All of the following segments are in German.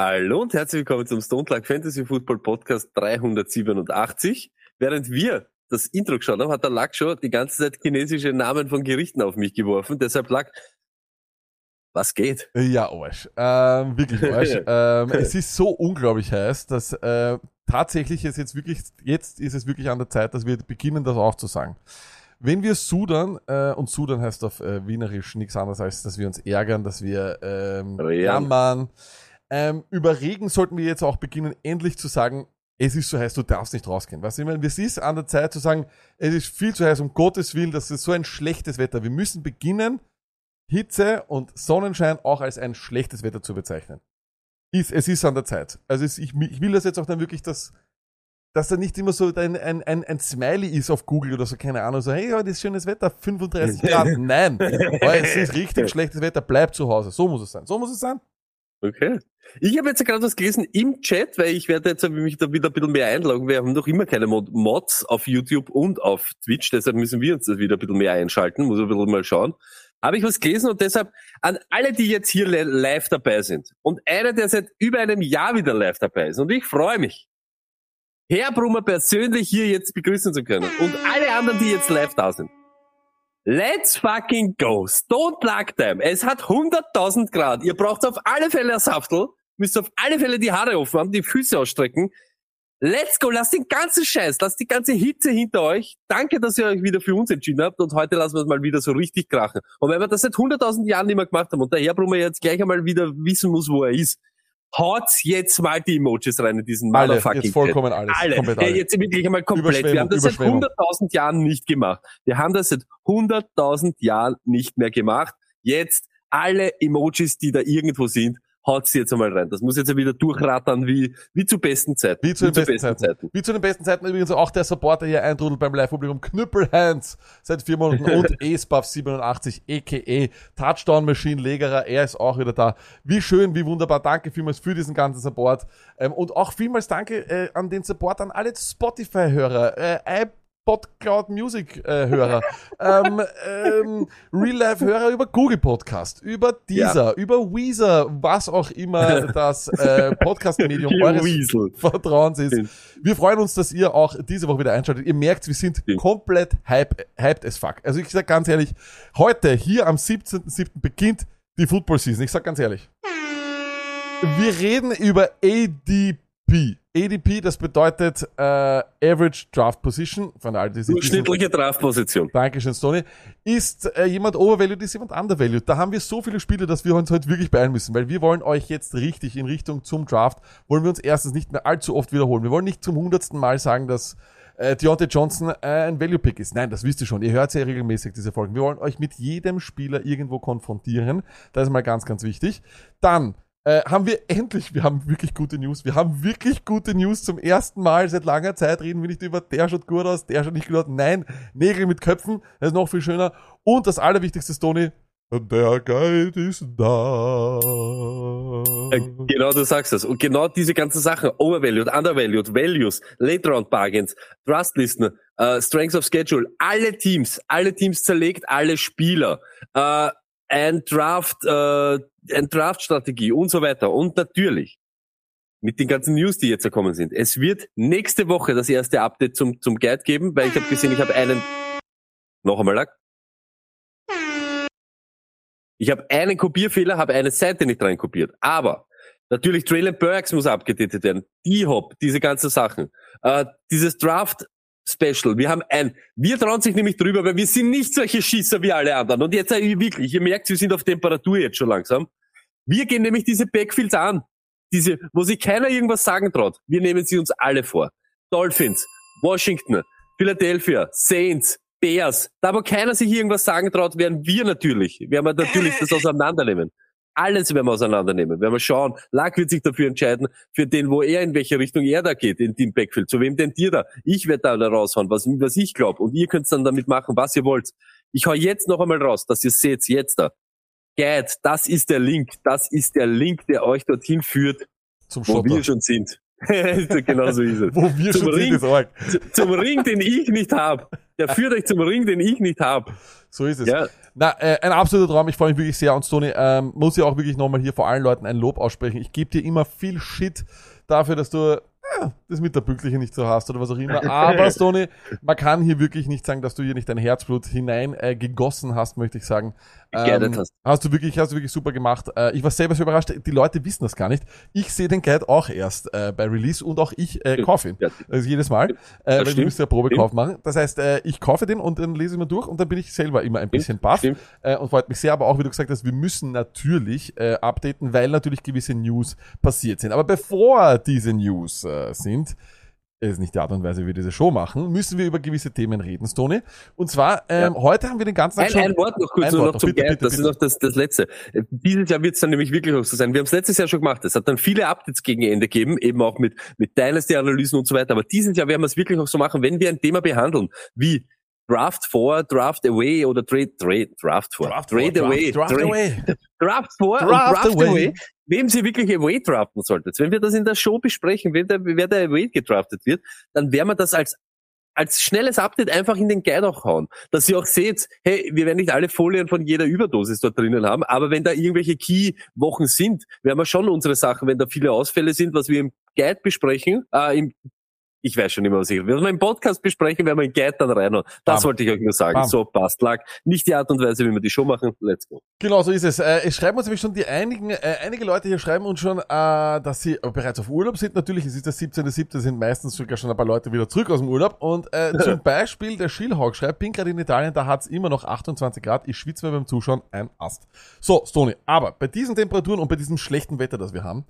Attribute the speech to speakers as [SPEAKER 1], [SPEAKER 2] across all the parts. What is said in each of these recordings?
[SPEAKER 1] Hallo und herzlich willkommen zum Stone Luck Fantasy Football Podcast 387. Während wir das Intro geschaut haben, hat der Lack schon die ganze Zeit chinesische Namen von Gerichten auf mich geworfen. Deshalb Lack, was geht?
[SPEAKER 2] Ja, Arsch. Ähm, wirklich Arsch. ähm, es ist so unglaublich heiß, dass äh, tatsächlich es jetzt wirklich, jetzt ist es wirklich an der Zeit, dass wir beginnen, das auch zu sagen. Wenn wir sudern, äh, und sudern heißt auf äh, Wienerisch nichts anderes als, dass wir uns ärgern, dass wir ähm,
[SPEAKER 1] Ja.
[SPEAKER 2] jammern. Ähm, über Regen sollten wir jetzt auch beginnen, endlich zu sagen, es ist so heiß, du darfst nicht rausgehen. Weißt du, ich meine, es ist an der Zeit zu sagen, es ist viel zu heiß, um Gottes Willen, das ist so ein schlechtes Wetter. Wir müssen beginnen, Hitze und Sonnenschein auch als ein schlechtes Wetter zu bezeichnen. Ist, es ist an der Zeit. Also es, ich, ich will das jetzt auch dann wirklich, dass, dass da nicht immer so ein, ein, ein, ein Smiley ist auf Google oder so, keine Ahnung, so, hey, heute ist schönes Wetter, 35 Grad. Nein, es ist richtig schlechtes Wetter, bleib zu Hause. So muss es sein. So muss es sein.
[SPEAKER 1] Okay. Ich habe jetzt gerade was gelesen im Chat, weil ich werde jetzt mich da wieder ein bisschen mehr einloggen. Wir haben noch immer keine Mod Mods auf YouTube und auf Twitch, deshalb müssen wir uns das wieder ein bisschen mehr einschalten, muss ein bisschen mal schauen. Habe ich was gelesen und deshalb an alle, die jetzt hier li- live dabei sind und einer, der seit über einem Jahr wieder live dabei ist und ich freue mich, Herr Brummer persönlich hier jetzt begrüßen zu können und alle anderen, die jetzt live da sind. Let's fucking go. Don't luck time. Es hat 100.000 Grad. Ihr braucht auf alle Fälle ein Saftel. Müsst auf alle Fälle die Haare offen haben, die Füße ausstrecken. Let's go. Lasst den ganzen Scheiß, lasst die ganze Hitze hinter euch. Danke, dass ihr euch wieder für uns entschieden habt. Und heute lassen wir es mal wieder so richtig krachen. Und wenn wir das seit 100.000 Jahren nicht mehr gemacht haben und der Herr Brummer jetzt gleich einmal wieder wissen muss, wo er ist, haut's jetzt mal die Emojis rein in diesen
[SPEAKER 2] Alle,
[SPEAKER 1] motherfucking
[SPEAKER 2] jetzt vollkommen alles.
[SPEAKER 1] alle.
[SPEAKER 2] Komplett
[SPEAKER 1] Ja,
[SPEAKER 2] alle.
[SPEAKER 1] jetzt wirklich einmal komplett. Wir haben das seit
[SPEAKER 2] Überschwemmung.
[SPEAKER 1] 100.000 Jahren nicht gemacht. Wir haben das seit 100.000 Jahren nicht mehr gemacht. Jetzt alle Emojis, die da irgendwo sind, haut's jetzt einmal rein. Das muss jetzt ja wieder durchrattern wie, wie zu besten Zeiten.
[SPEAKER 2] Wie zu den besten, Zeiten. Wie zu den besten Zeiten übrigens auch der Supporter hier eintrudelt beim Live-Publikum. Knüppelhans seit vier Monaten und Acebuff87 a.k.a. Touchdown Machine Legerer. Er ist auch wieder da. Wie schön, wie wunderbar. Danke vielmals für diesen ganzen Support. Ähm, und auch vielmals danke äh, an den Support an alle Spotify-Hörer, äh, iPod Cloud Music äh, Hörer, ähm, ähm, Real Life Hörer über Google Podcast, über Deezer, über Weezer, was auch immer das äh, Podcast Medium eures
[SPEAKER 1] Weasel.
[SPEAKER 2] Vertrauens ist. Wir freuen uns, dass ihr auch diese Woche wieder einschaltet. Ihr merkt, wir sind
[SPEAKER 1] Stimmt.
[SPEAKER 2] komplett hype, hyped as fuck. Also ich sag ganz ehrlich, heute, hier am 17.07. beginnt die Football Season. Ich sag ganz ehrlich. Wir reden über ADP. ADP, das bedeutet äh, Average Draft Position, von all diesen
[SPEAKER 1] Durchschnittliche Draftposition.
[SPEAKER 2] Dankeschön, Stoney. Ist äh, jemand overvalued, ist jemand undervalued? Da haben wir so viele Spiele, dass wir uns heute wirklich beeilen müssen, weil wir wollen euch jetzt richtig in Richtung zum Draft, wollen wir uns erstens nicht mehr allzu oft wiederholen. Wir wollen nicht zum hundertsten Mal sagen, dass äh, Deontay Johnson äh, ein Value-Pick ist. Nein, das wisst ihr schon. Ihr hört ja regelmäßig diese Folgen. Wir wollen euch mit jedem Spieler irgendwo konfrontieren. Das ist mal ganz, ganz wichtig. Dann äh, haben wir endlich, wir haben wirklich gute News. Wir haben wirklich gute News. Zum ersten Mal seit langer Zeit reden wir nicht über der schaut gut aus, der schaut nicht gut aus. Nein, Nägel mit Köpfen, das ist noch viel schöner. Und das allerwichtigste, Tony, der Guide ist da.
[SPEAKER 1] Äh, Genau, du sagst das. Und genau diese ganzen Sachen, Overvalued, Undervalued, Values, Late Round Bargains, Trustlisten, äh, Strengths of Schedule, alle Teams, alle Teams zerlegt, alle Spieler, äh, ein Draft, äh, ein Draft-Strategie und so weiter. Und natürlich mit den ganzen News, die jetzt gekommen sind. Es wird nächste Woche das erste Update zum, zum Guide geben, weil ich habe gesehen, ich habe einen, noch einmal, Lack. Ich habe einen Kopierfehler, habe eine Seite nicht rein kopiert. Aber natürlich Traylon Burks muss abgedatet werden. D-Hop, diese ganzen Sachen. Äh, dieses Draft Special. Wir haben ein, wir trauen sich nämlich drüber, weil wir sind nicht solche Schießer wie alle anderen. Und jetzt äh, wirklich, ihr merkt, wir sind auf Temperatur jetzt schon langsam. Wir gehen nämlich diese Backfields an. Diese, wo sich keiner irgendwas sagen traut. Wir nehmen sie uns alle vor. Dolphins, Washington, Philadelphia, Saints, Bears. Da wo keiner sich irgendwas sagen traut, werden wir natürlich, werden wir natürlich das auseinandernehmen. Alles werden wir auseinandernehmen. Werden wir schauen. Lack wird sich dafür entscheiden, für den, wo er, in welche Richtung er da geht, in Team Backfield. Zu wem denn ihr da? Ich werde da, da raushauen, was, was ich glaube. Und ihr könnt dann damit machen, was ihr wollt. Ich hau jetzt noch einmal raus, dass ihr seht, jetzt da. Guide, das ist der Link. Das ist der Link, der euch dorthin führt,
[SPEAKER 2] Zum
[SPEAKER 1] wo
[SPEAKER 2] Schotter.
[SPEAKER 1] wir schon sind. genau so ist es.
[SPEAKER 2] Wo wir
[SPEAKER 1] Zum
[SPEAKER 2] schon
[SPEAKER 1] Ring.
[SPEAKER 2] sind,
[SPEAKER 1] Zum Ring, den ich nicht hab. Der führt euch zum Ring, den ich nicht hab.
[SPEAKER 2] So ist es.
[SPEAKER 1] Ja.
[SPEAKER 2] Na, äh, ein absoluter Traum. Ich freue mich wirklich sehr. Und Stoney, ähm, muss ich auch wirklich nochmal hier vor allen Leuten ein Lob aussprechen. Ich gebe dir immer viel Shit dafür, dass du das mit der Pünktliche nicht so hast oder was auch immer. Aber Stoney, man kann hier wirklich nicht sagen, dass du hier nicht dein Herzblut hinein äh, gegossen hast, möchte ich sagen. Ähm,
[SPEAKER 1] hast.
[SPEAKER 2] hast du wirklich, hast du wirklich super gemacht. Äh, ich war selber so überrascht. Die Leute wissen das gar nicht. Ich sehe den Guide auch erst äh, bei Release und auch ich äh, kaufe ihn.
[SPEAKER 1] Ja.
[SPEAKER 2] Also jedes Mal. Äh, weil wir
[SPEAKER 1] stimmt.
[SPEAKER 2] müssen ja Probekauf machen. Das heißt, äh, ich kaufe den und dann lese ich mir durch und dann bin ich selber immer ein bisschen baff. Äh, und freut mich sehr, aber auch, wie du gesagt hast, wir müssen natürlich äh, updaten, weil natürlich gewisse News passiert sind. Aber bevor diese News äh, sind, es ist nicht die Art und Weise, wie wir diese Show machen, müssen wir über gewisse Themen reden, Stoney. Und zwar, ähm, heute haben wir den ganzen Tag
[SPEAKER 1] Ein,
[SPEAKER 2] schon...
[SPEAKER 1] ein Wort noch kurz nur noch
[SPEAKER 2] noch,
[SPEAKER 1] zum
[SPEAKER 2] bitte,
[SPEAKER 1] Geld.
[SPEAKER 2] bitte,
[SPEAKER 1] das
[SPEAKER 2] bitte.
[SPEAKER 1] ist noch das, das Letzte. Dieses Jahr wird es dann nämlich wirklich auch so sein. Wir haben es letztes Jahr schon gemacht. Es hat dann viele Updates gegen Ende gegeben, eben auch mit, mit Dynasty-Analysen und so weiter. Aber dieses Jahr werden wir es wirklich auch so machen, wenn wir ein Thema behandeln, wie Draft 4, Draft Away oder Trade, Trade, Draft 4,
[SPEAKER 2] Draft,
[SPEAKER 1] Trade
[SPEAKER 2] Draft,
[SPEAKER 1] Away,
[SPEAKER 2] Draft
[SPEAKER 1] Trade-
[SPEAKER 2] away.
[SPEAKER 1] Draft 4 und
[SPEAKER 2] Draft
[SPEAKER 1] Draft
[SPEAKER 2] away.
[SPEAKER 1] away. Wem sie wirklich away draften solltet. Wenn wir das in der Show besprechen, wer der, wer der away gedraftet wird, dann werden wir das als als schnelles Update einfach in den Guide auch hauen. Dass ihr auch seht, hey, wir werden nicht alle Folien von jeder Überdosis dort drinnen haben, aber wenn da irgendwelche Key-Wochen sind, werden wir schon unsere Sachen, wenn da viele Ausfälle sind, was wir im Guide besprechen, äh, im ich weiß schon immer, was ich, wenn wir im Podcast besprechen, werden wir im Guide dann reinhauen. Das
[SPEAKER 2] Bam.
[SPEAKER 1] wollte ich euch nur sagen.
[SPEAKER 2] Bam.
[SPEAKER 1] So passt. Lag nicht die Art und Weise, wie wir die Show machen. Let's go.
[SPEAKER 2] Genau, so ist es. Äh, es schreiben uns nämlich schon die einigen, äh, einige Leute hier schreiben uns schon, äh, dass sie bereits auf Urlaub sind. Natürlich, es ist der 17.7., sind meistens sogar schon ein paar Leute wieder zurück aus dem Urlaub. Und äh, zum Beispiel der Schillhawk schreibt, bin gerade in Italien, da hat's immer noch 28 Grad. Ich schwitze mir beim Zuschauen ein Ast. So, Stony, aber bei diesen Temperaturen und bei diesem schlechten Wetter, das wir haben,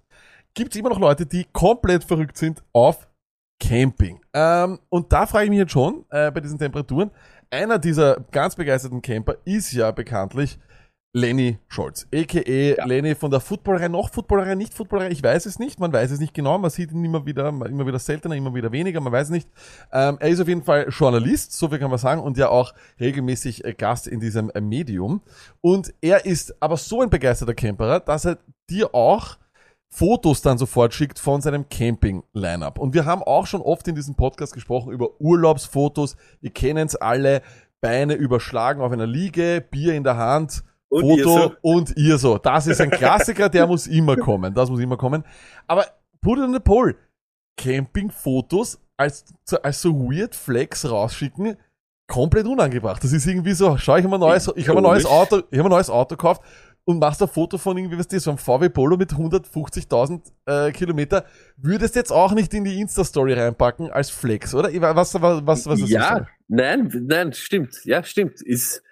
[SPEAKER 2] gibt's immer noch Leute, die komplett verrückt sind auf Camping. Ähm, und da frage ich mich jetzt schon, äh, bei diesen Temperaturen, einer dieser ganz begeisterten Camper ist ja bekanntlich Lenny Scholz, a.k.a. Lenny von der Footballerei, noch Footballerei, nicht Footballerei, ich weiß es nicht, man weiß es nicht genau, man sieht ihn immer wieder, immer wieder seltener, immer wieder weniger, man weiß es nicht. Ähm, er ist auf jeden Fall Journalist, so viel kann man sagen, und ja auch regelmäßig äh, Gast in diesem äh, Medium. Und er ist aber so ein begeisterter Camperer, dass er dir auch Fotos dann sofort schickt von seinem Camping-Line-Up. Und wir haben auch schon oft in diesem Podcast gesprochen über Urlaubsfotos. Wir kennen es alle. Beine überschlagen auf einer Liege, Bier in der Hand,
[SPEAKER 1] Und
[SPEAKER 2] Foto
[SPEAKER 1] ihr so?
[SPEAKER 2] und ihr so. Das ist ein Klassiker, der muss immer kommen. Das muss immer kommen. Aber put it on the poll. Campingfotos als, als so weird Flex rausschicken, komplett unangebracht. Das ist irgendwie so, schau, ich habe ein neues, ich habe ein neues. Auto, ich habe ein neues Auto gekauft und machst ein Foto von irgendwie, was das, so einem VW Polo mit 150.000 äh, Kilometer, würdest jetzt auch nicht in die Insta-Story reinpacken als Flex, oder? Was, was, was, was ist
[SPEAKER 1] ja,
[SPEAKER 2] das?
[SPEAKER 1] nein, nein, stimmt. Ja, stimmt. Ist,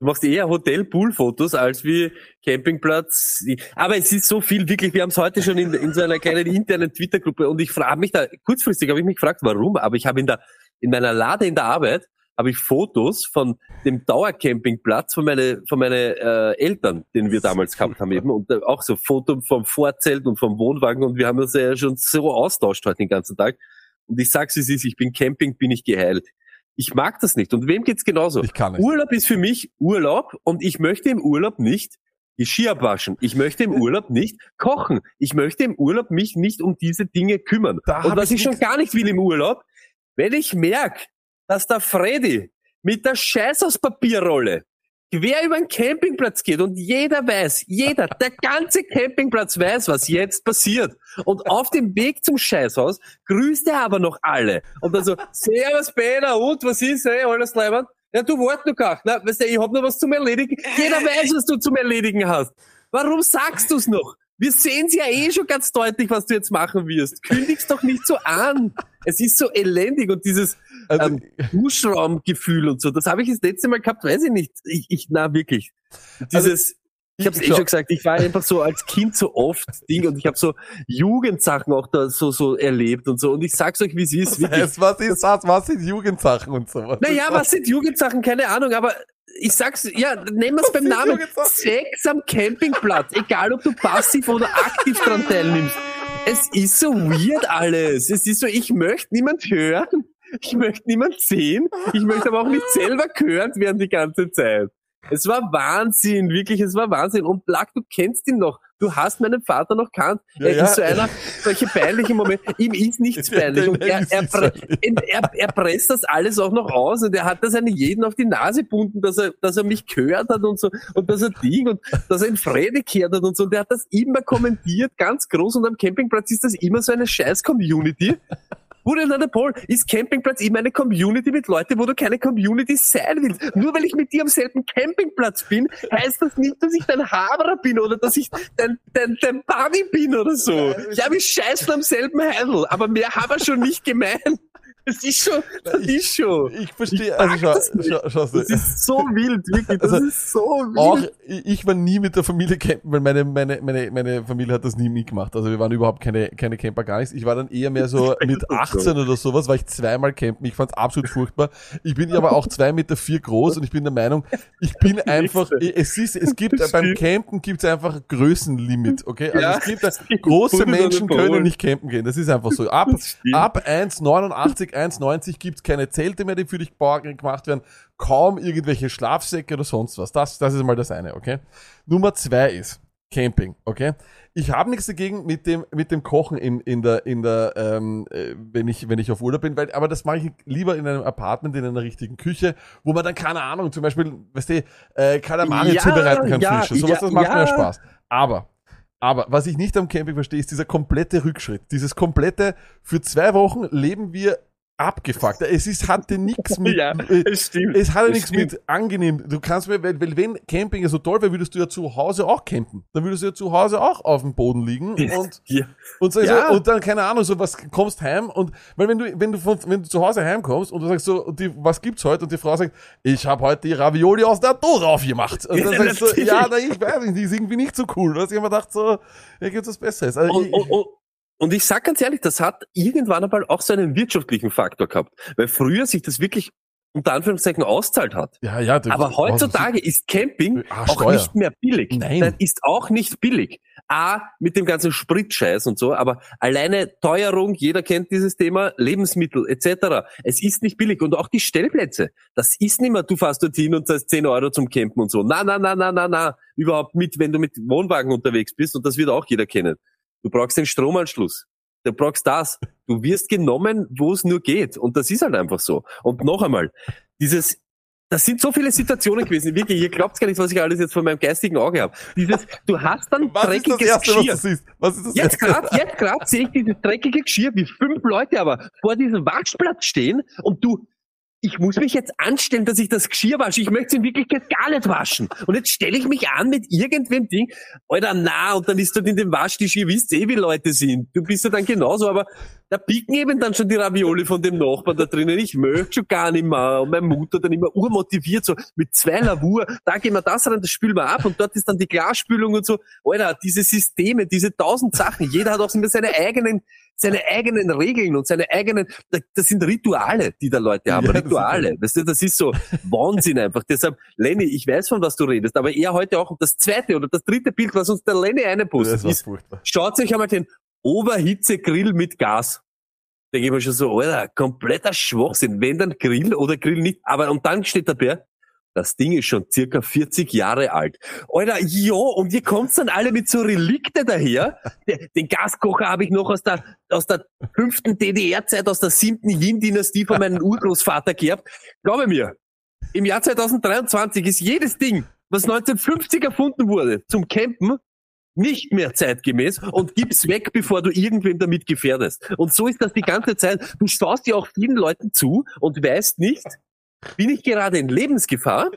[SPEAKER 1] du machst eher Hotel-Pool-Fotos als wie Campingplatz. Aber es ist so viel, wirklich. Wir haben es heute schon in, in so einer kleinen internen Twitter-Gruppe und ich frage mich da, kurzfristig habe ich mich gefragt, warum, aber ich habe in der, in meiner Lade in der Arbeit habe ich Fotos von dem Dauercampingplatz von meine, von meine äh, Eltern, den wir damals gehabt haben eben und äh, auch so Foto vom Vorzelt und vom Wohnwagen und wir haben uns ja schon so austauscht heute den ganzen Tag. Und ich sag's wie es ist, ich bin Camping, bin ich geheilt. Ich mag das nicht. Und wem geht's genauso?
[SPEAKER 2] Ich kann nicht.
[SPEAKER 1] Urlaub ist für mich Urlaub und ich möchte im Urlaub nicht Geschirr abwaschen. Ich möchte im Urlaub nicht kochen. Ich möchte im Urlaub mich nicht um diese Dinge kümmern.
[SPEAKER 2] Da
[SPEAKER 1] und was
[SPEAKER 2] ich
[SPEAKER 1] ich schon gar nicht will im Urlaub, wenn ich merk, dass der Freddy mit der Scheiß aus Papierrolle quer über den Campingplatz geht und jeder weiß, jeder, der ganze Campingplatz weiß, was jetzt passiert. Und auf dem Weg zum Scheißhaus grüßt er aber noch alle. Und dann so, Servus Peter, und was ist, ey, alles leibend? Ja, du wart noch gar. Na, weißt du, ich hab noch was zum Erledigen. Jeder weiß, was du zum Erledigen hast. Warum sagst du's noch? Wir sehen's ja eh schon ganz deutlich, was du jetzt machen wirst. Kündig's doch nicht so an. Es ist so elendig und dieses
[SPEAKER 2] Also,
[SPEAKER 1] ähm, Duschraumgefühl und so, das habe ich das letzte Mal gehabt, weiß ich nicht. Ich, ich na wirklich. Dieses Ich habe es eh schon gesagt, ich war einfach so als Kind so oft Ding und ich habe so Jugendsachen auch da so so erlebt und so und ich sag's euch, wie es ist. Wirklich.
[SPEAKER 2] heißt, was ist das? Was sind Jugendsachen und sowas?
[SPEAKER 1] Naja, was sind Jugendsachen? Keine Ahnung, aber ich sag's, ja, nehmen wir es beim Namen. Sex am Campingplatz, egal ob du passiv oder aktiv dran teilnimmst. Es ist so weird alles. Es ist so, ich möchte niemand hören, ich möchte niemand sehen, ich möchte aber auch nicht selber gehört werden die ganze Zeit. Es war Wahnsinn, wirklich, es war Wahnsinn. Und Black, du kennst ihn noch. Du hast meinen Vater noch kannt.
[SPEAKER 2] Ja,
[SPEAKER 1] er
[SPEAKER 2] ja.
[SPEAKER 1] ist so einer, solche peinlichen Momente. Ihm ist nichts peinlich. Und er, er, er, er presst das alles auch noch aus und er hat das einen jeden auf die Nase gebunden, dass er, dass er mich gehört hat und so und dass er Ding und dass er in Freude gehört hat und so. Und der hat das immer kommentiert, ganz groß und am Campingplatz ist das immer so eine scheiß Community. Bruder an der Paul, ist Campingplatz immer eine Community mit Leuten, wo du keine Community sein willst. Nur weil ich mit dir am selben Campingplatz bin, heißt das nicht, dass ich dein Haberer bin oder dass ich dein, dein, dein Buddy bin oder so. Ja, wir scheißen am selben Heidel, aber mehr haben wir schon nicht gemein. Das ist schon, das ist schon.
[SPEAKER 2] Ich verstehe,
[SPEAKER 1] Ich
[SPEAKER 2] also schau, schau, schau,
[SPEAKER 1] Das ist so wild, wirklich. Das
[SPEAKER 2] Also,
[SPEAKER 1] ist so wild.
[SPEAKER 2] auch ich war nie mit der Familie campen, weil meine, meine, meine, meine Familie hat das nie mitgemacht. Also wir waren überhaupt keine, keine Camper, gar nichts. Ich war dann eher mehr so mit
[SPEAKER 1] das so.
[SPEAKER 2] 18 oder sowas, war ich zweimal campen. Ich fand's absolut furchtbar. Ich bin aber auch zwei Meter vier groß und ich bin der Meinung, ich bin einfach, es ist, es gibt, beim. Campen gibt's einfach ein Größenlimit, okay? Also
[SPEAKER 1] Ja,
[SPEAKER 2] es gibt, große Menschen können nicht campen gehen. Das ist einfach so. Ab, ab 1,89, 1,90 gibt's keine Zelte mehr, die für dich gemacht werden. Kaum irgendwelche Schlafsäcke oder sonst was. Das, das ist mal das eine, okay? Nummer zwei ist Camping, okay? Ich habe nichts dagegen mit dem mit dem Kochen in, in der in der ähm, äh, wenn ich wenn ich auf Urlaub bin, weil aber das mache ich lieber in einem Apartment in einer richtigen Küche, wo man dann keine Ahnung, zum Beispiel, weißt du, äh, Kalamari
[SPEAKER 1] Ja,
[SPEAKER 2] zubereiten kann
[SPEAKER 1] ja,
[SPEAKER 2] frische. Sowas
[SPEAKER 1] ja,
[SPEAKER 2] das macht mir
[SPEAKER 1] ja.
[SPEAKER 2] Spaß. Aber aber was ich nicht am Camping verstehe, ist dieser komplette Rückschritt. Dieses komplette, für zwei Wochen leben wir abgefuckt. Es ist, hatte nichts mit,
[SPEAKER 1] Ja, es stimmt.
[SPEAKER 2] es hatte nichts mit angenehm. Du kannst mir, weil, weil wenn Camping ja so toll wäre, würdest du ja zu Hause auch campen. Dann würdest du ja zu Hause auch auf dem Boden liegen und
[SPEAKER 1] Ja.
[SPEAKER 2] und, so,
[SPEAKER 1] Ja.
[SPEAKER 2] und dann, keine Ahnung, so was kommst heim und weil wenn du, wenn du von, wenn du zu Hause heimkommst und du sagst so, und die, was gibt's heute? Und die Frau sagt, ich habe heute die Ravioli aus der Dose aufgemacht. Und dann
[SPEAKER 1] Ja,
[SPEAKER 2] sagst du,
[SPEAKER 1] natürlich.
[SPEAKER 2] ja, na, ich weiß nicht, die ist irgendwie nicht so cool. Dass ich immer dachte so, ja, gibt's was Besseres. Also,
[SPEAKER 1] Und,
[SPEAKER 2] ich,
[SPEAKER 1] und, und, ich sag ganz ehrlich, das hat irgendwann einmal auch so einen wirtschaftlichen Faktor gehabt. Weil früher sich das wirklich unter Anführungszeichen auszahlt hat.
[SPEAKER 2] ja, ja, du-
[SPEAKER 1] Aber heutzutage ist Camping
[SPEAKER 2] Ah,
[SPEAKER 1] auch nicht mehr billig.
[SPEAKER 2] Nein.
[SPEAKER 1] ist auch nicht billig. A, mit dem ganzen Spritscheiß und so, aber alleine Teuerung, jeder kennt dieses Thema, Lebensmittel etc. Es ist nicht billig und auch die Stellplätze. Das ist nicht mehr, du fährst dorthin und zahlst 10 Euro zum Campen und so. Na, na, na, na, na, na. Überhaupt mit, wenn du mit Wohnwagen unterwegs bist und das wird auch jeder kennen. Du brauchst den Stromanschluss. Du brauchst das. Du wirst genommen, wo es nur geht. Und das ist halt einfach so. Und noch einmal, dieses, das sind so viele Situationen gewesen, wirklich, ihr glaubt gar nicht, was ich alles jetzt von meinem geistigen Auge habe. Dieses, du hast dann
[SPEAKER 2] was ist das
[SPEAKER 1] dreckiges
[SPEAKER 2] Erste,
[SPEAKER 1] Geschirr.
[SPEAKER 2] was du siehst? Was ist das
[SPEAKER 1] Jetzt gerade, jetzt gerade sehe ich dieses dreckige Geschirr, wie fünf Leute aber vor diesem Waschplatz stehen und du, ich muss mich jetzt anstellen, dass ich das Geschirr wasche. Ich möchte es in Wirklichkeit gar nicht waschen. Und jetzt stelle ich mich an mit irgendwem Ding. Alter, na, und dann ist dort in dem Waschtisch, ihr wisst eh, wie Leute sind. Du bist ja dann genauso, aber da pieken eben dann schon die Ravioli von dem Nachbarn da drinnen. Ich möchte schon gar nicht mehr. Und meine Mutter dann immer urmotiviert, so mit zwei Lavur, da gehen wir das rein, das spülen wir ab und dort ist dann die Glasspülung und so. Alter, diese Systeme, diese tausend Sachen, jeder hat auch immer seine eigenen, seine eigenen Regeln und seine eigenen, da- das sind Rituale, die da Leute haben.
[SPEAKER 2] Ja, das
[SPEAKER 1] Rituale. Weißt du, das ist so Wahnsinn einfach. Deshalb, Lenny, ich weiß von was du redest, aber er heute auch das zweite oder das dritte Bild, was uns der Lenny
[SPEAKER 2] Das
[SPEAKER 1] einpostet, ist. Schaut euch einmal den Oberhitzegrill mit Gas. Denke ich mir schon so, Alter, kompletter Schwachsinn. Wenn dann Grill oder Grill nicht. Aber und dann steht dabei, das Ding ist schon circa 40 Jahre alt. Alter, ja, und ihr kommt dann alle mit so Relikte daher. Den, Gaskocher habe ich noch aus der, aus der fünften DDR-Zeit, aus der siebten Yin-Dynastie von meinem Urgroßvater geerbt. Glaube mir, im Jahr 2023 ist jedes Ding, was 1950 erfunden wurde, zum Campen, nicht mehr zeitgemäß und gib's weg, bevor du irgendwem damit gefährdest. Und so ist das die ganze Zeit. Du schaust dir auch vielen Leuten zu und weißt nicht, bin ich gerade in Lebensgefahr?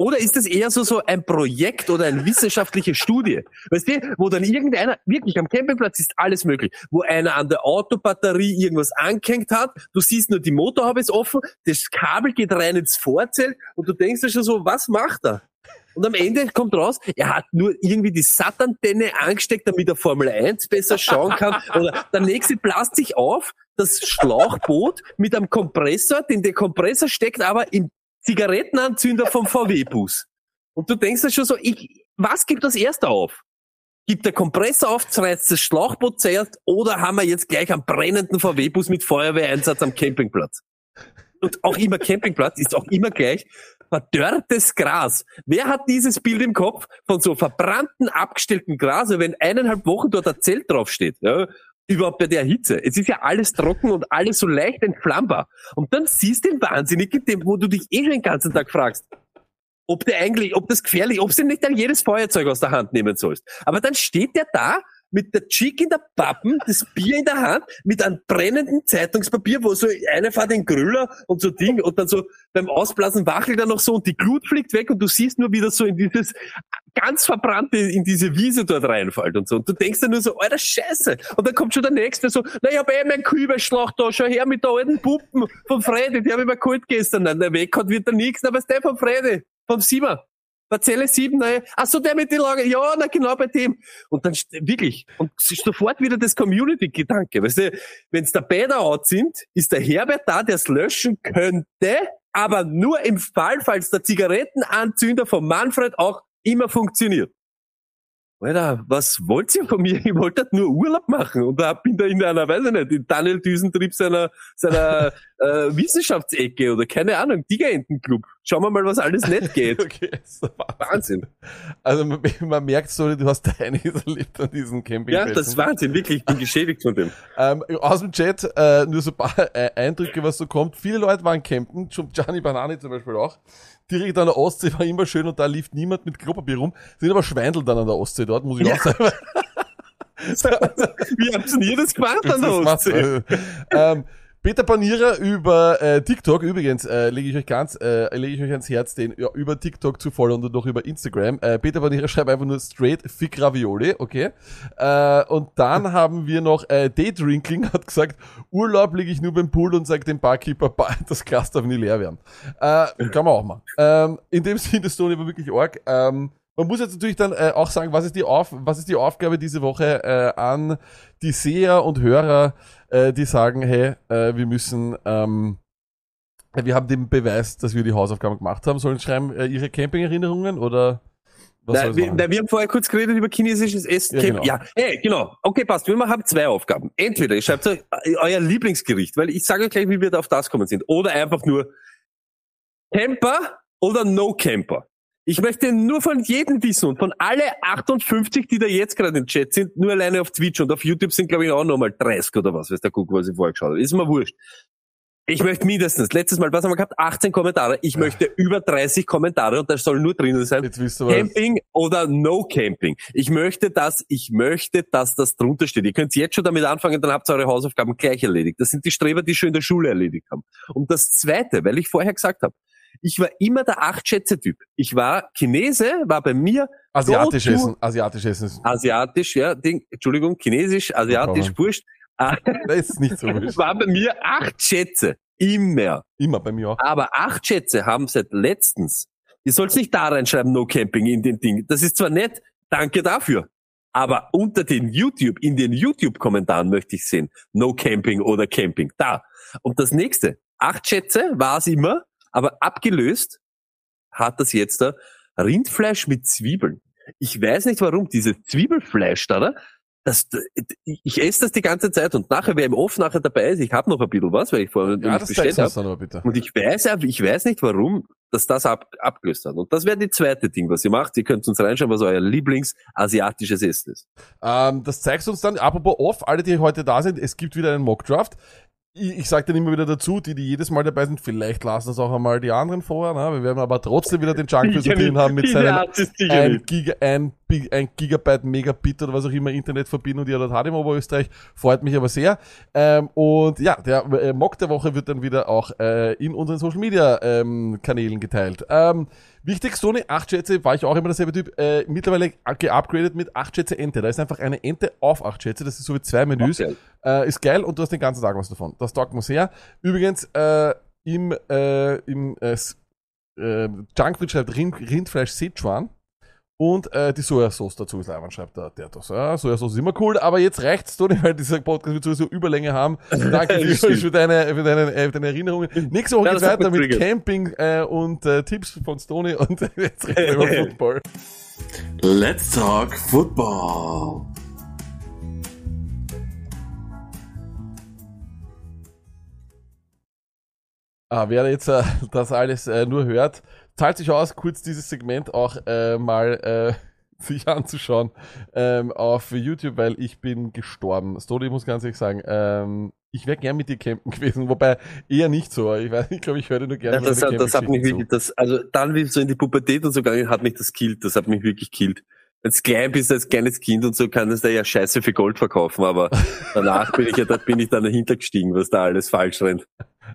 [SPEAKER 1] Oder ist es eher so, so ein Projekt oder eine wissenschaftliche Studie? Weißt du, wo dann irgendeiner, wirklich am Campingplatz ist alles möglich, wo einer an der Autobatterie irgendwas angehängt hat, du siehst nur die Motorhaube ist offen, das Kabel geht rein ins Vorzelt und du denkst dir schon so, was macht er? Und am Ende kommt raus, er hat nur irgendwie die Satantenne angesteckt, damit er Formel 1 besser schauen kann. Oder der nächste blast sich auf, das Schlauchboot mit einem Kompressor, den der Kompressor steckt aber im Zigarettenanzünder vom VW-Bus. Und du denkst dir schon so, ich, was gibt das erste auf? Gibt der Kompressor auf, reißt das Schlauchboot zuerst oder haben wir jetzt gleich einen brennenden VW-Bus mit Feuerwehreinsatz am Campingplatz? Und auch immer Campingplatz ist auch immer gleich verdörrtes Gras. Wer hat dieses Bild im Kopf von so verbrannten, abgestellten Gras, wenn eineinhalb Wochen dort ein Zelt draufsteht? Ja, überhaupt bei der Hitze. Es ist ja alles trocken und alles so leicht entflammbar. Und dann siehst du den Wahnsinnigen, dem, wo du dich eh schon den ganzen Tag fragst, ob der eigentlich, ob das gefährlich, ob du nicht dann jedes Feuerzeug aus der Hand nehmen sollst. Aber dann steht der da mit der Chick in der Pappen, das Bier in der Hand, mit einem brennenden Zeitungspapier, wo so eine fährt den Grüller und so Ding und dann so beim Ausblasen wachelt er noch so und die Glut fliegt weg und du siehst nur wieder so in dieses ganz verbrannte, in diese Wiese dort reinfällt und so. Und du denkst dir nur so, alter Scheiße. Und dann kommt schon der Nächste so, na, ich hab eh meinen Kübelschlauch da, schau her mit der alten Puppen von Fredi, die hab ich mir geholt gestern. Nein, der weg hat, wird da nix, aber ist der von Fredi, vom Sieber. Parzelle 7, nein. Ach so, der mit den Lager. Ja, na genau bei dem. Und dann wirklich. Und es ist sofort wieder das Community-Gedanke. Weißt du, wenn's der Bäder out sind, ist der Herbert da, der es löschen könnte, aber nur im Fall, falls der Zigarettenanzünder von Manfred auch immer funktioniert. Alter, was wollt ihr von mir? Ich wollte halt nur Urlaub machen und da bin da in einer, weiß ich nicht, in Daniel Düsentrieb seiner, seiner äh, Wissenschaftsecke oder keine Ahnung, Tigerentenclub. Schauen wir mal, was alles nicht geht.
[SPEAKER 2] Okay, Wahnsinn.
[SPEAKER 1] Wahnsinn.
[SPEAKER 2] Also man, man merkt so, du hast einiges erlebt an diesem
[SPEAKER 1] Ja,
[SPEAKER 2] Campingplätzen.
[SPEAKER 1] das ist Wahnsinn, wirklich. Ich bin geschädigt von dem.
[SPEAKER 2] Ähm, aus dem Chat äh, nur so ein paar äh, Eindrücke, was so kommt. Viele Leute waren campen, schon Gianni Banani zum Beispiel auch. Direkt an der Ostsee war immer schön und da lief niemand mit Klopapier rum. Sind aber Schweindel dann an der Ostsee dort, muss ich
[SPEAKER 1] Ja.
[SPEAKER 2] auch sagen.
[SPEAKER 1] Wie habt ihr das gemacht an der Ostsee?
[SPEAKER 2] äh, ähm, Peter Panierer über äh, TikTok, übrigens, äh, lege ich euch ganz, äh, lege ich euch ans Herz, den ja, über TikTok zu folgen und auch über Instagram. Äh, Peter Panierer schreibt einfach nur straight Fick Ravioli, okay. Äh, und dann haben wir noch äh, Daydrinkling hat gesagt, Urlaub liege ich nur beim Pool und sagt dem Barkeeper, "Ba- das Glas darf nie leer werden. Äh, kann man auch machen. Ähm, in dem Sinne, das Tony war wirklich arg. Ähm, man muss jetzt natürlich dann äh, auch sagen, was ist die, Auf was ist die Aufgabe diese Woche äh, an die Seher und Hörer, äh, die sagen, hey, äh, wir müssen, ähm, wir haben den Beweis, dass wir die Hausaufgaben gemacht haben, sollen schreiben äh, ihre Camping-Erinnerungen oder was ich
[SPEAKER 1] wir, nein, wir haben vorher kurz geredet über chinesisches Essen.
[SPEAKER 2] Ja,
[SPEAKER 1] Ja,
[SPEAKER 2] genau.
[SPEAKER 1] ja hey, genau. Okay, passt. Wir haben zwei Aufgaben. Entweder ihr schreibt euch äh, euer Lieblingsgericht, weil ich sage euch gleich, wie wir da auf das kommen sind. Oder einfach nur Camper oder No Camper. Ich möchte nur von jedem wissen und von alle 58, die da jetzt gerade im Chat sind, nur alleine auf Twitch und auf YouTube sind, glaube ich, auch nochmal 30 oder was, weiß der gucken, was ich vorher geschaut habe. Ist mir wurscht. Ich möchte mindestens, letztes Mal, was haben wir gehabt? 18 Kommentare. Ich möchte über 30 Kommentare und da soll nur drinnen sein.
[SPEAKER 2] Jetzt wisst ihr was.
[SPEAKER 1] Camping oder No Camping. Ich möchte das, ich möchte, dass das drunter steht. Ihr könnt jetzt schon damit anfangen, dann habt ihr eure Hausaufgaben gleich erledigt. Das sind die Streber, die schon in der Schule erledigt haben. Und das zweite, weil ich vorher gesagt habe, ich war immer der Acht-Schätze-Typ. Ich war Chinese, war bei mir
[SPEAKER 2] Asiatisch
[SPEAKER 1] Go
[SPEAKER 2] essen, asiatisch essen
[SPEAKER 1] asiatisch, ja, Ding, Entschuldigung, chinesisch, asiatisch, wurscht.
[SPEAKER 2] Das ist nicht so wichtig.
[SPEAKER 1] war bei mir acht Schätze. Immer.
[SPEAKER 2] Immer bei mir auch.
[SPEAKER 1] Aber acht Schätze haben seit letztens. Ihr sollt's nicht da reinschreiben, No Camping in den Ding. Das ist zwar nett, danke dafür. Aber unter den YouTube, in den YouTube-Kommentaren möchte ich sehen, No Camping oder Camping. Da. Und das nächste. Acht Schätze war es immer, aber abgelöst hat das jetzt da Rindfleisch mit Zwiebeln. Ich weiß nicht warum, dieses Zwiebelfleisch da, da das, ich esse das die ganze Zeit und nachher, wer im Off nachher dabei ist, ich habe noch ein bisschen was, weil ich vorher
[SPEAKER 2] Ja,
[SPEAKER 1] bestellt habe. Und ich weiß, ich weiß nicht warum, dass das ab, abgelöst hat. Und das wäre die zweite Ding, was ihr macht. Ihr könnt uns reinschauen, was euer Lieblingsasiatisches Essen ist.
[SPEAKER 2] Ähm, das zeigst du uns dann, apropos off, alle, die heute da sind, es gibt wieder einen Mockdraft. Ich, ich sage dann immer wieder dazu, die, die jedes Mal dabei sind, vielleicht lassen das auch einmal die anderen vor. Ne? Wir werden aber trotzdem wieder den Junk für drin haben mit seinem ein, Giga, ein, ein Gigabyte, Megabit oder was auch immer Internetverbindung, die er dort hat im Oberösterreich. Freut mich aber sehr. Ähm, und ja, der äh, Mock der Woche wird dann wieder auch äh, in unseren Social Media ähm, Kanälen geteilt. Ähm, wichtig, Sony 8 Schätze, war ich auch immer derselbe Typ, äh, mittlerweile geupgradet mit 8 Schätze Ente. Da ist einfach eine Ente auf 8 Schätze, das ist so wie zwei Menüs.
[SPEAKER 1] Okay.
[SPEAKER 2] Äh, ist geil und du hast den ganzen Tag was davon. Das taugt mir sehr. Übrigens, äh, im, äh, im äh, äh, Junkfood schreibt Rind, Rindfleisch Sichuan. Und äh, die Sojasauce dazu ist Ivan, schreibt der Dertos. Ja, Sojasauce ist immer cool, aber jetzt reicht's, Toni, weil dieser Podcast wird sowieso Überlänge haben. Danke für, deine, für, deine, äh, für deine Erinnerungen. Nächste Woche geht's weiter mit
[SPEAKER 1] triggert.
[SPEAKER 2] Camping äh, und äh, Tipps von Stoney und jetzt reden wir über Football.
[SPEAKER 3] Let's talk football.
[SPEAKER 2] Ah, wer jetzt äh, das alles äh, nur hört, zahlt sich aus, kurz dieses Segment auch äh, mal äh, sich anzuschauen ähm, auf YouTube, weil ich bin gestorben. Stody, ich muss ganz ehrlich sagen, ähm, ich wäre gern mit dir campen gewesen, wobei eher nicht so. Ich weiß, ich glaube, ich höre nur gerne
[SPEAKER 1] Ja, das, hat, das hat mich wirklich, das, also dann wie so in die Pubertät und so gegangen, hat mich das killt, das hat mich wirklich killt. Als klein bist, als kleines Kind und so kann es da ja Scheiße für Gold verkaufen, aber danach bin ich ja, da bin ich dann dahinter gestiegen, was da alles falsch rennt.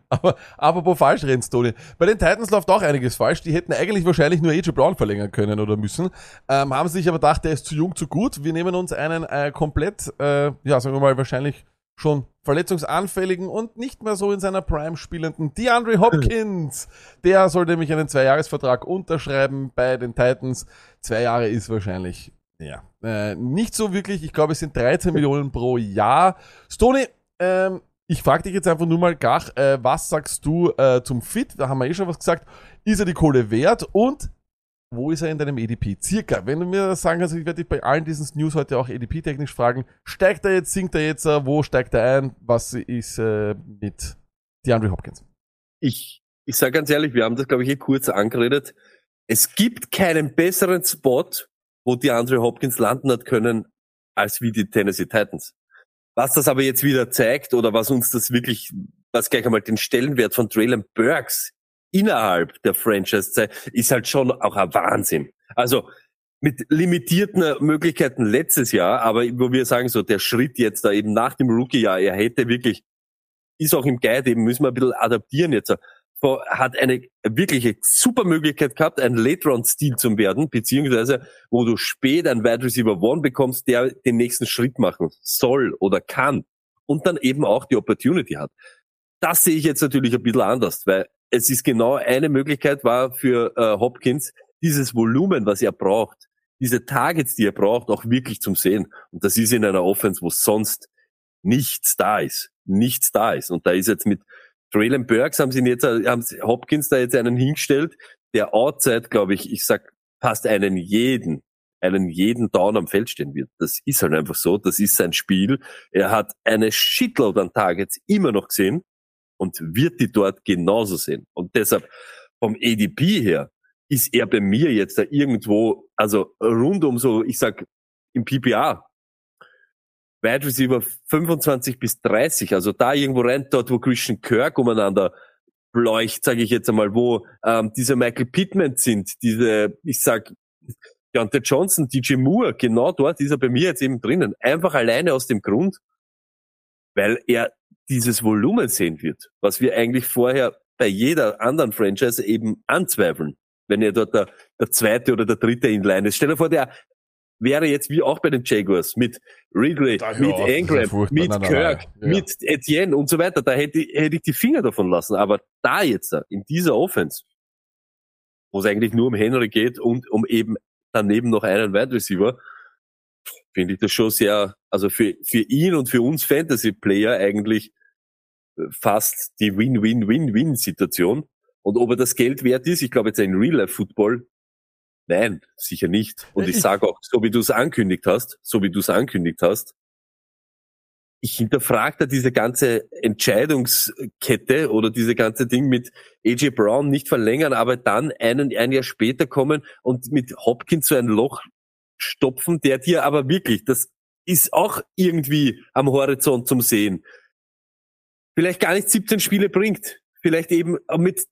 [SPEAKER 2] Aber apropos falsch rennst, Toni. Bei den Titans läuft auch einiges falsch. Die hätten eigentlich wahrscheinlich nur AJ Brown verlängern können oder müssen. Ähm, haben sich aber gedacht, der ist zu jung, zu gut. Wir nehmen uns einen äh, komplett, äh, ja, sagen wir mal, wahrscheinlich schon verletzungsanfälligen und nicht mehr so in seiner Prime spielenden DeAndre Hopkins. Der soll nämlich einen Zweijahresvertrag unterschreiben bei den Titans. Zwei Jahre ist wahrscheinlich, ja, äh, nicht so wirklich. Ich glaube, es sind 13 Millionen pro Jahr. Stoney, ähm, ich frage dich jetzt einfach nur mal, Gach, äh, was sagst du äh, zum Fit? Da haben wir eh schon was gesagt. Ist er die Kohle wert? Und wo ist er in deinem EDP? Circa. Wenn du mir das sagen kannst, ich werde dich bei allen diesen News heute auch EDP-technisch fragen. Steigt er jetzt, sinkt er jetzt, äh, wo steigt er ein? Was ist äh, mit DeAndre Hopkins?
[SPEAKER 1] Ich, ich sage ganz ehrlich, wir haben das glaube ich eh kurz angeredet. Es gibt keinen besseren Spot, wo die Andre Hopkins landen hat können, als wie die Tennessee Titans. Was das aber jetzt wieder zeigt oder was uns das wirklich, was gleich einmal den Stellenwert von Traylon Burks innerhalb der Franchise zeigt, ist halt schon auch ein Wahnsinn. Also mit limitierten Möglichkeiten letztes Jahr, aber wo wir sagen, so der Schritt jetzt da eben nach dem Rookie-Jahr, er hätte wirklich, ist auch im Guide eben, müssen wir ein bisschen adaptieren jetzt. Hat eine wirkliche super Möglichkeit gehabt, ein Late-Round-Stil zu werden, beziehungsweise wo du spät einen Wide Receiver One bekommst, der den nächsten Schritt machen soll oder kann und dann eben auch die Opportunity hat. Das sehe ich jetzt natürlich ein bisschen anders, weil es ist genau eine Möglichkeit war für äh, Hopkins, dieses Volumen, was er braucht, diese Targets, die er braucht, auch wirklich zum Sehen. Und das ist in einer Offense, wo sonst nichts da ist. Nichts da ist. Und da ist jetzt mit Traylon Burks haben sie jetzt, haben sie Hopkins da jetzt einen hingestellt, der outside, glaube ich, ich sag, fast einen jeden, einen jeden Down am Feld stehen wird. Das ist halt einfach so. Das ist sein Spiel. Er hat eine Shitload an Targets immer noch gesehen und wird die dort genauso sehen. Und deshalb vom ADP her ist er bei mir jetzt da irgendwo, also rund um so, ich sag, im PPA, Wide Receiver 25 bis 30, also da irgendwo rein, dort wo Christian Kirk umeinander leucht, sage ich jetzt einmal, wo ähm, diese Michael Pittman sind, diese, ich sag, Deontay Johnson, DJ Moore, genau dort ist er bei mir jetzt eben drinnen. Einfach alleine aus dem Grund, weil er dieses Volumen sehen wird, was wir eigentlich vorher bei jeder anderen Franchise eben anzweifeln, wenn er dort der, der zweite oder der dritte Inline ist. Stell dir vor, der wäre jetzt wie auch bei den Jaguars mit Ridley,
[SPEAKER 2] Da,
[SPEAKER 1] mit
[SPEAKER 2] ja
[SPEAKER 1] Ingram, mit
[SPEAKER 2] Nein, nein,
[SPEAKER 1] Kirk,
[SPEAKER 2] nein, ja.
[SPEAKER 1] mit Etienne und so weiter. Da hätte, hätte ich die Finger davon lassen. Aber da jetzt, in dieser Offense, wo es eigentlich nur um Henry geht und um eben daneben noch einen Wide Receiver, finde ich das schon sehr, also für, für ihn und für uns Fantasy-Player eigentlich äh, fast die Win-Win-Win-Win-Situation. Und ob er das Geld wert ist, ich glaube jetzt in Real-Life-Football, nein, sicher nicht. Und ich,
[SPEAKER 2] Ich-
[SPEAKER 1] sage auch, so wie du es ankündigt hast, so wie du es ankündigt hast, ich hinterfrage da diese ganze Entscheidungskette oder diese ganze Ding mit AJ Brown nicht verlängern, aber dann einen, ein Jahr später kommen und mit Hopkins so ein Loch stopfen, der dir aber wirklich, das ist auch irgendwie am Horizont zum Sehen, vielleicht gar nicht 17 Spiele bringt. Vielleicht eben mit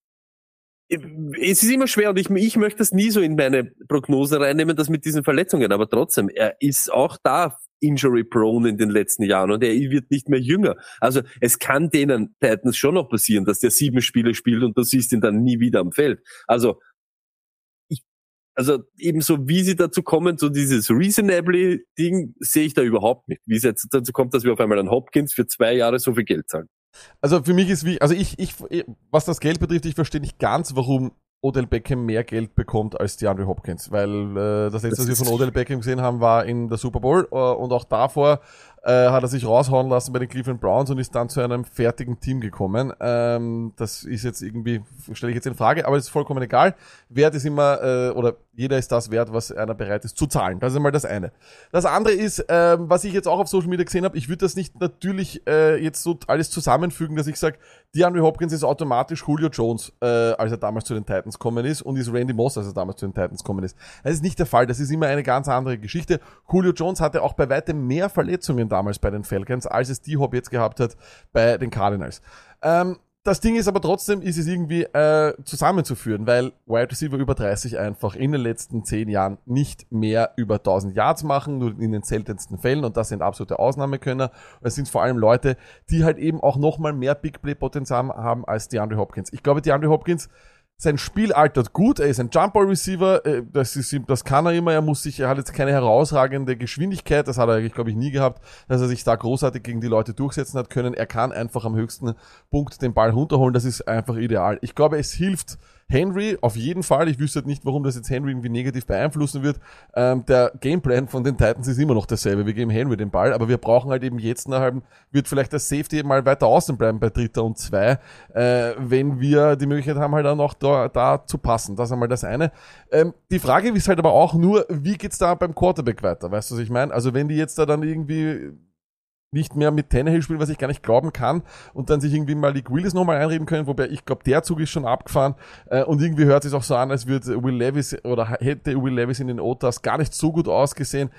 [SPEAKER 1] es ist immer schwer und ich, ich möchte das nie so in meine Prognose reinnehmen, das mit diesen Verletzungen, aber trotzdem, er ist auch da injury prone in den letzten Jahren und er wird nicht mehr jünger. Also es kann denen Titans schon noch passieren, dass der sieben Spiele spielt und du siehst ihn dann nie wieder am Feld. Also ich, also ebenso wie sie dazu kommen, so dieses reasonably Ding sehe ich da überhaupt nicht. Wie es jetzt dazu kommt, dass wir auf einmal an Hopkins für zwei Jahre so viel Geld zahlen.
[SPEAKER 2] Also für mich ist wie, also ich, ich, was das Geld betrifft, ich verstehe nicht ganz, warum Odell Beckham mehr Geld bekommt als DeAndre Hopkins, weil äh, das letzte,
[SPEAKER 1] Das
[SPEAKER 2] was wir von Odell Beckham gesehen haben, war in der Super Bowl äh, und auch davor äh, hat er sich raushauen lassen bei den Cleveland Browns und ist dann zu einem fertigen Team gekommen. Ähm, das ist jetzt irgendwie, stelle ich jetzt in Frage, aber es ist vollkommen egal. Wert ist immer, äh, oder jeder ist das wert, was einer bereit ist zu zahlen. Das ist einmal das eine. Das andere ist, ähm, was ich jetzt auch auf Social Media gesehen habe, ich würde das nicht natürlich äh, jetzt so alles zusammenfügen, dass ich sage, DeAndre Hopkins ist automatisch Julio Jones, äh, als er damals zu den Titans gekommen ist, und ist Randy Moss, als er damals zu den Titans gekommen ist. Das ist nicht der Fall. Das ist immer eine ganz andere Geschichte. Julio Jones hatte auch bei weitem mehr Verletzungen damals bei den Falcons, als es D-Hop jetzt gehabt hat bei den Cardinals. Ähm, das Ding ist aber trotzdem, ist es irgendwie äh, zusammenzuführen, weil Wide Receiver über 30 einfach in den letzten 10 Jahren nicht mehr über 1000 Yards machen, nur in den seltensten Fällen und das sind absolute Ausnahmekönner. Es sind vor allem Leute, die halt eben auch nochmal mehr Big Play Potenzial haben als DeAndre Hopkins. Ich glaube, DeAndre Hopkins sein Spiel altert gut, er ist ein Jump-Ball Receiver, äh, das, ist, ihm- das kann er immer, er muss sich, er hat jetzt keine herausragende Geschwindigkeit, das hat er eigentlich, glaube ich, nie gehabt, dass er sich da großartig gegen die Leute durchsetzen hat können. Er kann einfach am höchsten Punkt den Ball runterholen, das ist einfach ideal. Ich glaube, es hilft Henry auf jeden Fall, ich wüsste halt nicht, warum das jetzt Henry irgendwie negativ beeinflussen wird. Ähm, der Gameplan von den Titans ist immer noch derselbe, wir geben Henry den Ball, aber wir brauchen halt eben jetzt nach halben, wird vielleicht der Safety mal weiter außen bleiben bei dritter und zwei, äh, wenn wir die Möglichkeit haben, halt dann auch da, da zu passen. Das ist einmal das eine. Ähm, die Frage ist halt aber auch nur, wie geht's da beim Quarterback weiter? Weißt du, was ich meine? Also wenn die jetzt da dann irgendwie nicht mehr mit Tannehill spielen, was ich gar nicht glauben kann, und dann sich irgendwie mal die Willis nochmal einreden können, wobei ich glaube, der Zug ist schon abgefahren, äh, und irgendwie hört es auch so an, als würde Will Levis oder hätte Will Levis in den Otas gar nicht so gut ausgesehen.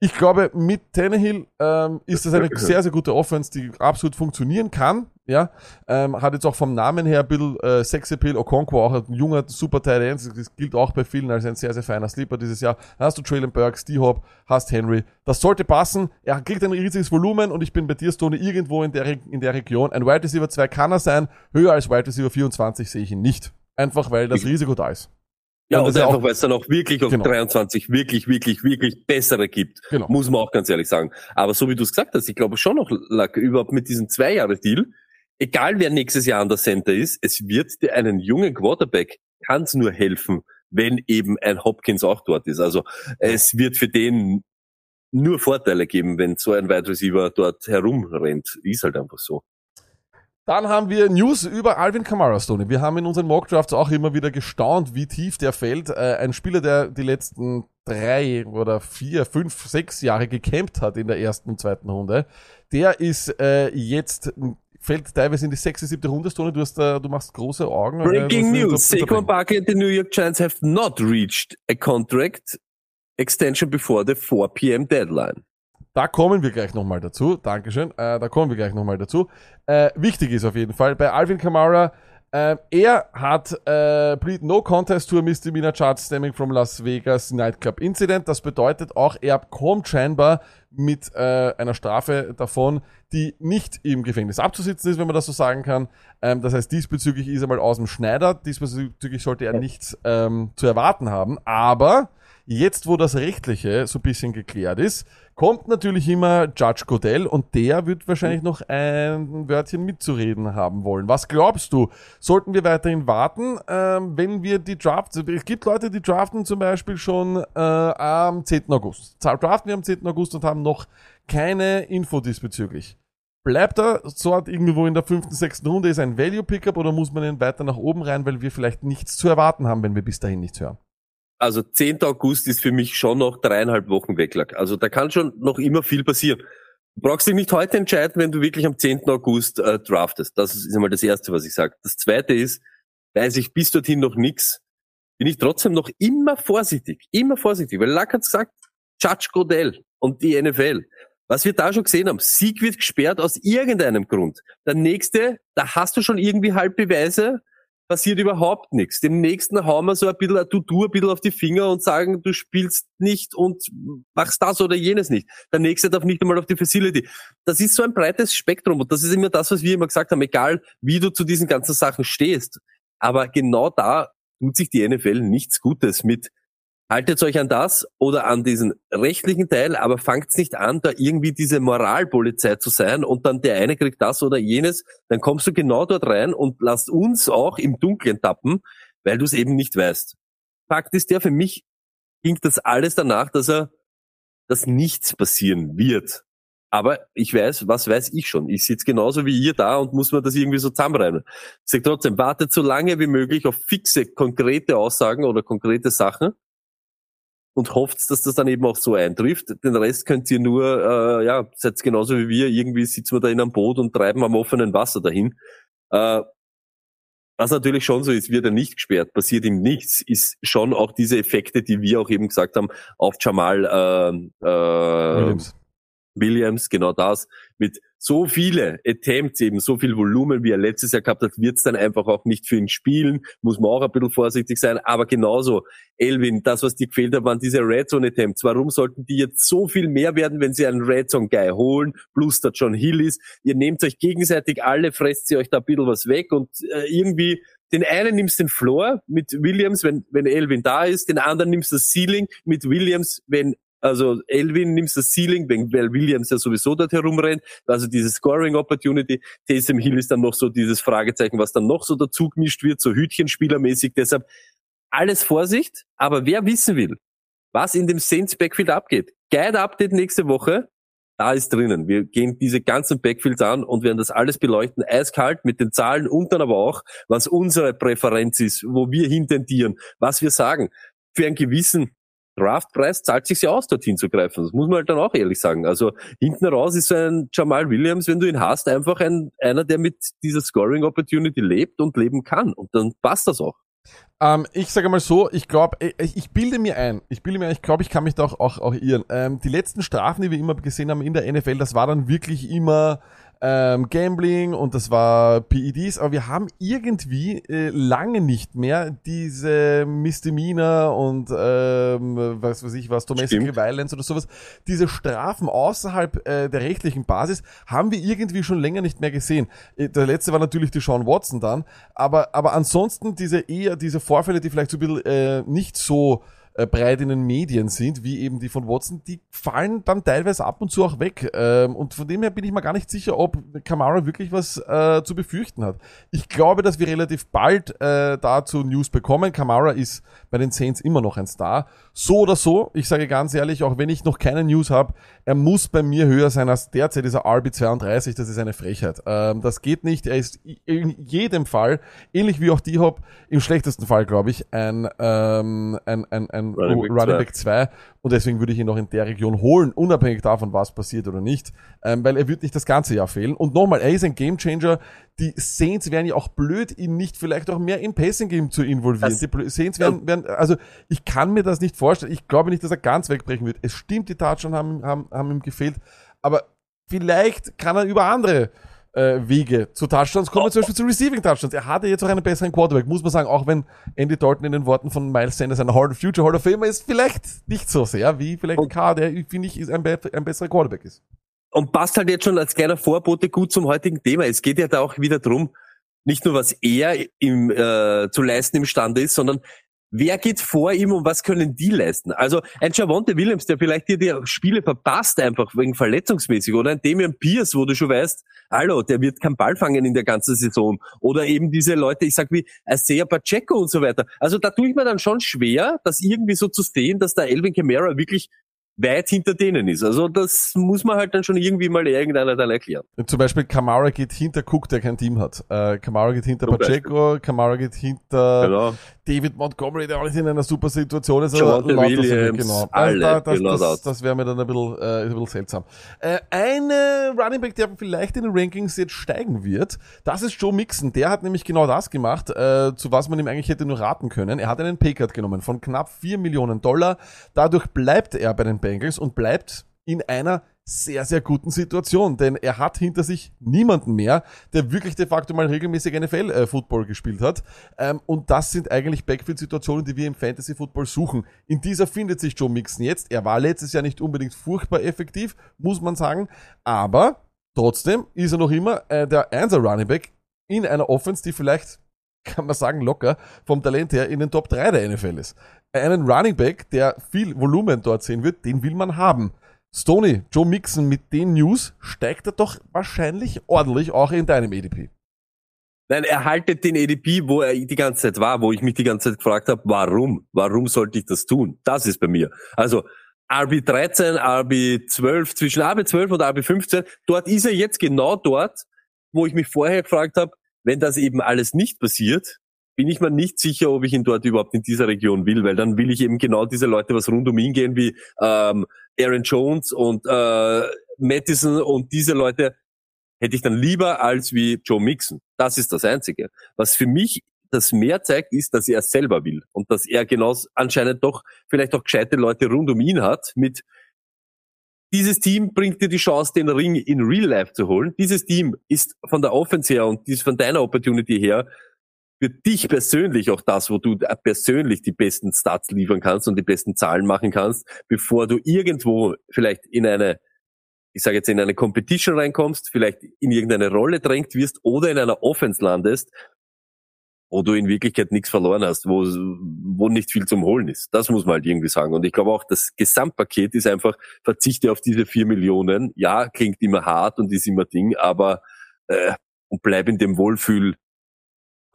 [SPEAKER 2] Ich glaube, mit Tannehill ähm, ist das eine sehr, sehr gute Offense, die absolut funktionieren kann. Ja, ähm, hat jetzt auch vom Namen her ein bisschen äh, Sexappeal. Okonkwo auch ein junger, super Tight. Das gilt auch bei vielen als ein sehr, sehr feiner Sleeper dieses Jahr. Dann hast du Traylon Burks, D-Hop, hast Henry. Das sollte passen. Er kriegt ein riesiges Volumen und ich bin bei dir, Stone, irgendwo in der, in der Region. Ein Wide Receiver 2 kann er sein. Höher als Wide Receiver 24 sehe ich ihn nicht. Einfach weil das Risiko da ist.
[SPEAKER 1] Ja,
[SPEAKER 2] Und
[SPEAKER 1] und einfach, weil es dann auch wirklich auf
[SPEAKER 2] Genau.
[SPEAKER 1] 23 wirklich, wirklich, wirklich bessere gibt.
[SPEAKER 2] Genau.
[SPEAKER 1] Muss man auch ganz ehrlich sagen. Aber so wie du es gesagt hast, ich glaube schon noch, Lack, überhaupt mit diesem Zwei-Jahre-Deal, egal wer nächstes Jahr an der Center ist, es wird dir einen jungen Quarterback, kann es nur helfen, wenn eben ein Hopkins auch dort ist. Also es wird für den nur Vorteile geben, wenn so ein Wide Receiver dort herumrennt. Ist halt einfach so.
[SPEAKER 2] Dann haben wir News über Alvin Kamara, Stoney. Wir haben in unseren Mockdrafts auch immer wieder gestaunt, wie tief der fällt. Äh, ein Spieler, der die letzten drei oder vier, fünf, sechs Jahre gecampt hat in der ersten und zweiten Runde, der ist äh, jetzt fällt teilweise in die sechste, siebte Runde, Stoney. Du hast, äh, du machst große Augen.
[SPEAKER 1] Breaking
[SPEAKER 2] Äh,
[SPEAKER 1] news. Saquon Barkley and the New York Giants have not reached a contract extension before the 4 p.m. deadline.
[SPEAKER 2] Da kommen wir gleich nochmal dazu. Dankeschön. Äh, da kommen wir gleich nochmal dazu. Äh, wichtig ist auf jeden Fall, bei Alvin Kamara, äh, er hat äh, plead no contest to a misdemeanor charge stemming from Las Vegas Nightclub Incident. Das bedeutet auch, er kommt scheinbar mit äh, einer Strafe davon, die nicht im Gefängnis abzusitzen ist, wenn man das so sagen kann. Ähm, das heißt, diesbezüglich ist er mal aus dem Schneider. Diesbezüglich sollte er nichts ähm, zu erwarten haben. Aber jetzt, wo das Rechtliche so ein bisschen geklärt ist, kommt natürlich immer Judge Godell und der wird wahrscheinlich noch ein Wörtchen mitzureden haben wollen. Was glaubst du? Sollten wir weiterhin warten, ähm, wenn wir die Drafts, es gibt Leute, die draften zum Beispiel schon äh, am 10. August. Draften wir am 10. August und haben noch keine Info diesbezüglich. Bleibt er so hat irgendwo in der fünften, sechsten Runde ist ein Value Pickup oder muss man ihn weiter nach oben rein, weil wir vielleicht nichts zu erwarten haben, wenn wir bis dahin nichts hören?
[SPEAKER 1] Also 10. August ist für mich schon noch dreieinhalb Wochen weg. Lack. Also da kann schon noch immer viel passieren. Du brauchst dich nicht heute entscheiden, wenn du wirklich am 10. August äh, draftest. Das ist einmal das Erste, was ich sage. Das Zweite ist, weiß ich bis dorthin noch nix, bin ich trotzdem noch immer vorsichtig. Immer vorsichtig. Weil Lack hat gesagt, Judge Godell und die NFL. Was wir da schon gesehen haben, Sieg wird gesperrt aus irgendeinem Grund. Der nächste, da hast du schon irgendwie Halbbeweise, passiert überhaupt nichts. Dem nächsten hauen wir so ein bisschen ein Tutu ein bisschen auf die Finger und sagen, du spielst nicht und machst das oder jenes nicht. Der nächste darf nicht einmal auf die Facility. Das ist so ein breites Spektrum und das ist immer das, was wir immer gesagt haben, egal wie du zu diesen ganzen Sachen stehst. Aber genau da tut sich die NFL nichts Gutes mit. Haltet euch an das oder an diesen rechtlichen Teil, aber fangt nicht an, da irgendwie diese Moralpolizei zu sein und dann der eine kriegt das oder jenes, dann kommst du genau dort rein und lasst uns auch im Dunkeln tappen, weil du es eben nicht weißt. Fakt ist der, für mich klingt das alles danach, dass er, dass nichts passieren wird. Aber ich weiß, was weiß ich schon? Ich sitze genauso wie ihr da und muss mir das irgendwie so zusammenreimen. Ich sage trotzdem, wartet so lange wie möglich auf fixe, konkrete Aussagen oder konkrete Sachen und hofft, dass das dann eben auch so eintrifft. Den Rest könnt ihr nur, äh, ja, seid genauso wie wir, irgendwie sitzen wir da in einem Boot und treiben am offenen Wasser dahin. Äh, was natürlich schon so ist, wird er nicht gesperrt, passiert ihm nichts, ist schon auch diese Effekte, die wir auch eben gesagt haben, auf Jamal äh, äh,
[SPEAKER 2] Williams.
[SPEAKER 1] Williams, genau das, mit so viele Attempts, eben so viel Volumen, wie er letztes Jahr gehabt hat, wird's dann einfach auch nicht für ihn spielen, muss man auch ein bisschen vorsichtig sein, aber genauso, Elvin, das, was dir gefehlt hat, waren diese Red Zone Attempts. Warum sollten die jetzt so viel mehr werden, wenn sie einen Red Zone Guy holen, plus der John Hill ist? Ihr nehmt euch gegenseitig alle, fresst sie euch da ein bisschen was weg und äh, irgendwie den einen nimmst den Floor mit Williams, wenn, wenn Elvin da ist, den anderen nimmst das Ceiling mit Williams, wenn also Elvin nimmst das Ceiling, weil Williams ja sowieso dort herumrennt. Also diese Scoring Opportunity. Taysom Hill ist dann noch so dieses Fragezeichen, was dann noch so dazu gemischt wird, so Hütchenspielermäßig. Deshalb alles Vorsicht. Aber wer wissen will, was in dem Saints Backfield abgeht, Guide Update nächste Woche. Da ist drinnen. Wir gehen diese ganzen Backfields an und werden das alles beleuchten, eiskalt mit den Zahlen und dann aber auch, was unsere Präferenz ist, wo wir hintendieren, was wir sagen. Für einen gewissen Draftpreis zahlt sich ja aus, dorthin zu greifen. Das muss man halt dann auch ehrlich sagen. Also hinten raus ist so ein Jamal Williams, wenn du ihn hast, einfach ein, einer, der mit dieser Scoring Opportunity lebt und leben kann. Und dann passt das auch.
[SPEAKER 2] Ähm, ich sage mal so, ich glaube, ich, ich bilde mir ein, ich bilde mir ein, ich glaube, ich kann mich da auch, auch, auch irren. Ähm, die letzten Strafen, die wir immer gesehen haben in der NFL, das war dann wirklich immer ähm, Gambling und das war PEDs, aber wir haben irgendwie äh, lange nicht mehr diese Misdemeanor und ähm, was weiß ich was, Domestic
[SPEAKER 1] Stimmt.
[SPEAKER 2] Violence oder sowas, diese Strafen außerhalb äh, der rechtlichen Basis haben wir irgendwie schon länger nicht mehr gesehen. Äh, Der letzte war natürlich die Sean Watson dann, aber, aber ansonsten diese eher diese Vorfälle, die vielleicht so ein bisschen äh, nicht so äh, breit in den Medien sind, wie eben die von Watson, die fallen dann teilweise ab und zu auch weg. Ähm, und von dem her bin ich mir gar nicht sicher, ob Kamara wirklich was äh, zu befürchten hat. Ich glaube, dass wir relativ bald äh, dazu News bekommen. Kamara ist bei den Saints immer noch ein Star. So oder so, ich sage ganz ehrlich, auch wenn ich noch keine News habe, er muss bei mir höher sein als derzeit dieser RB32. Das ist eine Frechheit. Ähm, das geht nicht. Er ist in jedem Fall, ähnlich wie auch die Hop, im schlechtesten Fall, glaube ich, ein, ähm, ein, ein, ein
[SPEAKER 1] Running Back
[SPEAKER 2] Running. Back 2 und deswegen würde ich ihn noch in der Region holen, unabhängig davon, was passiert oder nicht, ähm, weil er wird nicht das ganze Jahr fehlen. Und nochmal, er ist ein Gamechanger. Die Saints wären ja auch blöd, ihn nicht vielleicht auch mehr im Passing Game zu involvieren.
[SPEAKER 1] Das-
[SPEAKER 2] die Saints werden, werden, also ich kann mir das nicht vorstellen. Ich glaube nicht, dass er ganz wegbrechen wird. Es stimmt, die Touchdowns haben, haben, haben ihm gefehlt, aber vielleicht kann er über andere äh, Wege zu Touchdowns kommen, zum Beispiel zu Receiving Touchdowns. Er hatte jetzt auch einen besseren Quarterback, muss man sagen, auch wenn Andy Dalton in den Worten von Miles Sanders ein Hall Future Hall of Famer ist, vielleicht nicht so sehr, wie vielleicht
[SPEAKER 1] Und-
[SPEAKER 2] K, der, finde ich, ist ein, ein besserer Quarterback ist.
[SPEAKER 1] Und passt halt jetzt schon als kleiner Vorbote gut zum heutigen Thema. Es geht ja da auch wieder drum, nicht nur was er im, äh, zu leisten imstande ist, sondern wer geht vor ihm und was können die leisten? Also ein Javonte Williams, der vielleicht dir die Spiele verpasst, einfach wegen verletzungsmäßig, oder ein Damian Pierce, wo du schon weißt, hallo, der wird keinen Ball fangen in der ganzen Saison. Oder eben diese Leute, ich sag wie Isaiah Pacheco und so weiter. Also da tue ich mir dann schon schwer, das irgendwie so zu sehen, dass der Elvin Kamara wirklich weit hinter denen ist. Also das muss man halt dann schon irgendwie mal irgendeiner dann erklären.
[SPEAKER 2] Zum Beispiel Kamara geht hinter Cook, der kein Team hat. Äh, Kamara geht hinter
[SPEAKER 1] Zum
[SPEAKER 2] Pacheco, Kamara geht hinter
[SPEAKER 1] Genau.
[SPEAKER 2] David Montgomery, der auch nicht in einer super Situation ist.
[SPEAKER 1] Javonte
[SPEAKER 2] lauter so-
[SPEAKER 1] Williams,
[SPEAKER 2] genau.
[SPEAKER 1] alle,
[SPEAKER 2] das, das,
[SPEAKER 1] genau
[SPEAKER 2] das,
[SPEAKER 1] das.
[SPEAKER 2] wäre mir dann ein bisschen, äh, ein bisschen seltsam. Äh, eine Running Back, der vielleicht in den Rankings jetzt steigen wird, das ist Joe Mixon. Der hat nämlich genau das gemacht, äh, zu was man ihm eigentlich hätte nur raten können. Er hat einen Paycard genommen von knapp 4 Millionen Dollar. Dadurch bleibt er bei den Bengals und bleibt in einer sehr, sehr guten Situation, denn er hat hinter sich niemanden mehr, der wirklich de facto mal regelmäßig NFL-Football gespielt hat. Ähm, und das sind eigentlich Backfield-Situationen, die wir im Fantasy-Football suchen. In dieser findet sich Joe Mixon jetzt. Er war letztes Jahr nicht unbedingt furchtbar effektiv, muss man sagen, aber trotzdem ist er noch immer äh, der 1er Running Back in einer Offense, die vielleicht, kann man sagen, locker vom Talent her in den Top 3 der NFL ist. Einen Running Back, der viel Volumen dort sehen wird, den will man haben. Stoney, Joe Mixon mit den News steigt er doch wahrscheinlich ordentlich auch in deinem EDP.
[SPEAKER 1] Nein, er haltet den ADP, wo er die ganze Zeit war, wo ich mich die ganze Zeit gefragt habe, warum? Warum sollte ich das tun? Das ist bei mir. Also RB13, RB12, zwischen RB12 und RB15, dort ist er jetzt genau dort, wo ich mich vorher gefragt habe, wenn das eben alles nicht passiert, bin ich mir nicht sicher, ob ich ihn dort überhaupt in dieser Region will, weil dann will ich eben genau diese Leute, was rund um ihn gehen, wie ähm, Aaron Jones und äh, Madison und diese Leute, hätte ich dann lieber als wie Joe Mixon. Das ist das Einzige. Was für mich das mehr zeigt, ist, dass er selber will und dass er genau anscheinend doch vielleicht auch gescheite Leute rund um ihn hat mit dieses Team bringt dir die Chance, den Ring in Real Life zu holen. Dieses Team ist von der Offense her und von deiner Opportunity her für dich persönlich auch das, wo du persönlich die besten Stats liefern kannst und die besten Zahlen machen kannst, bevor du irgendwo vielleicht in eine, ich sage jetzt in eine Competition reinkommst, vielleicht in irgendeine Rolle drängt wirst oder in einer Offense landest, wo du in Wirklichkeit nichts verloren hast, wo, wo nicht viel zum Holen ist. Das muss man halt irgendwie sagen. Und ich glaube auch, das Gesamtpaket ist einfach, verzichte auf diese vier Millionen. Ja, klingt immer hart und ist immer Ding, aber äh, und bleib in dem Wohlfühl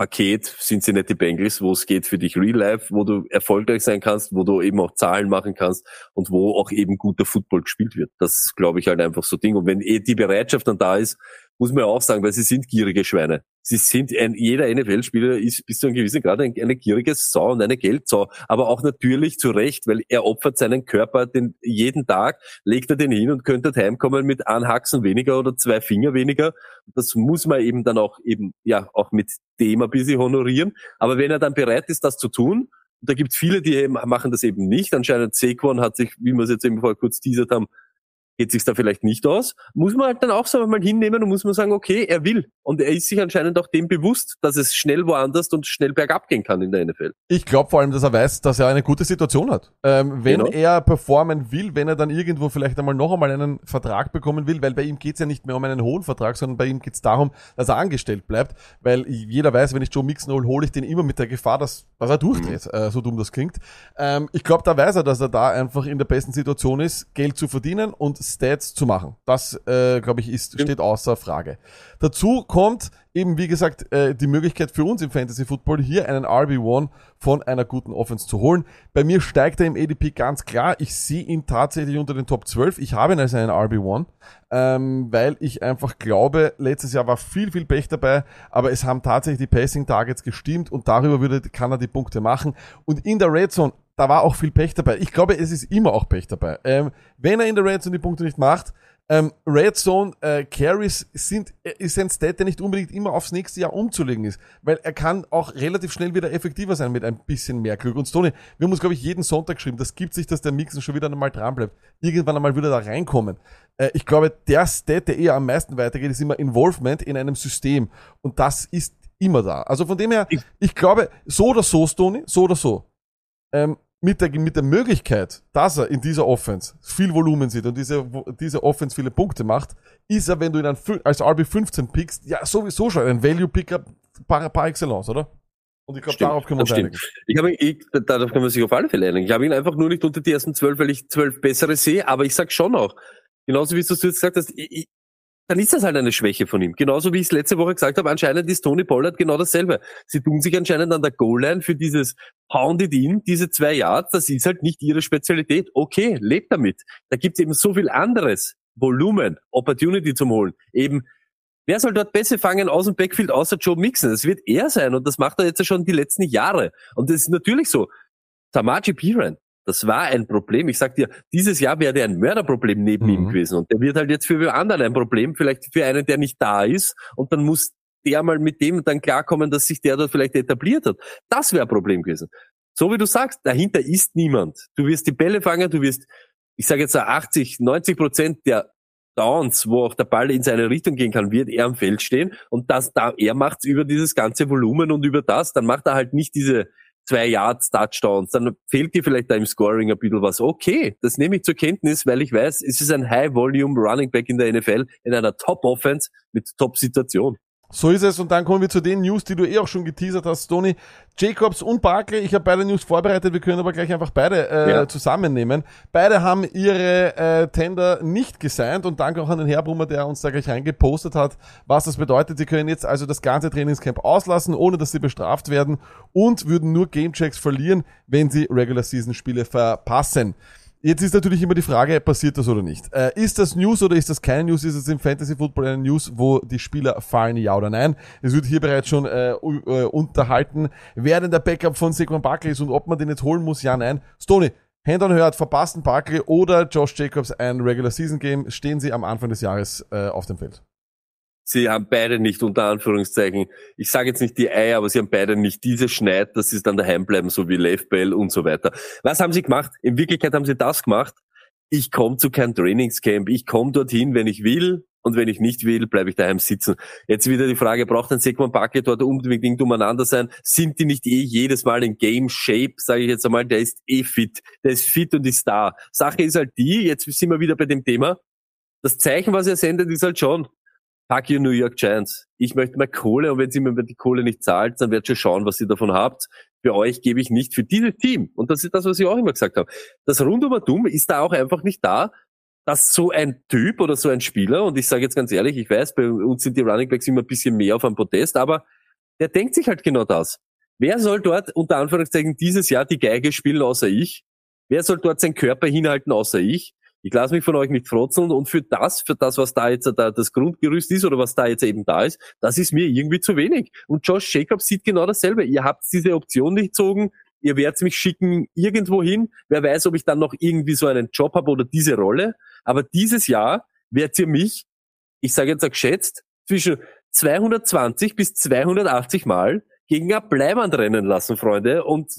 [SPEAKER 1] Paket Cincinnati Bengals, wo es geht für dich Real Life, wo du erfolgreich sein kannst, wo du eben auch Zahlen machen kannst und wo auch eben guter Football gespielt wird. Das glaube ich halt einfach so Ding. Und wenn eh die Bereitschaft dann da ist, muss man ja auch sagen, weil sie sind gierige Schweine. Sie sind, ein, jeder NFL-Spieler ist bis zu einem gewissen Grad ein, eine gierige Sau und eine Geldsau. Aber auch natürlich zu Recht, weil er opfert seinen Körper den, jeden Tag, legt er den hin und könnte heimkommen mit einem Haxen weniger oder zwei Finger weniger. Das muss man eben dann auch eben, ja, auch mit dem ein bisschen honorieren. Aber wenn er dann bereit ist, das zu tun, da gibt es viele, die eben machen das eben nicht. Anscheinend Sequan hat sich, wie wir es jetzt eben vorher kurz teasert haben, geht sich da vielleicht nicht aus, muss man halt dann auch so mal hinnehmen und muss man sagen, okay, er will. Und er ist sich anscheinend auch dem bewusst, dass es schnell woanders und schnell bergab gehen kann in der NFL.
[SPEAKER 2] Ich glaube vor allem, dass er weiß, dass er eine gute Situation hat. Ähm, wenn
[SPEAKER 1] Genau.
[SPEAKER 2] er performen will, wenn er dann irgendwo vielleicht einmal noch einmal einen Vertrag bekommen will, weil bei ihm geht's ja nicht mehr um einen hohen Vertrag, sondern bei ihm geht's darum, dass er angestellt bleibt, weil jeder weiß, wenn ich Joe Mixon hole, hole ich den immer mit der Gefahr, dass, dass er durchdreht, äh, so dumm das klingt. Ähm, ich glaube, da weiß er, dass er da einfach in der besten Situation ist, Geld zu verdienen und Stats zu machen. Das, äh, glaube ich, ist, steht außer Frage. Dazu kommt eben, wie gesagt, äh, die Möglichkeit für uns im Fantasy Football hier einen RB1 von einer guten Offense zu holen. Bei mir steigt er im ADP ganz klar. Ich sehe ihn tatsächlich unter den Top 12. Ich habe ihn als einen RB1, ähm, weil ich einfach glaube, letztes Jahr war viel, viel Pech dabei, aber es haben tatsächlich die Passing Targets gestimmt und darüber würde, kann er die Punkte machen. Und in der Red Zone, da war auch viel Pech dabei. Ich glaube, es ist immer auch Pech dabei. Ähm, wenn er in der Red Zone die Punkte nicht macht, ähm, Red Zone äh, Carries sind äh, ist ein Stat, der nicht unbedingt immer aufs nächste Jahr umzulegen ist, weil er kann auch relativ schnell wieder effektiver sein mit ein bisschen mehr Glück. Und Stoney, wir haben uns glaube ich jeden Sonntag geschrieben, das gibt sich, dass der Mixen schon wieder einmal dran bleibt, irgendwann einmal wieder da reinkommen. Äh, ich glaube, der Stat, der eher am meisten weitergeht, ist immer Involvement in einem System und das ist immer da. Also von dem her,
[SPEAKER 1] Ich-
[SPEAKER 2] ich glaube, so oder so, Stoney, so oder so, ähm, mit der, mit der Möglichkeit, dass er in dieser Offense viel Volumen sieht und diese, diese Offense viele Punkte macht, ist er, wenn du ihn dann als RB15 pickst, ja sowieso schon ein Value-Picker par, par excellence, oder? Und ich glaube, darauf können wir uns einigen.
[SPEAKER 1] Ich habe ihn, ich, darauf kann man sich auf alle Fälle einigen. Ich habe ihn einfach nur nicht unter die ersten zwölf, weil ich zwölf bessere sehe, aber ich sag schon auch, genauso wie du es jetzt gesagt hast, ich, dann ist das halt eine Schwäche von ihm. Genauso wie ich es letzte Woche gesagt habe, anscheinend ist Tony Pollard genau dasselbe. Sie tun sich anscheinend an der Goal-Line für dieses Pounded in, diese zwei Yards, das ist halt nicht ihre Spezialität. Okay, lebt damit. Da gibt es eben so viel anderes. Volumen, Opportunity zum Holen. Eben, wer soll dort Pässe fangen aus dem Backfield außer Joe Mixon? Das wird er sein und das macht er jetzt schon die letzten Jahre. Und das ist natürlich so. Tamaji Piran, das war ein Problem. Ich sag dir, dieses Jahr wäre der ein Mörderproblem neben
[SPEAKER 2] Mhm.
[SPEAKER 1] ihm gewesen. Und der wird halt jetzt für wen anderen ein Problem, vielleicht für einen, der nicht da ist. Und dann muss der mal mit dem dann klarkommen, dass sich der dort vielleicht etabliert hat. Das wäre ein Problem gewesen. So wie du sagst, dahinter ist niemand. Du wirst die Bälle fangen, du wirst, ich sage jetzt so 80, 90 Prozent der Downs, wo auch der Ball in seine Richtung gehen kann, wird er am Feld stehen. Und das da, er macht's über dieses ganze Volumen und über das, dann macht er halt nicht diese zwei Yards Touchdowns, dann fehlt dir vielleicht da im Scoring ein bisschen was. Okay, das nehme ich zur Kenntnis, weil ich weiß, es ist ein High Volume Running Back in der NFL in einer Top Offense mit Top Situation.
[SPEAKER 2] So ist es. Und dann kommen wir zu den News, die du eh auch schon geteasert hast, Tony. Jacobs und Barkley. Ich habe beide News vorbereitet. Wir können aber gleich einfach beide äh,
[SPEAKER 1] Ja.
[SPEAKER 2] zusammennehmen. Beide haben ihre äh, Tender nicht gesigned und danke auch an den Herbrummer, der uns da gleich reingepostet hat, was das bedeutet. Sie können jetzt also das ganze Trainingscamp auslassen, ohne dass sie bestraft werden und würden nur Gamechecks verlieren, wenn sie Regular Season Spiele verpassen. Jetzt ist natürlich immer die Frage, passiert das oder nicht? Äh, ist das News oder ist das keine News? Ist es im Fantasy Football eine News, wo die Spieler fallen, ja oder nein? Es wird hier bereits schon äh, äh, unterhalten, wer denn der Backup von Saquon Barkley ist und ob man den jetzt holen muss, ja, nein. Stoney, Hand on Hört, verpassten Barkley oder Josh Jacobs ein Regular Season Game, stehen sie am Anfang des Jahres äh, auf dem Feld.
[SPEAKER 1] Sie haben beide nicht unter Anführungszeichen, ich sage jetzt nicht die Eier, aber sie haben beide nicht diese Schneid, dass sie dann daheim bleiben, so wie Lev Bell und so weiter. Was haben sie gemacht? In Wirklichkeit haben sie das gemacht. Ich komme zu keinem Trainingscamp. Ich komme dorthin, wenn ich will. Und wenn ich nicht will, bleibe ich daheim sitzen. Jetzt wieder die Frage, braucht ein Segment Bucket dort unbedingt umeinander sein? Sind die nicht eh jedes Mal in Game Shape, sage ich jetzt einmal, der ist eh fit. Der ist fit und ist da. Sache ist halt die, jetzt sind wir wieder bei dem Thema, das Zeichen, was er sendet, ist halt schon, Fuck you New York Giants. Ich möchte mal Kohle und wenn sie mir die Kohle nicht zahlt, dann werdet ihr schauen, was ihr davon habt. Für euch gebe ich nicht für dieses Team. Und das ist das, was ich auch immer gesagt habe. Das Rundumerdum ist da auch einfach nicht da, dass so ein Typ oder so ein Spieler, und ich sage jetzt ganz ehrlich, ich weiß, bei uns sind die Running Backs immer ein bisschen mehr auf einem Protest, aber der denkt sich halt genau das. Wer soll dort unter Anführungszeichen dieses Jahr die Geige spielen außer ich? Wer soll dort seinen Körper hinhalten außer ich? Ich lasse mich von euch nicht frotzeln und für das, für das, was da jetzt da das Grundgerüst ist oder was da jetzt eben da ist, das ist mir irgendwie zu wenig. Und Josh Jacobs sieht genau dasselbe. Ihr habt diese Option nicht gezogen, ihr werdet mich schicken irgendwo hin. Wer weiß, ob ich dann noch irgendwie so einen Job habe oder diese Rolle. Aber dieses Jahr werdet ihr mich, ich sage jetzt auch geschätzt, zwischen 220 bis 280 Mal gegen ein Bleiband rennen lassen, Freunde. Und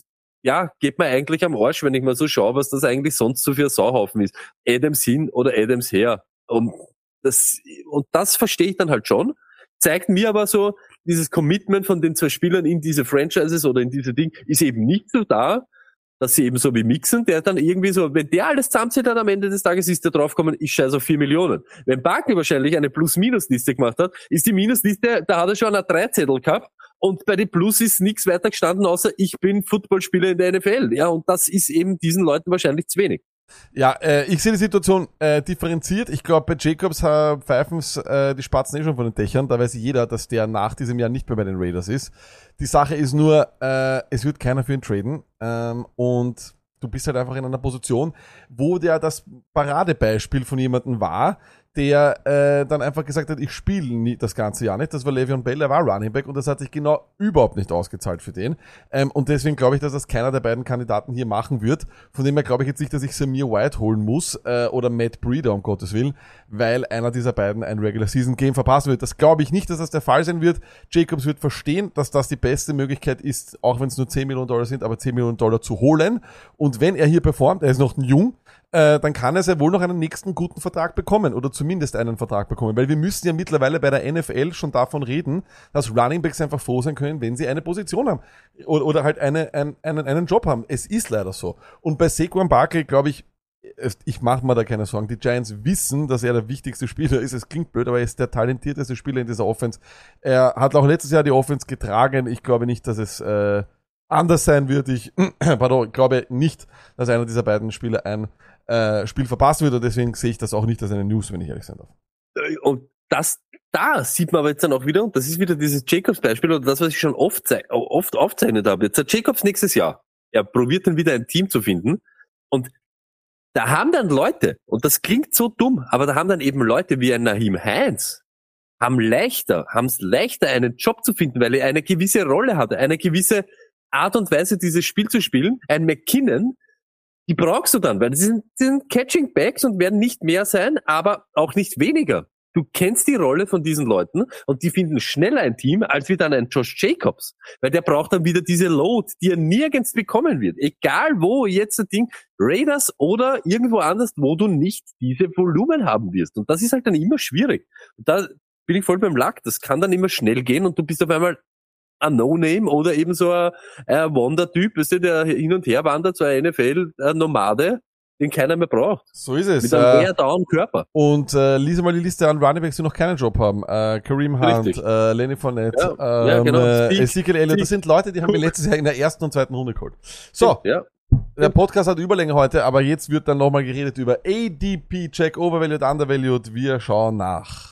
[SPEAKER 1] ja, geht mir eigentlich am Arsch, wenn ich mal so schaue, was das eigentlich sonst so für ein Sauhaufen ist. Adams hin oder Adams her. Und das, und das verstehe ich dann halt schon. Zeigt mir aber so, dieses Commitment von den zwei Spielern in diese Franchises oder in diese Ding ist eben nicht so da, dass sie eben so wie Mixen, der dann irgendwie so, wenn der alles zusammenzieht, dann am Ende des Tages ist der draufgekommen, ich scheiße auf vier Millionen. Wenn Barkley wahrscheinlich eine Plus-Minus-Liste gemacht hat, ist die Minusliste, da hat er schon eine Dreizettel gehabt und bei den Plus ist nichts weiter gestanden, außer ich bin Footballspieler in der NFL. Ja, und das ist eben diesen Leuten wahrscheinlich zu wenig.
[SPEAKER 2] Ja, äh, ich sehe die Situation äh, differenziert. Ich glaube, bei Jacobs äh, pfeifen's äh, die Spatzen eh schon von den Dächern. Da weiß jeder, dass der nach diesem Jahr nicht mehr bei den Raiders ist. Die Sache ist nur, äh, es wird keiner für ihn traden. Ähm, und du bist halt einfach in einer Position, wo der das Paradebeispiel von jemandem war, der äh, dann einfach gesagt hat, ich spiele das ganze Jahr nicht. Das war Le'Veon Bell, er war Running Back und das hat sich genau überhaupt nicht ausgezahlt für den. Ähm, und deswegen glaube ich, dass das keiner der beiden Kandidaten hier machen wird. Von dem her glaube ich jetzt nicht, dass ich Samir White holen muss äh, oder Matt Breeder, um Gottes Willen, weil einer dieser beiden ein Regular Season Game verpassen wird. Das glaube ich nicht, dass das der Fall sein wird. Jacobs wird verstehen, dass das die beste Möglichkeit ist, auch wenn es nur 10 Millionen Dollar sind, aber 10 Millionen Dollar zu holen. Und wenn er hier performt, er ist noch jung, äh, dann kann er sehr wohl noch einen nächsten guten Vertrag bekommen oder zumindest einen Vertrag bekommen, weil wir müssen ja mittlerweile bei der NFL schon davon reden, dass Runningbacks einfach froh sein können, wenn sie eine Position haben oder, oder halt eine, ein, einen, einen Job haben. Es ist leider so. Und bei Saquon Barkley glaube ich, ich mache mir da keine Sorgen. Die Giants wissen, dass er der wichtigste Spieler ist. Es klingt blöd, aber er ist der talentierteste Spieler in dieser Offense. Er hat auch letztes Jahr die Offense getragen. Ich glaube nicht, dass es äh, anders sein wird. Ich pardon, ich glaube nicht, dass einer dieser beiden Spieler ein äh, Spiel verpassen wird und deswegen sehe ich das auch nicht als eine News, wenn ich ehrlich sein darf.
[SPEAKER 1] Äh, Und das, da sieht man aber jetzt dann auch wieder, und das ist wieder dieses Jacobs-Beispiel oder das, was ich schon oft, oft aufzeichnet habe. Jetzt hat Jacobs nächstes Jahr. Er probiert dann wieder ein Team zu finden und da haben dann Leute, und das klingt so dumm, aber da haben dann eben Leute wie ein Nahim Heinz, haben leichter, haben es leichter, einen Job zu finden, weil er eine gewisse Rolle hatte, eine gewisse Art und Weise, dieses Spiel zu spielen. Ein McKinnon, die brauchst du dann, weil sie sind, sind Catching Backs und werden nicht mehr sein, aber auch nicht weniger. Du kennst die Rolle von diesen Leuten und die finden schneller ein Team als wie dann ein Josh Jacobs. Weil der braucht dann wieder diese Load, die er nirgends bekommen wird. Egal wo jetzt das Ding, Raiders oder irgendwo anders, wo du nicht diese Volumen haben wirst. Und das ist halt dann immer schwierig. Und da bin ich voll beim Lack. Das kann dann immer schnell gehen und du bist auf einmal ein No-Name oder eben so ein, ein Wonder-Typ, weißt du, der hin und her wandert, so ein NFL-Nomade, den keiner mehr braucht.
[SPEAKER 2] So ist es.
[SPEAKER 1] Mit einem
[SPEAKER 2] Äh,
[SPEAKER 1] dauernden Körper.
[SPEAKER 2] und äh, lies mal die Liste an Runningbacks, die noch keinen Job haben. Äh, Kareem Hunt,
[SPEAKER 1] Richtig.
[SPEAKER 2] äh, Lenny Fournette,
[SPEAKER 1] Ja, ja,
[SPEAKER 2] ähm,
[SPEAKER 1] genau.
[SPEAKER 2] äh. Ezekiel Elliott. Das sind Leute, die haben wir letztes Jahr in der ersten und zweiten Runde geholt. So,
[SPEAKER 1] Ja.
[SPEAKER 2] der Podcast hat Überlänge heute, aber jetzt wird dann nochmal geredet über ADP, Check, Overvalued, Undervalued. Wir schauen nach.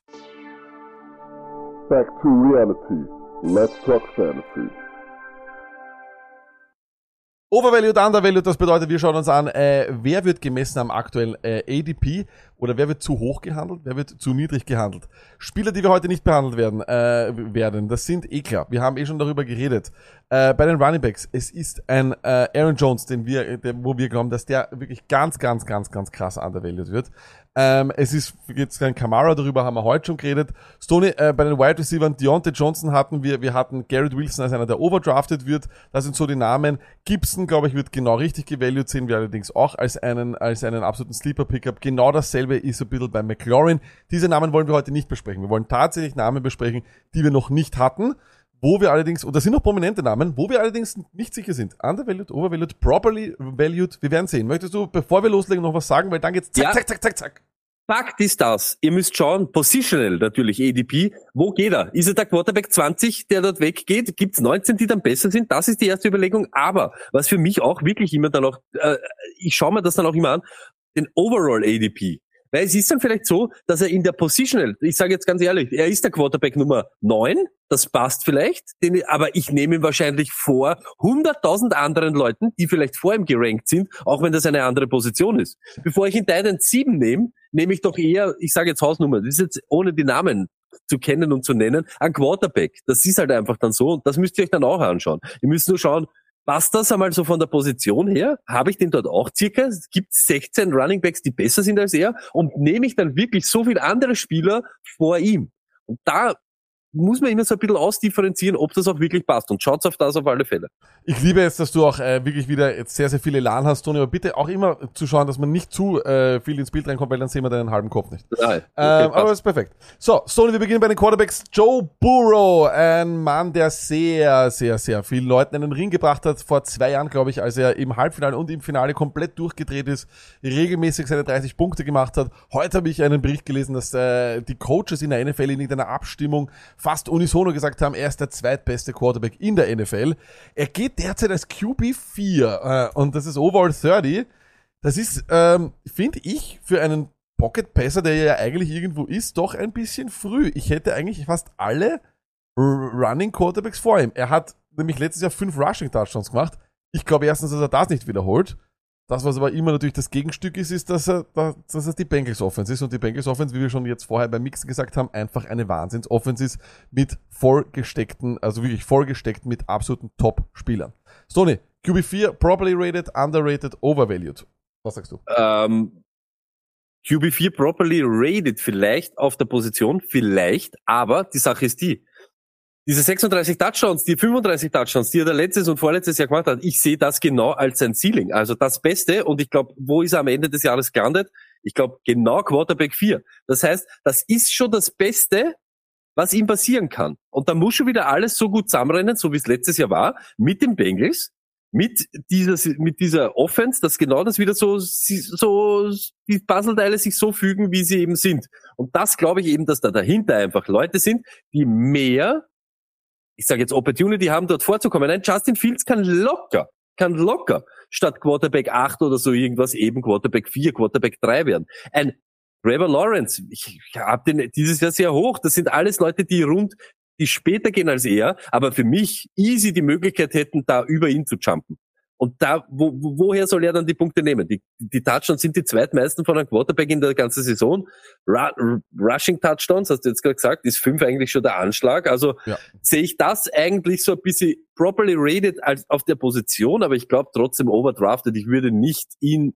[SPEAKER 4] Back to reality. Let's talk fantasy.
[SPEAKER 2] Overvalued, Undervalued, das bedeutet, wir schauen uns an, äh, wer wird gemessen am aktuellen äh, ADP oder wer wird zu hoch gehandelt, wer wird zu niedrig gehandelt. Spieler, die wir heute nicht behandelt werden, äh, werden, das sind eh klar. Wir haben eh schon darüber geredet. Äh, bei den Running Backs, es ist ein äh, Aaron Jones, den wir, der, wo wir glauben, dass der wirklich ganz, ganz, ganz, ganz krass undervalued wird. Ähm, es ist jetzt kein Kamara, darüber haben wir heute schon geredet. Stoney, äh, bei den Wide Receivers, Deontay Johnson hatten wir, wir hatten Garrett Wilson als einer, der overdrafted wird. Das sind so die Namen. Gibson, glaube ich, wird genau richtig gevalued, sehen wir allerdings auch als einen, als einen absoluten Sleeper-Pickup. Genau dasselbe ist ein bisschen bei McLaurin. Diese Namen wollen wir heute nicht besprechen. Wir wollen tatsächlich Namen besprechen, die wir noch nicht hatten. Wo wir allerdings, und das sind noch prominente Namen, wo wir allerdings nicht sicher sind. Undervalued, overvalued, properly valued. Wir werden sehen. Möchtest du, bevor wir loslegen, noch was sagen? Weil dann geht's zack,
[SPEAKER 1] Ja.
[SPEAKER 2] zack, zack, zack, zack.
[SPEAKER 1] Fakt ist das. Ihr müsst schauen, positional natürlich, ADP. Wo geht er? Ist er der Quarterback 20, der dort weggeht? Gibt es 19, die dann besser sind? Das ist die erste Überlegung. Aber was für mich auch wirklich immer dann auch, äh, ich schaue mir das dann auch immer an, den Overall ADP. Weil es ist dann vielleicht so, dass er in der Positional, ich sage jetzt ganz ehrlich, er ist der Quarterback Nummer 9, das passt vielleicht, den, aber ich nehme ihn wahrscheinlich vor 100.000 anderen Leuten, die vielleicht vor ihm gerankt sind, auch wenn das eine andere Position ist. Bevor ich ihn Titan 7 nehme, nehme ich doch eher, ich sage jetzt Hausnummer, das ist jetzt ohne die Namen zu kennen und zu nennen, ein Quarterback. Das ist halt einfach dann so und das müsst ihr euch dann auch anschauen. Ihr müsst nur schauen, Passt das einmal so von der Position her? Habe ich den dort auch circa? Es gibt 16 Running Backs, die besser sind als er und nehme ich dann wirklich so viele andere Spieler vor ihm? Und da muss man immer so ein bisschen ausdifferenzieren, ob das auch wirklich passt. Und schaut's auf das auf alle Fälle.
[SPEAKER 2] Ich liebe jetzt, dass du auch äh, wirklich wieder jetzt sehr, sehr viele Elan hast, Toni, aber bitte auch immer zu schauen, dass man nicht zu äh, viel ins Bild reinkommt, weil dann sehen wir deinen halben Kopf nicht.
[SPEAKER 1] Nein, okay,
[SPEAKER 2] Ähm, aber ist perfekt. So, Stoney, wir beginnen bei den Quarterbacks. Joe Burrow, ein Mann, der sehr, sehr, sehr vielen Leuten in den Ring gebracht hat. Vor zwei Jahren, glaube ich, als er im Halbfinale und im Finale komplett durchgedreht ist, regelmäßig seine 30 Punkte gemacht hat. Heute habe ich einen Bericht gelesen, dass äh, die Coaches in der NFL in irgendeiner Abstimmung fast unisono gesagt haben, er ist der zweitbeste Quarterback in der NFL. Er geht derzeit als QB4 äh, und das ist Overall 30. Das ist, ähm, finde ich, für einen Pocket Passer, der ja eigentlich irgendwo ist, doch ein bisschen früh. Ich hätte eigentlich fast alle Running Quarterbacks vor ihm. Er hat nämlich letztes Jahr fünf Rushing Touchdowns gemacht. Ich glaube erstens, dass er das nicht wiederholt. Das, was aber immer natürlich das Gegenstück ist, ist, dass er, dass es die Bengals Offense ist. Und die Bengals Offense, wie wir schon jetzt vorher beim Mixen gesagt haben, einfach eine Wahnsinns Offense ist mit vollgesteckten, also wirklich vollgesteckt mit absoluten Top-Spielern. Stoney, QB4, properly rated, underrated, overvalued. Was sagst du?
[SPEAKER 1] ähm, QB4 properly rated vielleicht auf der Position, vielleicht, aber die Sache ist die, diese 36 Touchdowns, die 35 Touchdowns, die er letztes und vorletztes Jahr gemacht hat, ich sehe das genau als sein Ceiling. Also das Beste und ich glaube, wo ist er am Ende des Jahres gelandet? Ich glaube, genau Quarterback 4. Das heißt, das ist schon das Beste, was ihm passieren kann. Und da muss schon wieder alles so gut zusammenrennen, so wie es letztes Jahr war, mit den Bengals, mit dieser, mit dieser Offense, dass genau das wieder so, so, die Puzzleteile sich so fügen, wie sie eben sind. Und das glaube ich eben, dass da dahinter einfach Leute sind, die mehr, ich sage jetzt Opportunity haben, dort vorzukommen. Ein Justin Fields kann locker, kann locker statt Quarterback 8 oder so irgendwas eben Quarterback 4, Quarterback 3 werden. Ein Trevor Lawrence, ich habe den dieses Jahr sehr hoch. Das sind alles Leute, die rund, die später gehen als er, aber für mich easy die Möglichkeit hätten, da über ihn zu jumpen. Und da, wo, wo- woher soll er dann die Punkte nehmen? Die, die Touchdowns sind die zweitmeisten von einem Quarterback in der ganzen Saison. Ru- Rushing Touchdowns, hast du jetzt gerade gesagt, ist fünf eigentlich schon der Anschlag. Also
[SPEAKER 2] Ja.
[SPEAKER 1] sehe ich das eigentlich so ein bisschen properly rated als auf der Position, aber ich glaube trotzdem overdrafted. Ich würde nicht ihn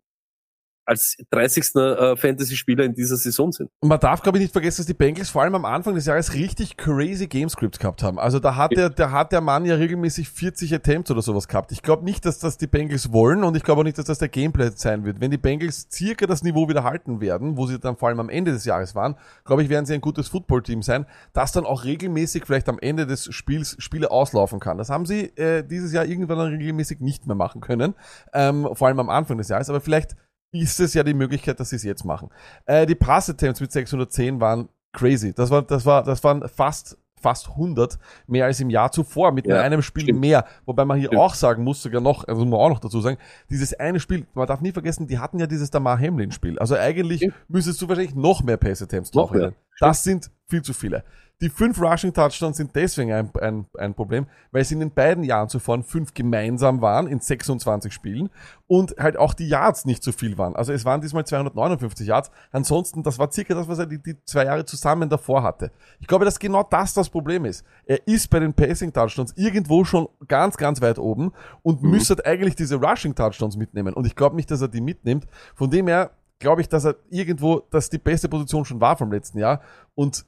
[SPEAKER 1] als 30. Äh, Fantasy-Spieler in dieser Saison sehen.
[SPEAKER 2] Und man darf, glaube ich, nicht vergessen, dass die Bengals vor allem am Anfang des Jahres richtig crazy Gamescripts gehabt haben. Also da hat der, da hat der Mann ja regelmäßig 40 Attempts oder sowas gehabt. Ich glaube nicht, dass das die Bengals wollen und ich glaube auch nicht, dass das der Gameplay sein wird. Wenn die Bengals circa das Niveau wieder halten werden, wo sie dann vor allem am Ende des Jahres waren, glaube ich, werden sie ein gutes Footballteam sein, das dann auch regelmäßig vielleicht am Ende des Spiels Spiele auslaufen kann. Das haben sie äh, dieses Jahr irgendwann dann regelmäßig nicht mehr machen können, ähm, vor allem am Anfang des Jahres, aber vielleicht ist es ja die Möglichkeit, dass sie es jetzt machen. Äh, die Pass-Attempts mit 610 waren crazy. Das war, das war, das waren fast fast 100 mehr als im Jahr zuvor mit
[SPEAKER 1] Ja,
[SPEAKER 2] einem Spiel
[SPEAKER 1] stimmt.
[SPEAKER 2] mehr. Wobei man hier
[SPEAKER 1] Stimmt.
[SPEAKER 2] auch sagen muss, sogar noch, also muss man auch noch dazu sagen, dieses eine Spiel, man darf nie vergessen, die hatten ja dieses Damar Hamlin Spiel. Also eigentlich
[SPEAKER 1] Stimmt.
[SPEAKER 2] müsstest du wahrscheinlich noch mehr Pass Attempts
[SPEAKER 1] Noch
[SPEAKER 2] drauf
[SPEAKER 1] mehr.
[SPEAKER 2] Das sind viel zu viele. Die fünf Rushing Touchdowns sind deswegen ein, ein, ein Problem, weil es in den beiden Jahren zuvor fünf gemeinsam waren in 26 Spielen und halt auch die Yards nicht so viel waren. Also es waren diesmal 259 Yards. Ansonsten, das war circa das, was er die, die zwei Jahre zusammen davor hatte. Ich glaube, dass genau das das Problem ist. Er ist bei den Passing Touchdowns irgendwo schon ganz, ganz weit oben und müsste eigentlich diese Rushing Touchdowns mitnehmen. Und ich glaube nicht, dass er die mitnimmt. Von dem her glaube ich, dass er irgendwo, dass die beste Position schon war vom letzten Jahr. Und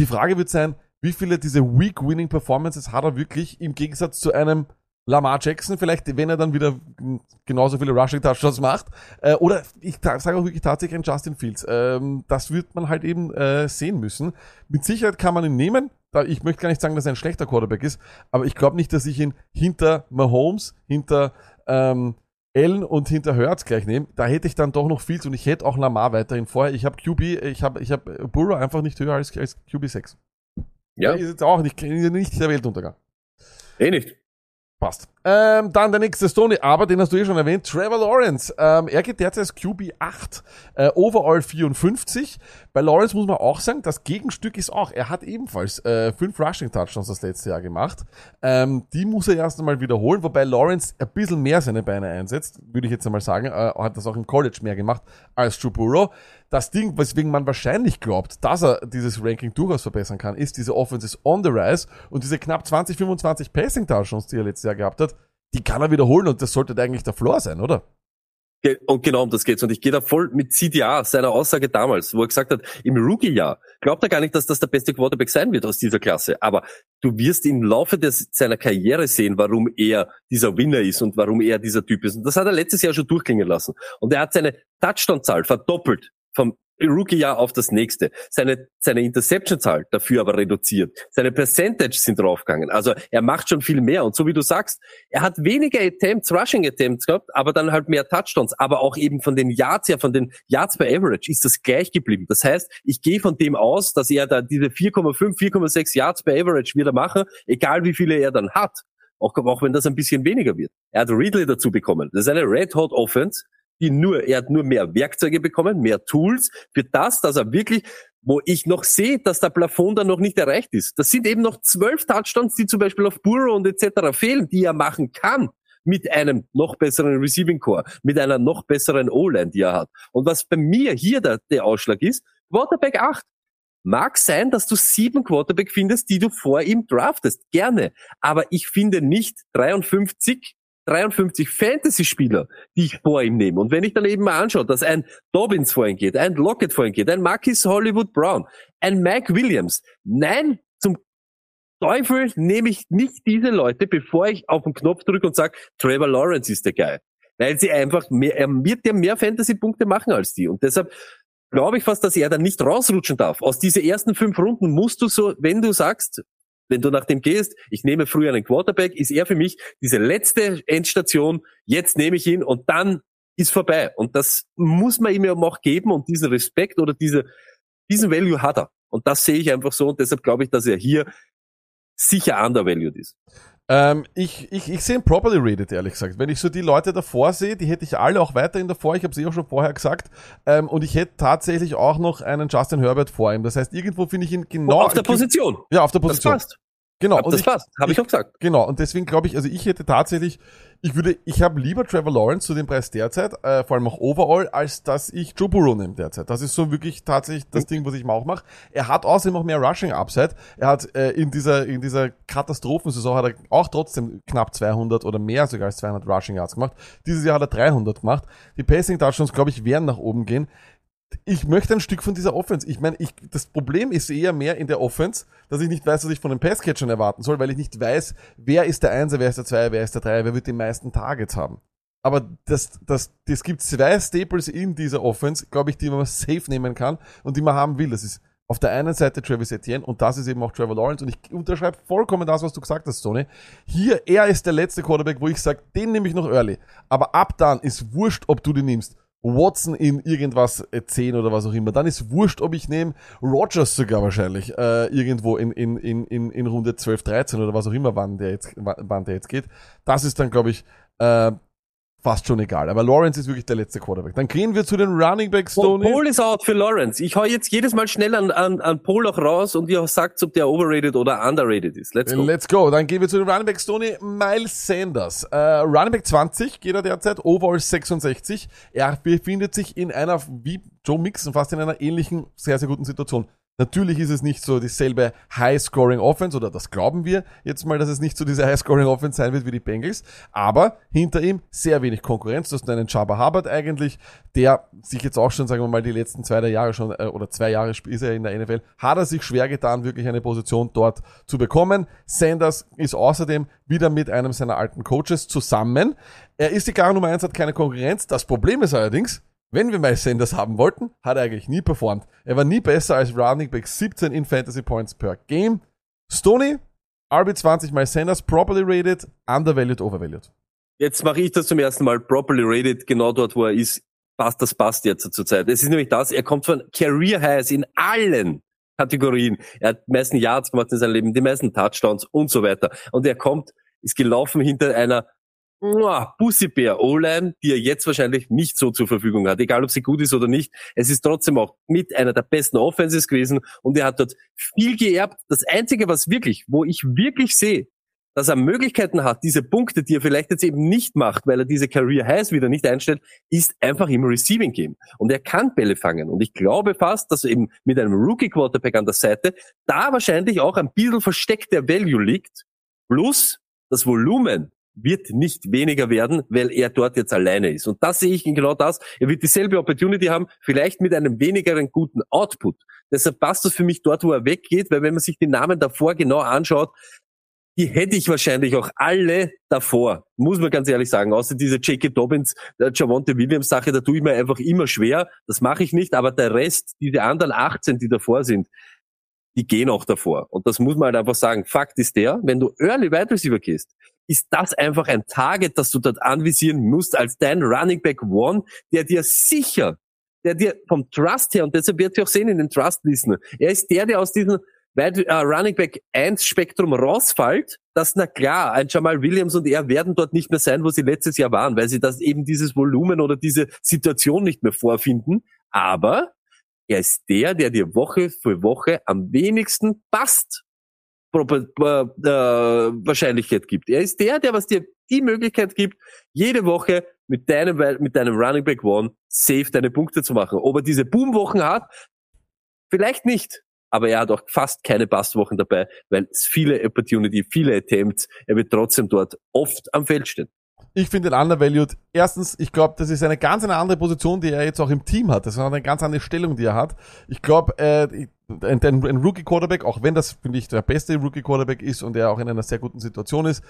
[SPEAKER 2] die Frage wird sein, wie viele diese Week-Winning Performances hat er wirklich im Gegensatz zu einem Lamar Jackson, vielleicht, wenn er dann wieder genauso viele Rushing Touchdowns macht. Äh, oder ich sage auch wirklich tatsächlich ein Justin Fields. Ähm, das wird man halt eben äh, sehen müssen. Mit Sicherheit kann man ihn nehmen. Ich möchte gar nicht sagen, dass er ein schlechter Quarterback ist, aber ich glaube nicht, dass ich ihn hinter Mahomes, hinter ähm, Allen und hinter Hurts gleich nehme. Da hätte ich dann doch noch viel und ich hätte auch Lamar weiterhin vorher. Ich habe QB, ich habe ich hab Burrow einfach nicht höher als, als QB 6.
[SPEAKER 1] Ja,
[SPEAKER 2] Ist jetzt auch nicht, nicht der Weltuntergang.
[SPEAKER 1] eh nicht.
[SPEAKER 2] Passt. Ähm, dann der nächste Stoney, aber den hast du eh schon erwähnt, Trevor Lawrence. Ähm, er geht derzeit als QB 8, äh, Overall 54. Bei Lawrence muss man auch sagen, das Gegenstück ist auch, er hat ebenfalls äh, fünf Rushing Touchdowns das letzte Jahr gemacht. Ähm, die muss er erst einmal wiederholen, wobei Lawrence ein bisschen mehr seine Beine einsetzt, würde ich jetzt einmal sagen. Äh, hat das auch im College mehr gemacht als Burrow. Das Ding, weswegen man wahrscheinlich glaubt, dass er dieses Ranking durchaus verbessern kann, ist diese Offense is on the rise und diese knapp 20, 25 Passing Touchdowns, die er letztes Jahr gehabt hat, die kann er wiederholen und das sollte eigentlich der Floor sein, oder?
[SPEAKER 1] Und genau um das geht's. Und ich gehe da voll mit CDA, seiner Aussage damals, wo er gesagt hat, im Rookie-Jahr glaubt er gar nicht, dass das der beste Quarterback sein wird aus dieser Klasse. Aber du wirst im Laufe des, seiner Karriere sehen, warum er dieser Winner ist und warum er dieser Typ ist. Und das hat er letztes Jahr schon durchklingen lassen. Und er hat seine Touchdown-Zahl verdoppelt vom Rookie-Jahr auf das nächste. Seine, seine Interception-Zahl dafür aber reduziert. Seine Percentage sind draufgegangen. Also er macht schon viel mehr. Und so wie du sagst, er hat weniger Attempts, Rushing Attempts gehabt, aber dann halt mehr Touchdowns. Aber auch eben von den Yards her, von den Yards per Average ist das gleich geblieben. Das heißt, ich gehe von dem aus, dass er da diese 4,5, 4,6 Yards per Average wieder machen, egal wie viele er dann hat. Auch, auch wenn das ein bisschen weniger wird. Er hat Ridley dazu bekommen. Das ist eine Red Hot Offense, die nur, er hat nur mehr Werkzeuge bekommen, mehr Tools für das, dass er wirklich, wo ich noch sehe, dass der Plafond dann noch nicht erreicht ist. Das sind eben noch zwölf Touchdowns, die zum Beispiel auf Burrow und etc. fehlen, die er machen kann mit einem noch besseren Receiving Core, mit einer noch besseren O-Line, die er hat. Und was bei mir hier der, der Ausschlag ist, Quarterback 8. Mag sein, dass du sieben Quarterback findest, die du vor ihm draftest. Gerne. Aber ich finde nicht 53 53 Fantasy-Spieler, die ich vor ihm nehme. Und wenn ich dann eben mal anschaue, dass ein Dobbins vor ihm geht, ein Lockett vor ihm geht, ein Marcus Hollywood Brown, ein Mike Williams. Nein, zum Teufel nehme ich nicht diese Leute, bevor ich auf den Knopf drücke und sage, Trevor Lawrence ist der Guy. Weil sie einfach mehr, er wird ja mehr Fantasy-Punkte machen als die. Und deshalb glaube ich fast, dass er dann nicht rausrutschen darf. Aus diese ersten fünf Runden musst du so, wenn du sagst, wenn du nach dem gehst, ich nehme früher einen Quarterback, ist er für mich diese letzte Endstation, jetzt nehme ich ihn und dann ist vorbei. Und das muss man ihm ja auch geben und diesen Respekt oder diese, diesen Value hat er. Und das sehe ich einfach so und deshalb glaube ich, dass er hier sicher undervalued ist.
[SPEAKER 2] Ähm, ich, ich, ich sehe ihn properly rated, ehrlich gesagt. Wenn ich so die Leute davor sehe, die hätte ich alle auch weiterhin davor. Ich habe sie auch schon vorher gesagt. Ähm, und ich hätte tatsächlich auch noch einen Justin Herbert vor ihm. Das heißt, irgendwo finde ich ihn genau
[SPEAKER 1] auf der Position.
[SPEAKER 2] Ja, auf der
[SPEAKER 1] Das
[SPEAKER 2] Position.
[SPEAKER 1] passt.
[SPEAKER 2] Genau. Und
[SPEAKER 1] das passt. Habe ich auch gesagt.
[SPEAKER 2] Genau, und deswegen glaube ich, also ich hätte tatsächlich, ich würde, ich habe lieber Trevor Lawrence zu dem Preis derzeit, äh, vor allem auch overall, als dass ich Joe Burrow nehme derzeit. Das ist so wirklich tatsächlich das Ding, was ich mir auch mache. Er hat außerdem auch mehr Rushing Upside. Er hat äh, in dieser in dieser Katastrophensaison hat er auch trotzdem knapp 200 oder mehr sogar als 200 Rushing Yards gemacht. Dieses Jahr hat er 300 gemacht. Die Passing Touchdowns, glaube ich, werden nach oben gehen ich möchte ein Stück von dieser Offense. Ich meine, ich, das Problem ist eher mehr in der Offense, dass ich nicht weiß, was ich von den Passcatchern erwarten soll, weil ich nicht weiß, wer ist der Einser, wer ist der Zweier, wer ist der Dreier, wer wird die meisten Targets haben. Aber das, das, das gibt zwei Staples in dieser Offense, glaube ich, die man safe nehmen kann und die man haben will. Das ist auf der einen Seite Travis Etienne und das ist eben auch Trevor Lawrence und ich unterschreibe vollkommen das, was du gesagt hast, Tony. Hier, er ist der letzte Quarterback, wo ich sage, den nehme ich noch early. Aber ab dann ist wurscht, ob du den nimmst. Watson in irgendwas äh, 10 oder was auch immer. Dann ist wurscht, ob ich nehme Rogers sogar wahrscheinlich äh, irgendwo in, in, in, in, in Runde 12, 13 oder was auch immer, wann der jetzt, wann der jetzt geht. Das ist dann, glaube ich, äh, fast schon egal. Aber Lawrence ist wirklich der letzte Quarterback. Dann gehen wir zu den Running Backs, Tony.
[SPEAKER 1] Paul ist out für Lawrence. Ich hau jetzt jedes Mal schnell an, an, an Paul auch raus und ihr sagt, ob der overrated oder underrated ist. Let's go.
[SPEAKER 2] Let's go. Dann gehen wir zu den Running Backs, Tony. Miles Sanders. Äh, Running Back 20 geht er derzeit, Overall 66. Er befindet sich in einer, wie Joe Mixon, fast in einer ähnlichen, sehr, sehr guten Situation. Natürlich ist es nicht so dieselbe High-Scoring-Offense, oder das glauben wir jetzt mal, dass es nicht so diese High-Scoring-Offense sein wird wie die Bengals, aber hinter ihm sehr wenig Konkurrenz. Du hast einen Chaba Hubbard eigentlich, der sich jetzt auch schon, sagen wir mal, die letzten zwei Jahre schon, äh, oder zwei Jahre ist er in der NFL, hat er sich schwer getan, wirklich eine Position dort zu bekommen. Sanders ist außerdem wieder mit einem seiner alten Coaches zusammen. Er ist die klare Nummer eins, hat keine Konkurrenz. Das Problem ist allerdings, wenn wir Miles Sanders haben wollten, hat er eigentlich nie performt. Er war nie besser als Running Back 17 in Fantasy Points per Game. Stoney, RB20 Miles Sanders, properly rated, undervalued, overvalued.
[SPEAKER 1] Jetzt mache ich das zum ersten Mal properly rated, genau dort, wo er ist. Passt, das passt jetzt zur Zeit. Es ist nämlich das, er kommt von Career Highs in allen Kategorien. Er hat die meisten Yards gemacht in seinem Leben, die meisten Touchdowns und so weiter. Und er kommt, ist gelaufen hinter einer Pussybär O-Line, die er jetzt wahrscheinlich nicht so zur Verfügung hat, egal ob sie gut ist oder nicht. Es ist trotzdem auch mit einer der besten Offenses gewesen und er hat dort viel geerbt. Das Einzige, was wirklich, wo ich wirklich sehe, dass er Möglichkeiten hat, diese Punkte, die er vielleicht jetzt eben nicht macht, weil er diese Career Highs wieder nicht einstellt, ist einfach im Receiving Game. Und er kann Bälle fangen. Und ich glaube fast, dass eben mit einem Rookie Quarterback an der Seite da wahrscheinlich auch ein bisschen versteckter Value liegt. Plus das Volumen wird nicht weniger werden, weil er dort jetzt alleine ist. Und das sehe ich in genau das. Er wird dieselbe Opportunity haben, vielleicht mit einem wenigeren guten Output. Deshalb passt das für mich dort, wo er weggeht, weil wenn man sich die Namen davor genau anschaut, die hätte ich wahrscheinlich auch alle davor, muss man ganz ehrlich sagen. Außer diese J.K. Dobbins, der Javonte Williams Sache, da tue ich mir einfach immer schwer. Das mache ich nicht, aber der Rest, diese anderen 18, die davor sind, die gehen auch davor. Und das muss man halt einfach sagen. Fakt ist der, wenn du Early Wide Receiver gehst, ist das einfach ein Target, das du dort anvisieren musst als dein Running Back One, der dir sicher, der dir vom Trust her, und deshalb wird ihr auch sehen in den Trust-Listen, er ist der, der aus diesem uh, Running Back 1 Spektrum rausfällt, dass na klar, ein Jamal Williams und er werden dort nicht mehr sein, wo sie letztes Jahr waren, weil sie das eben dieses Volumen oder diese Situation nicht mehr vorfinden. Aber er ist der, der dir Woche für Woche am wenigsten passt. Äh, Wahrscheinlichkeit gibt. Er ist der, der was dir die Möglichkeit gibt, jede Woche mit deinem, mit deinem Running Back One safe deine Punkte zu machen. Ob er diese Boomwochen hat, vielleicht nicht. Aber er hat auch fast keine Passwochen dabei, weil es viele Opportunity, viele Attempts, er wird trotzdem dort oft am Feld stehen.
[SPEAKER 2] Ich finde den undervalued. Erstens, ich glaube, das ist eine ganz eine andere Position, die er jetzt auch im Team hat. Das ist eine ganz andere Stellung, die er hat. Ich glaube, äh, ein, ein, ein Rookie-Quarterback, auch wenn das, finde ich, der beste Rookie-Quarterback ist und er auch in einer sehr guten Situation ist.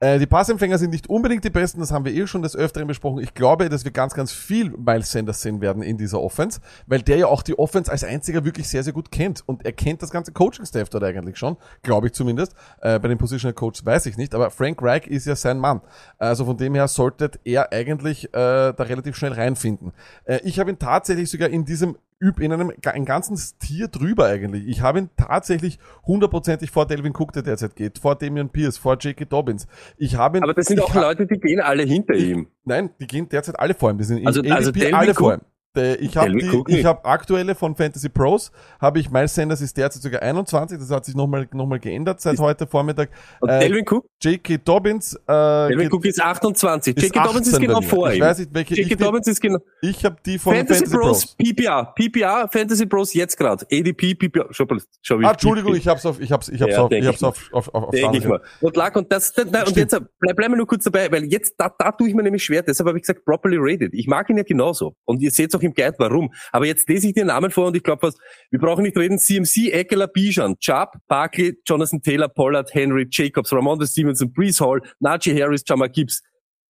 [SPEAKER 2] Äh, die Passempfänger sind nicht unbedingt die besten, das haben wir eh schon des Öfteren besprochen. Ich glaube, dass wir ganz, ganz viel Miles Sanders sehen werden in dieser Offense, weil der ja auch die Offense als einziger wirklich sehr, sehr gut kennt. Und er kennt das ganze Coaching-Staff dort eigentlich schon, glaube ich zumindest. Äh, bei den Positional Coaches weiß ich nicht, aber Frank Reich ist ja sein Mann. Also von dem her sollte er eigentlich äh, da relativ schnell reinfinden. Äh, ich habe ihn tatsächlich sogar in diesem in einem ein ganzen Tier drüber eigentlich. Ich habe ihn tatsächlich hundertprozentig vor Delvin Cook, der derzeit geht, vor Damian Pierce, vor J.K. Dobbins. Ich habe ihn,
[SPEAKER 1] Aber das sind auch Leute, die gehen alle hinter
[SPEAKER 2] ich,
[SPEAKER 1] ihm.
[SPEAKER 2] Nein, die gehen derzeit alle vor ihm. Die sind
[SPEAKER 1] also,
[SPEAKER 2] in
[SPEAKER 1] also
[SPEAKER 2] ADP alle vor ihm. Ich habe ich habe aktuelle von Fantasy Pros, habe ich Miles Sanders ist derzeit sogar 21, das hat sich nochmal noch mal geändert seit ist heute Vormittag.
[SPEAKER 1] Und äh, Delvin Cook?
[SPEAKER 2] J.K. Dobbins. Äh,
[SPEAKER 1] Delvin Cook ist 28. J.K. Dobbins ist genau vor ihm.
[SPEAKER 2] Ich weiß nicht, welche
[SPEAKER 1] J.K. Dobbins ist genau.
[SPEAKER 2] Ich habe die von
[SPEAKER 1] Fantasy, Fantasy Pros, PPR, PPR, Fantasy Pros jetzt gerade. ADP, PPR. Schau, schau,
[SPEAKER 2] ah, Entschuldigung, ich hab's auf, ich hab's, ich hab's
[SPEAKER 1] Ja,
[SPEAKER 2] auf, ich hab's auf, auf, auf, auf
[SPEAKER 1] Denk ich mal. Und lag und das, das und jetzt bleib, bleib mal nur kurz dabei, weil jetzt da, da tue ich mir nämlich schwer. Deshalb habe ich gesagt properly rated. Ich mag ihn ja genauso und ihr seht auch im Guide warum. Aber jetzt lese ich den Namen vor und ich glaube, was wir brauchen nicht reden. CMC, Eckler, Bijan, Chubb, Barkley, Jonathan Taylor, Pollard, Henry, Jacobs, Ramondre Stevenson, Brees Hall, Najee Harris, Jama Gibbs,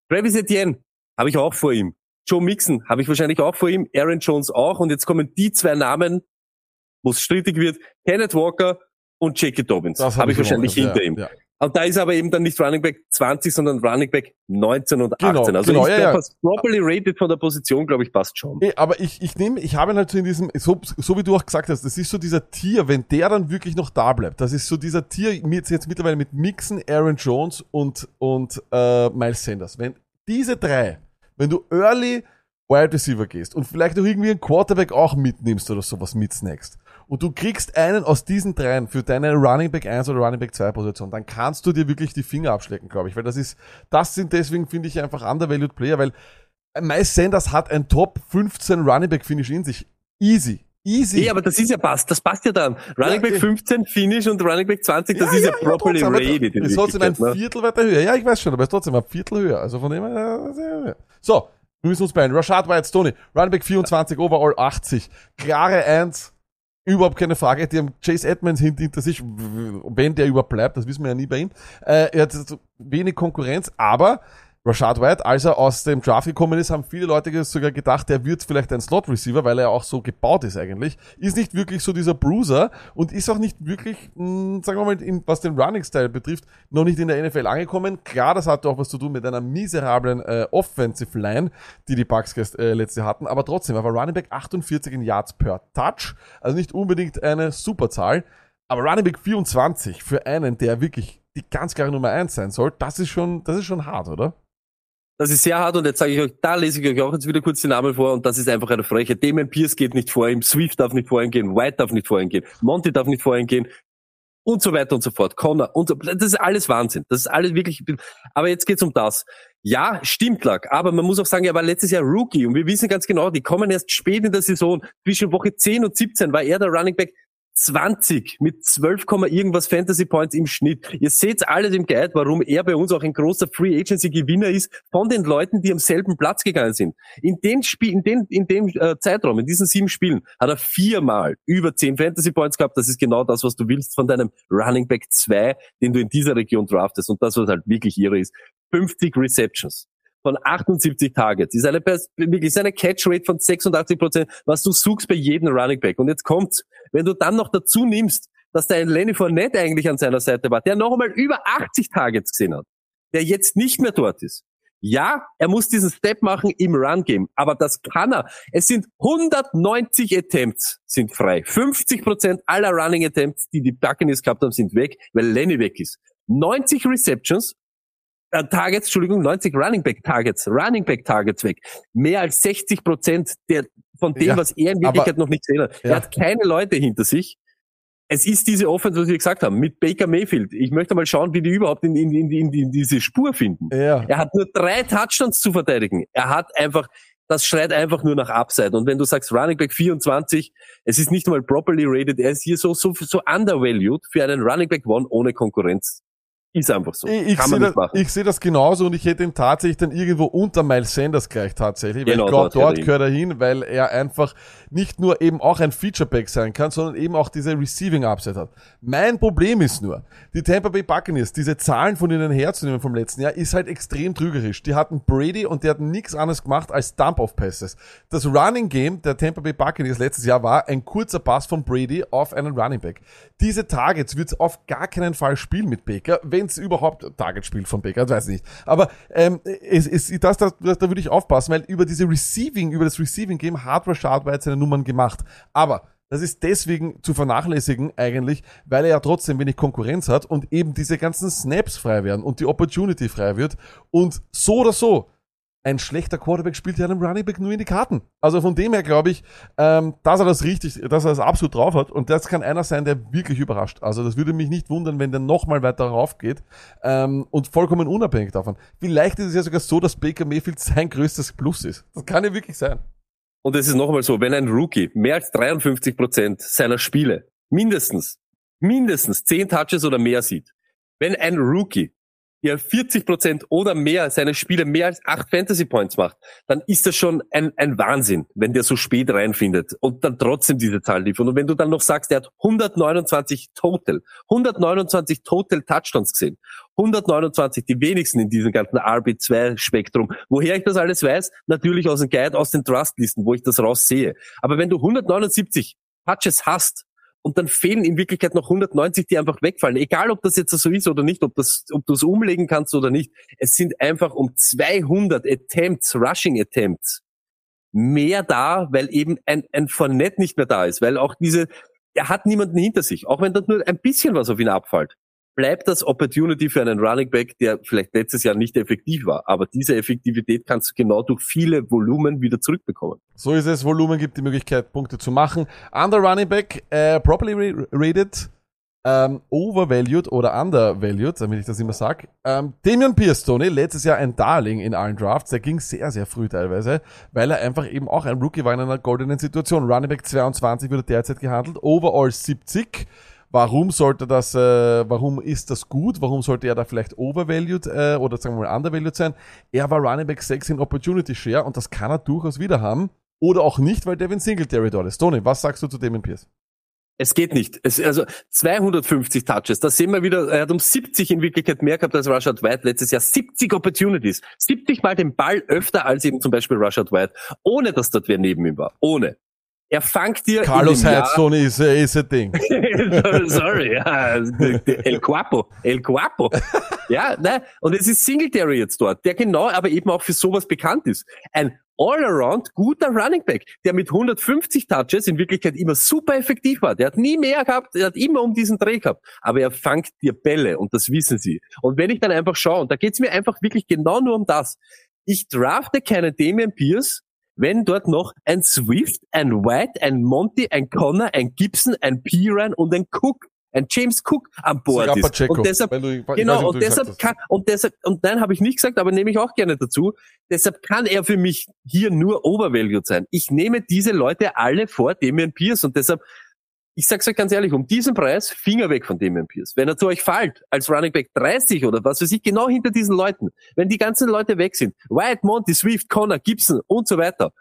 [SPEAKER 1] Travis Etienne habe ich auch vor ihm. Joe Mixon habe ich wahrscheinlich auch vor ihm. Aaron Jones auch. Und jetzt kommen die zwei Namen, wo es strittig wird. Kenneth Walker und J.K. Dobbins habe
[SPEAKER 2] hab
[SPEAKER 1] ich wahrscheinlich hinter
[SPEAKER 2] ja,
[SPEAKER 1] ihm.
[SPEAKER 2] Ja.
[SPEAKER 1] Und da ist aber eben dann nicht Running Back 20, sondern Running Back 19 und 18.
[SPEAKER 2] Genau,
[SPEAKER 1] also
[SPEAKER 2] genau,
[SPEAKER 1] ich
[SPEAKER 2] ja, ja.
[SPEAKER 1] properly rated von der Position, glaube ich, passt schon.
[SPEAKER 2] Eh, aber ich, ich nehme, ich habe ihn halt so in diesem, so, so wie du auch gesagt hast, das ist so dieser Tier, wenn der dann wirklich noch da bleibt, das ist so dieser Tier mit, jetzt mittlerweile mit Mixon, Aaron Jones und, und äh, Miles Sanders. Wenn diese drei, wenn du early Wide Receiver gehst und vielleicht auch irgendwie einen Quarterback auch mitnimmst oder sowas mitsnackst und du kriegst einen aus diesen dreien für deine Running Back 1 oder Running Back 2 Position, dann kannst du dir wirklich die Finger abschlecken, glaube ich, weil das ist, das sind deswegen finde ich einfach undervalued Player, weil Miles Sanders hat ein Top 15 Running Back Finish in sich. Easy. Easy.
[SPEAKER 1] Nee, aber das ist ja passt, das passt ja dann. Running
[SPEAKER 2] Ja,
[SPEAKER 1] Back
[SPEAKER 2] eh.
[SPEAKER 1] 15 Finish und Running Back 20, das ist ja, properly
[SPEAKER 2] trotzdem, aber
[SPEAKER 1] rated.
[SPEAKER 2] Ist trotzdem ein
[SPEAKER 1] ne?
[SPEAKER 2] Viertel weiter höher. Ja, ich weiß schon, aber ist trotzdem ein Viertel höher. Also von dem her, äh. So, wir müssen uns beeilen. Rashad White, Stoney, Running Back 24, Overall 80. Klare 1. Überhaupt keine Frage. Die haben Chase Edmonds hint- hinter sich, wenn der überhaupt bleibt, das wissen wir ja nie bei ihm. Äh, er hat wenig Konkurrenz, aber Rashad White, als er aus dem Draft gekommen ist, haben viele Leute sogar gedacht, er wird vielleicht ein Slot-Receiver, weil er auch so gebaut ist eigentlich. Ist nicht wirklich so dieser Bruiser und ist auch nicht wirklich, mh, sagen wir mal, in, was den Running-Style betrifft, noch nicht in der NFL angekommen. Klar, das hatte auch was zu tun mit einer miserablen äh, Offensive Line, die die Bucks äh, letzte hatten, aber trotzdem, er war Running Back 48 in Yards per Touch, also nicht unbedingt eine Superzahl, aber Running Back 24 für einen, der wirklich die ganz klare Nummer 1 sein soll, das ist schon, das ist schon hart, oder?
[SPEAKER 1] Das ist sehr hart und jetzt sage ich euch, da lese ich euch auch jetzt wieder kurz die Namen vor und das ist einfach eine Freche. Damon Pierce geht nicht vor ihm, Swift darf nicht vor ihm gehen, White darf nicht vor ihm gehen, Monty darf nicht vor ihm gehen und so weiter und so fort. Connor und so, das ist alles Wahnsinn. Das ist alles wirklich, aber jetzt geht's um das. Ja, stimmt lag, aber man muss auch sagen, er war letztes Jahr Rookie und wir wissen ganz genau, die kommen erst spät in der Saison. Zwischen Woche 10 und 17 war er der Running Back 20 mit 12, Komma irgendwas Fantasy Points im Schnitt. Ihr seht alles im Guide, warum er bei uns auch ein großer Free Agency Gewinner ist von den Leuten, die am selben Platz gegangen sind. In dem Spiel, in dem, in dem äh, Zeitraum, in diesen sieben Spielen, hat er viermal über 10 Fantasy Points gehabt. Das ist genau das, was du willst von deinem Running Back 2, den du in dieser Region draftest. Und das, was halt wirklich irre ist. 50 Receptions von 78 Targets. Ist eine, wirklich ist eine Catch Rate von 86 Prozent, was du suchst bei jedem Running Back. Und jetzt kommt's, wenn du dann noch dazu nimmst, dass der Lenny Fournette eigentlich an seiner Seite war, der noch einmal über 80 Targets gesehen hat, der jetzt nicht mehr dort ist. Ja, er muss diesen Step machen im Run-Game, aber das kann er. Es sind 190 Attempts sind frei. 50 Prozent aller Running Attempts, die die Buccaneers gehabt haben, sind weg, weil Lenny weg ist. 90 Receptions, äh, Targets, Entschuldigung, 90 Running Back Targets, Running Back Targets weg. Mehr als 60 Prozent der, von dem,
[SPEAKER 2] Ja,
[SPEAKER 1] was er in Wirklichkeit noch nicht gesehen hat.
[SPEAKER 2] Ja.
[SPEAKER 1] Er hat keine Leute hinter sich. Es ist diese Offense, was wir gesagt haben, mit Baker Mayfield. Ich möchte mal schauen, wie die überhaupt in, in, in, in, in diese Spur finden.
[SPEAKER 2] Ja.
[SPEAKER 1] Er hat nur drei Touchdowns zu verteidigen. Er hat einfach, das schreit einfach nur nach Upside. Und wenn du sagst Running Back 24, es ist nicht mal properly rated, er ist hier so, so, so undervalued für einen Running Back One ohne Konkurrenz. Ist einfach so.
[SPEAKER 2] Ich, ich sehe das, ich seh das genauso und ich hätte ihn tatsächlich dann irgendwo unter Miles Sanders gleich tatsächlich, weil
[SPEAKER 1] Genau,
[SPEAKER 2] ich glaube,
[SPEAKER 1] dort gehört er
[SPEAKER 2] hin, weil er einfach nicht nur eben auch ein Featureback sein kann, sondern eben auch diese Receiving Upside hat. Mein Problem ist nur, die Tampa Bay Buccaneers, diese Zahlen von ihnen herzunehmen vom letzten Jahr, ist halt extrem trügerisch. Die hatten Brady und die hatten nichts anderes gemacht als Dump-Off-Passes. Das Running Game der Tampa Bay Buccaneers letztes Jahr war ein kurzer Pass von Brady auf einen Running Back. Diese Targets wird es auf gar keinen Fall spielen mit Baker, wenn es überhaupt Target spielt von Baker, das weiß ich nicht. Aber ähm, es, es, das, das, das, da würde ich aufpassen, weil über diese Receiving, über das Receiving Game hat Rashad White seine Nummern gemacht. Aber das ist deswegen zu vernachlässigen eigentlich, weil er ja trotzdem wenig Konkurrenz hat und eben diese ganzen Snaps frei werden und die Opportunity frei wird. Und so oder so, ein schlechter Quarterback spielt ja einem Running Back nur in die Karten. Also von dem her glaube ich, ähm, dass er das richtig, dass er das absolut drauf hat. Und das kann einer sein, der wirklich überrascht. Also das würde mich nicht wundern, wenn der nochmal weiter rauf geht. Ähm, und vollkommen unabhängig davon. Vielleicht ist es ja sogar so, dass Baker Mayfield sein größtes Plus ist. Das kann ja wirklich sein.
[SPEAKER 1] Und es ist noch einmal so, wenn ein Rookie mehr als 53 Prozent seiner Spiele mindestens, mindestens 10 Touches oder mehr sieht, wenn ein Rookie ja 40 Prozent oder mehr seine Spiele mehr als 8 Fantasy Points macht, dann ist das schon ein, ein Wahnsinn, wenn der so spät reinfindet und dann trotzdem diese Zahl liefert. Und wenn du dann noch sagst, der hat 129 Total, 129 Total Touchdowns gesehen, 129, die wenigsten in diesem ganzen RB2-Spektrum. Woher ich das alles weiß? Natürlich aus dem Guide, aus den Trustlisten, wo ich das raussehe. Aber wenn du 179 Touches hast und dann fehlen in Wirklichkeit noch 190, die einfach wegfallen. Egal, ob das jetzt so ist oder nicht, ob das, ob du es umlegen kannst oder nicht. Es sind einfach um 200 Attempts, Rushing Attempts mehr da, weil eben ein, ein Fournette nicht mehr da ist, weil auch diese, er hat niemanden hinter sich, auch wenn dort nur ein bisschen was auf ihn abfällt bleibt das Opportunity für einen Running Back, der vielleicht letztes Jahr nicht effektiv war. Aber diese Effektivität kannst du genau durch viele Volumen wieder zurückbekommen.
[SPEAKER 2] So ist es. Volumen gibt die Möglichkeit, Punkte zu machen. Under Running Back, äh, properly rated, ähm, overvalued oder undervalued, damit ich das immer sag. Ähm, Damian Pierce, Tony, letztes Jahr ein Darling in allen Drafts. Der ging sehr, sehr früh teilweise, weil er einfach eben auch ein Rookie war in einer goldenen Situation. Running Back 22 wurde derzeit gehandelt, overall 70. Warum sollte das, äh, warum ist das gut? Warum sollte er da vielleicht overvalued äh, oder sagen wir mal undervalued sein? Er war Running Back 6 in Opportunity Share und das kann er durchaus wieder haben. Oder auch nicht, weil Devin Singletary dort ist. Tony, was sagst du zu Damon Pierce?
[SPEAKER 1] Es geht nicht. Es, also 250 Touches, da sehen wir wieder, er hat um 70 in Wirklichkeit mehr gehabt als Rashad White letztes Jahr. 70 Opportunities. 70 mal den Ball öfter als eben zum Beispiel Rashad White, ohne dass dort wer neben ihm war. Ohne. Er fangt dir.
[SPEAKER 2] Carlos Heidstone ist, ist ein Ding.
[SPEAKER 1] Sorry, ja. El Guapo. El Guapo. Ja, ne? Und es ist Singletary jetzt dort, der genau aber eben auch für sowas bekannt ist. Ein all-around guter Running Back, der mit 150 Touches in Wirklichkeit immer super effektiv war. Der hat nie mehr gehabt, der hat immer um diesen Dreh gehabt. Aber er fangt dir Bälle und das wissen sie. Und wenn ich dann einfach schaue, und da geht's mir einfach wirklich genau nur um das. Ich drafte keinen Damian Pierce, wenn dort noch ein Swift, ein White, ein Monty, ein Connor, ein Gibson, ein Piran und ein Cook ein James Cook an Bord ist.
[SPEAKER 2] Pacheco,
[SPEAKER 1] und deshalb,
[SPEAKER 2] du-
[SPEAKER 1] genau,
[SPEAKER 2] nicht,
[SPEAKER 1] und deshalb kann, und deshalb, und nein, habe ich nicht gesagt, aber nehme ich auch gerne dazu. Deshalb kann er für mich hier nur overvalued sein. Ich nehme diese Leute alle vor Damian Pierce und deshalb, ich sag's euch ganz ehrlich, um diesen Preis, Finger weg von Damian Pierce. Wenn er zu euch fällt, als Running Back 30 oder was weiß ich, genau hinter diesen Leuten, wenn die ganzen Leute weg sind, Wyatt, Monty, Swift, Connor, Gibson und so weiter,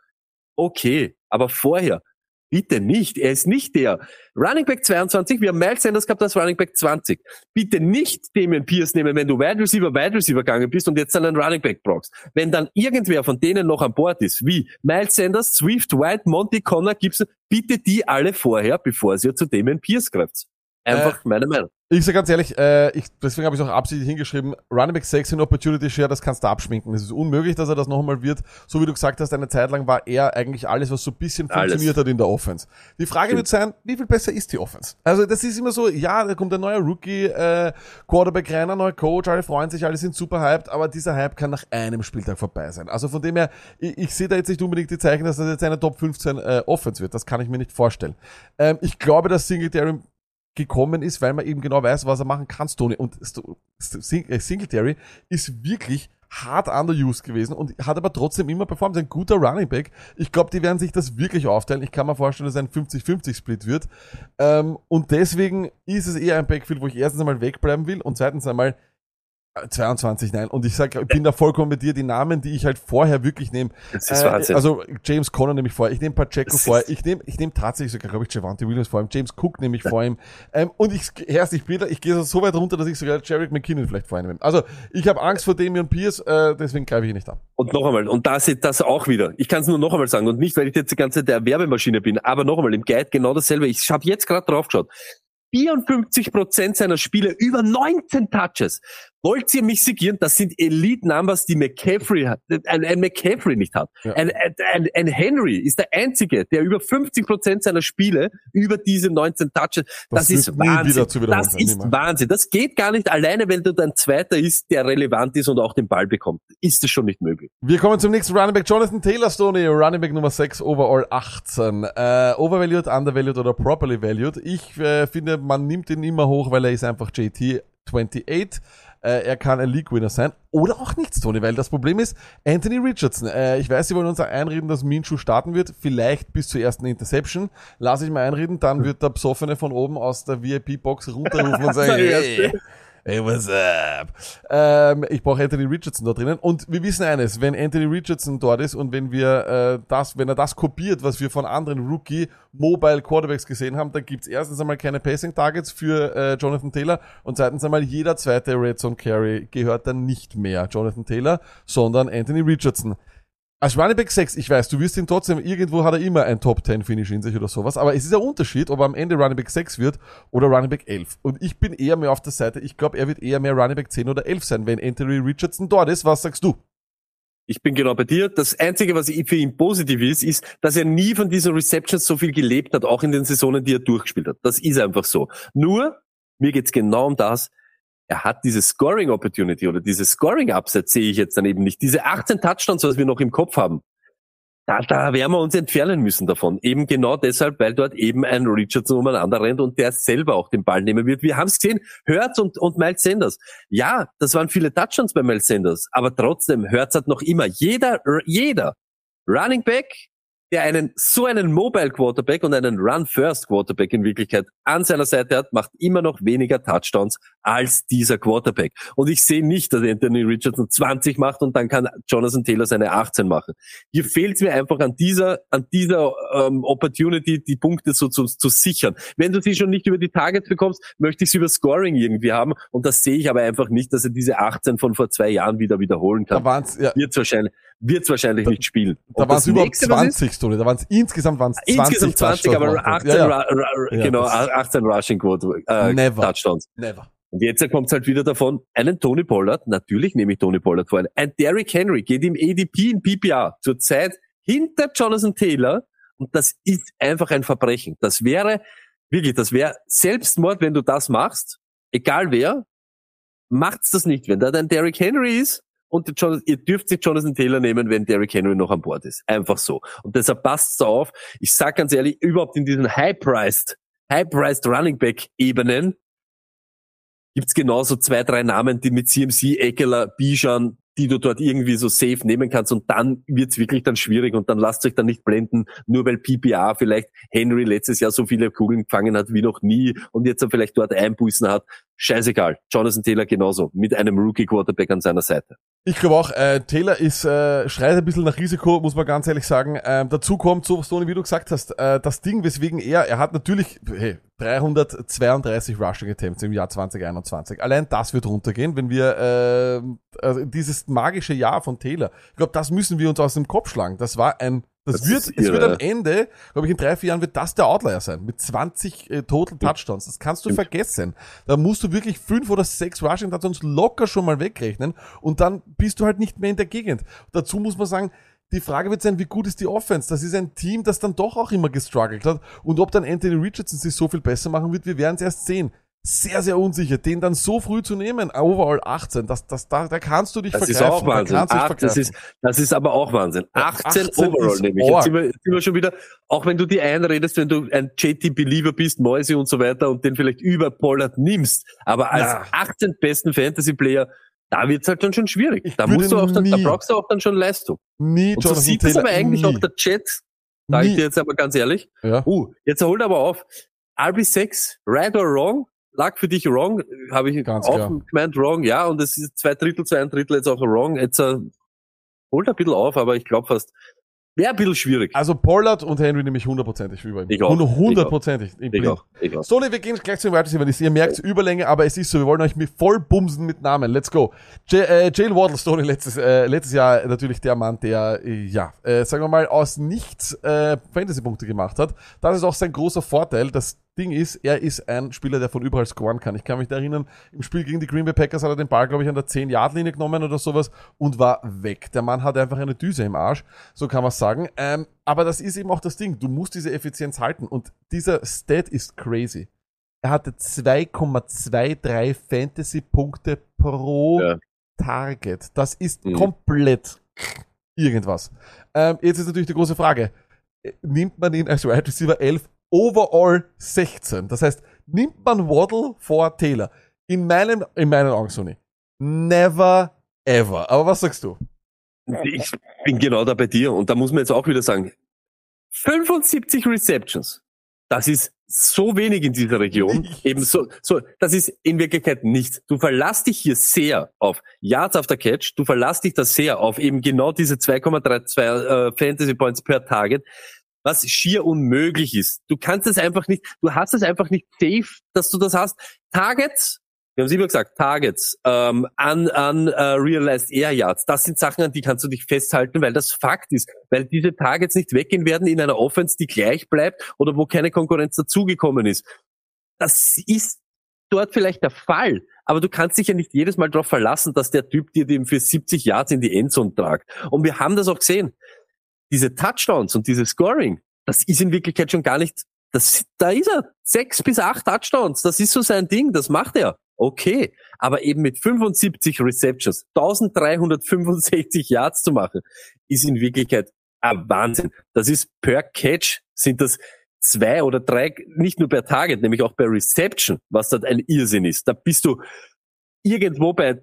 [SPEAKER 1] okay, aber vorher, bitte nicht, er ist nicht der. Running Back 22, wir haben Miles Sanders gehabt als Running Back 20. Bitte nicht Damien Pierce nehmen, wenn du Wide Receiver, Wide Receiver gegangen bist und jetzt dann einen Running Back brauchst. Wenn dann irgendwer von denen noch an Bord ist, wie Miles Sanders, Swift, White, Monty, Connor, Gibson, bitte die alle vorher, bevor ihr zu Damien Pierce greift. Einfach meine Meinung.
[SPEAKER 2] Ich sag ganz ehrlich, äh, ich, deswegen habe ich auch absichtlich hingeschrieben, Running Back 6 in Opportunity Share, das kannst du abschminken. Es ist unmöglich, dass er das noch einmal wird. So wie du gesagt hast, eine Zeit lang war er eigentlich alles, was so ein bisschen
[SPEAKER 1] Alles.
[SPEAKER 2] funktioniert hat in der Offense. Die Frage wird sein, wie viel besser ist die Offense? Also das ist immer so, ja, da kommt ein neuer Rookie, äh, Quarterback rein, ein neuer Coach, alle freuen sich, alle sind super hyped, aber dieser Hype kann nach einem Spieltag vorbei sein. Also von dem her, ich, ich sehe da jetzt nicht unbedingt die Zeichen, dass das jetzt eine Top 15 äh, Offense wird. Das kann ich mir nicht vorstellen. Ähm, ich glaube, dass Singletary gekommen ist, weil man eben genau weiß, was er machen kann, Tony. Und äh, Singletary ist wirklich hart underused gewesen und hat aber trotzdem immer performt. Ein guter Running Back. Ich glaube, die werden sich das wirklich aufteilen. Ich kann mir vorstellen, dass es ein 50-50-Split wird. Ähm, und deswegen ist es eher ein Backfield, wo ich erstens einmal wegbleiben will und zweitens einmal 22, nein. Und ich sag, ich bin da vollkommen mit dir. Die Namen, die ich halt vorher wirklich nehme,
[SPEAKER 1] Das ist
[SPEAKER 2] äh,
[SPEAKER 1] Wahnsinn.
[SPEAKER 2] Also James Conner nehme ich vor, ich nehme Pacheco
[SPEAKER 1] Das
[SPEAKER 2] vor,
[SPEAKER 1] ist-
[SPEAKER 2] ich nehme ich nehme tatsächlich sogar, glaube ich, Javante Williams vor ihm, James Cook nehme ich vor ihm. Ähm, und ich erst, ich bin da, ich gehe so weit runter, dass ich sogar Jarek McKinnon vielleicht vor ihm nehme. Also ich habe Angst vor Damian Pierce, äh, deswegen greife ich ihn nicht an.
[SPEAKER 1] Und noch einmal, und das, das auch wieder. Ich kann es nur noch einmal sagen und nicht, weil ich jetzt die ganze Zeit der Werbemaschine bin, aber noch einmal im Guide genau dasselbe. Ich habe jetzt gerade drauf geschaut. 54 Prozent seiner Spiele über 19 Touches. Wollt ihr mich sigieren? Das sind Elite-Numbers, die McCaffrey hat, ein, ein McCaffrey nicht hat.
[SPEAKER 2] Ja.
[SPEAKER 1] Ein, ein, ein Henry ist der einzige, der über 50 Prozent seiner Spiele über diese 19 Touches.
[SPEAKER 2] Das
[SPEAKER 1] Das, ist Wahnsinn. das ist
[SPEAKER 2] niemals.
[SPEAKER 1] Wahnsinn. Das geht gar nicht alleine, wenn du dein Zweiter ist, der relevant ist und auch den Ball bekommt. Ist es schon nicht möglich.
[SPEAKER 2] Wir kommen zum nächsten Running Back, Jonathan Taylor Stoney, Running Back Nummer 6, overall 18. Äh, overvalued, undervalued oder properly valued. Ich äh, finde, man nimmt ihn immer hoch, weil er ist einfach JT 28. Äh, er kann ein League-Winner sein. Oder auch nichts, Tony, weil das Problem ist, Anthony Richardson. Äh, ich weiß, Sie wollen uns einreden, dass Minshew starten wird. Vielleicht bis zur ersten Interception. Lass ich mal einreden, dann wird der Psoffene von oben aus der VIP-Box runterrufen und sagen, hey. Hey, what's up? Ähm, ich brauche Anthony Richardson da drinnen. Und wir wissen eines, wenn Anthony Richardson dort ist und wenn wir äh, das, wenn er das kopiert, was wir von anderen Rookie Mobile Quarterbacks gesehen haben, dann gibt's erstens einmal keine Passing Targets für äh, Jonathan Taylor und zweitens einmal jeder zweite Red Zone Carry gehört dann nicht mehr Jonathan Taylor, sondern Anthony Richardson. Als Running Back 6, ich weiß, du wirst ihn trotzdem, irgendwo hat er immer ein Top 10 Finish in sich oder sowas, aber es ist ein Unterschied, ob er am Ende Running Back 6 wird oder Running Back 11. Und ich bin eher mehr auf der Seite, ich glaube, er wird eher mehr Running Back 10 oder 11 sein, wenn Anthony Richardson dort ist. Was sagst du?
[SPEAKER 1] Ich bin genau bei dir. Das Einzige, was für ihn positiv ist, ist, dass er nie von diesen Receptions so viel gelebt hat, auch in den Saisonen, die er durchgespielt hat. Das ist einfach so. Nur, mir geht's genau um das, er hat diese Scoring Opportunity oder diese Scoring Upside sehe ich jetzt dann eben nicht. Diese 18 Touchdowns, was wir noch im Kopf haben, da, da werden wir uns entfernen müssen davon. Eben genau deshalb, weil dort eben ein Richardson umeinander rennt und der selber auch den Ball nehmen wird. Wir haben es gesehen, Hurts und, und Miles Sanders. Ja, das waren viele Touchdowns bei Miles Sanders, aber trotzdem, Hurts hat noch immer jeder, jeder Running Back, der einen so einen Mobile Quarterback und einen Run First Quarterback in Wirklichkeit an seiner Seite hat, macht immer noch weniger Touchdowns als dieser Quarterback. Und ich sehe nicht, dass Anthony Richardson 20 macht und dann kann Jonathan Taylor seine 18 machen. Hier fehlt es mir einfach an dieser, an dieser ähm, Opportunity, die Punkte so zu, zu sichern. Wenn du sie schon nicht über die Targets bekommst, möchte ich sie über Scoring irgendwie haben. Und das sehe ich aber einfach nicht, dass er diese 18 von vor zwei Jahren wieder wiederholen kann.
[SPEAKER 2] Da waren's, ja,
[SPEAKER 1] Wird's wahrscheinlich, wird's wahrscheinlich nicht spielen.
[SPEAKER 2] da waren es
[SPEAKER 1] ist,
[SPEAKER 2] 20, Tony. Da waren es insgesamt waren's 20
[SPEAKER 1] Insgesamt 20, aber
[SPEAKER 2] Touchdowns.
[SPEAKER 1] 18,
[SPEAKER 2] Ja, ja.
[SPEAKER 1] Genau,
[SPEAKER 2] das-
[SPEAKER 1] 18 Rushing Quote, äh,
[SPEAKER 2] Never.
[SPEAKER 1] Touchdowns.
[SPEAKER 2] Never.
[SPEAKER 1] Und jetzt kommt halt wieder davon, einen Tony Pollard, natürlich nehme ich Tony Pollard vor, ein Derrick Henry geht im ADP in PPR zurzeit hinter Jonathan Taylor und das ist einfach ein Verbrechen. Das wäre, wirklich, das wäre Selbstmord, wenn du das machst, egal wer, macht's das nicht. Wenn da dein Derrick Henry ist und Jonathan, ihr dürft sich Jonathan Taylor nehmen, wenn Derrick Henry noch an Bord ist. Einfach so. Und deshalb passt's auf. Ich sag ganz ehrlich, überhaupt in diesen high-priced, high-priced Running Back Ebenen gibt's genauso zwei, drei Namen, die mit CMC, Eckler, Bijan, die du dort irgendwie so safe nehmen kannst und dann wird's wirklich dann schwierig und dann lasst euch dann nicht blenden, nur weil PPA vielleicht Henry letztes Jahr so viele Kugeln gefangen hat wie noch nie und jetzt er vielleicht dort Einbußen hat. Scheißegal. Jonathan Taylor genauso. Mit einem Rookie Quarterback an seiner Seite.
[SPEAKER 2] Ich glaube auch, äh, Taylor ist, äh, schreit ein bisschen nach Risiko, muss man ganz ehrlich sagen. Ähm, dazu kommt, so Tony, wie du gesagt hast, äh, das Ding, weswegen er, er hat natürlich, hey, 332 Rushing Attempts im Jahr 2021. Allein das wird runtergehen, wenn wir äh, also dieses magische Jahr von Taylor, ich glaube, das müssen wir uns aus dem Kopf schlagen. Das war ein, das,
[SPEAKER 1] Das
[SPEAKER 2] wird, es wird am Ende, glaube ich, in drei, vier Jahren wird das der Outlier sein. Mit 20 äh, Total Touchdowns. Das kannst du vergessen. Da musst du wirklich fünf oder sechs Rushing Touchdowns locker schon mal wegrechnen und dann bist du halt nicht mehr in der Gegend. Dazu muss man sagen, die Frage wird sein, wie gut ist die Offense? Das ist ein Team, das dann doch auch immer gestruggelt hat. Und ob dann Anthony Richardson sich so viel besser machen wird, wir werden es erst sehen. Sehr, sehr unsicher. Den dann so früh zu nehmen, overall 18, das, das, da, da kannst du dich
[SPEAKER 1] Das ist
[SPEAKER 2] vergreifen.
[SPEAKER 1] auch Wahnsinn.
[SPEAKER 2] Da kannst du dich
[SPEAKER 1] Ach, das, ist, das ist aber auch Wahnsinn. 18,
[SPEAKER 2] 18
[SPEAKER 1] Overall
[SPEAKER 2] ist
[SPEAKER 1] nämlich. Jetzt sind wir, jetzt sind wir schon wieder, auch wenn du die einredest, wenn du ein JT-Believer bist, Mäuse und so weiter und den vielleicht über Pollard nimmst, aber als
[SPEAKER 2] Na.
[SPEAKER 1] 18 besten Fantasy-Player, da wird's halt dann schon schwierig.
[SPEAKER 2] Ich
[SPEAKER 1] da musst du auch dann, da
[SPEAKER 2] nie-
[SPEAKER 1] brauchlich auch dann schon Leistung.
[SPEAKER 2] Nie
[SPEAKER 1] Und so
[SPEAKER 2] Jonathan
[SPEAKER 1] sieht
[SPEAKER 2] Taylor,
[SPEAKER 1] aber eigentlich
[SPEAKER 2] nie.
[SPEAKER 1] auch der Chat, sage ich dir jetzt aber ganz ehrlich.
[SPEAKER 2] Ja.
[SPEAKER 1] Uh, jetzt holt aber auf. RB6, right or wrong? Lag für dich wrong, habe ich
[SPEAKER 2] Ganz
[SPEAKER 1] auch
[SPEAKER 2] klar.
[SPEAKER 1] gemeint wrong, ja, und es ist zwei Drittel zu ein Drittel jetzt auch wrong. Jetzt äh, holt ein bisschen auf, aber ich glaube fast, wäre ein bisschen schwierig.
[SPEAKER 2] Also Pollard und Henry nehme ich hundertprozentig über ihm.
[SPEAKER 1] Ich auch.
[SPEAKER 2] Hundertprozentig.
[SPEAKER 1] ich auch, ich auch.
[SPEAKER 2] Sony, wir gehen gleich zu den Wide Receivers. Ihr merkt Überlänge, aber es ist so, wir wollen euch mit voll bumsen mit Namen. Let's go. J äh, Jalen Waddle, Stoney, letztes, äh, letztes Jahr natürlich der Mann, der, äh, ja, äh, sagen wir mal, aus nichts äh, Fantasy-Punkte gemacht hat. Das ist auch sein großer Vorteil. Das Ding ist, er ist ein Spieler, der von überall scoren kann. Ich kann mich da erinnern, im Spiel gegen die Green Bay Packers hat er den Ball, glaube ich, an der 10-Yard-Linie genommen oder sowas und war weg. Der Mann hat einfach eine Düse im Arsch, so kann man sagen. Ähm, aber das ist eben auch das Ding. Du musst diese Effizienz halten und dieser Stat ist crazy. Er hatte 2,23 Fantasy-Punkte pro
[SPEAKER 1] Ja.
[SPEAKER 2] Target. Das ist
[SPEAKER 1] Mhm.
[SPEAKER 2] komplett irgendwas. Ähm, jetzt ist natürlich die große Frage. Nimmt man ihn als Wide Receiver 11 overall 16? Das heißt, nimmt man Waddle vor Taylor? In meinen, in meinen Augen, Sony. Never ever. Aber was sagst du?
[SPEAKER 1] Ich bin genau da bei dir und da muss man jetzt auch wieder sagen, 75 Receptions. Das ist so wenig in dieser Region.
[SPEAKER 2] Nichts.
[SPEAKER 1] Eben so, so, das ist in Wirklichkeit nichts. Du verlässt dich hier sehr auf Yards after Catch. Du verlässt dich da sehr auf eben genau diese 2,32 äh, Fantasy Points per Target, was schier unmöglich ist. Du kannst es einfach nicht, du hast es einfach nicht safe, dass du das hast. Targets Wir haben es immer gesagt, Targets, ähm, an, an uh, Realized Air Yards, das sind Sachen, an die kannst du dich festhalten, weil das Fakt ist, weil diese Targets nicht weggehen werden in einer Offense, die gleich bleibt oder wo keine Konkurrenz dazugekommen ist. Das ist dort vielleicht der Fall, aber du kannst dich ja nicht jedes Mal darauf verlassen, dass der Typ dir den für 70 Yards in die Endzone tragt. Und wir haben das auch gesehen. Diese Touchdowns und dieses Scoring, das ist in Wirklichkeit schon gar nicht, das, da ist er. Sechs bis acht Touchdowns, das ist so sein Ding, das macht er. Okay, aber eben mit 75 Receptions, 1365 Yards zu machen, ist in Wirklichkeit ein Wahnsinn. Das ist per Catch sind das zwei oder drei, nicht nur per Target, nämlich auch per Reception, was dort ein Irrsinn ist. Da bist du irgendwo bei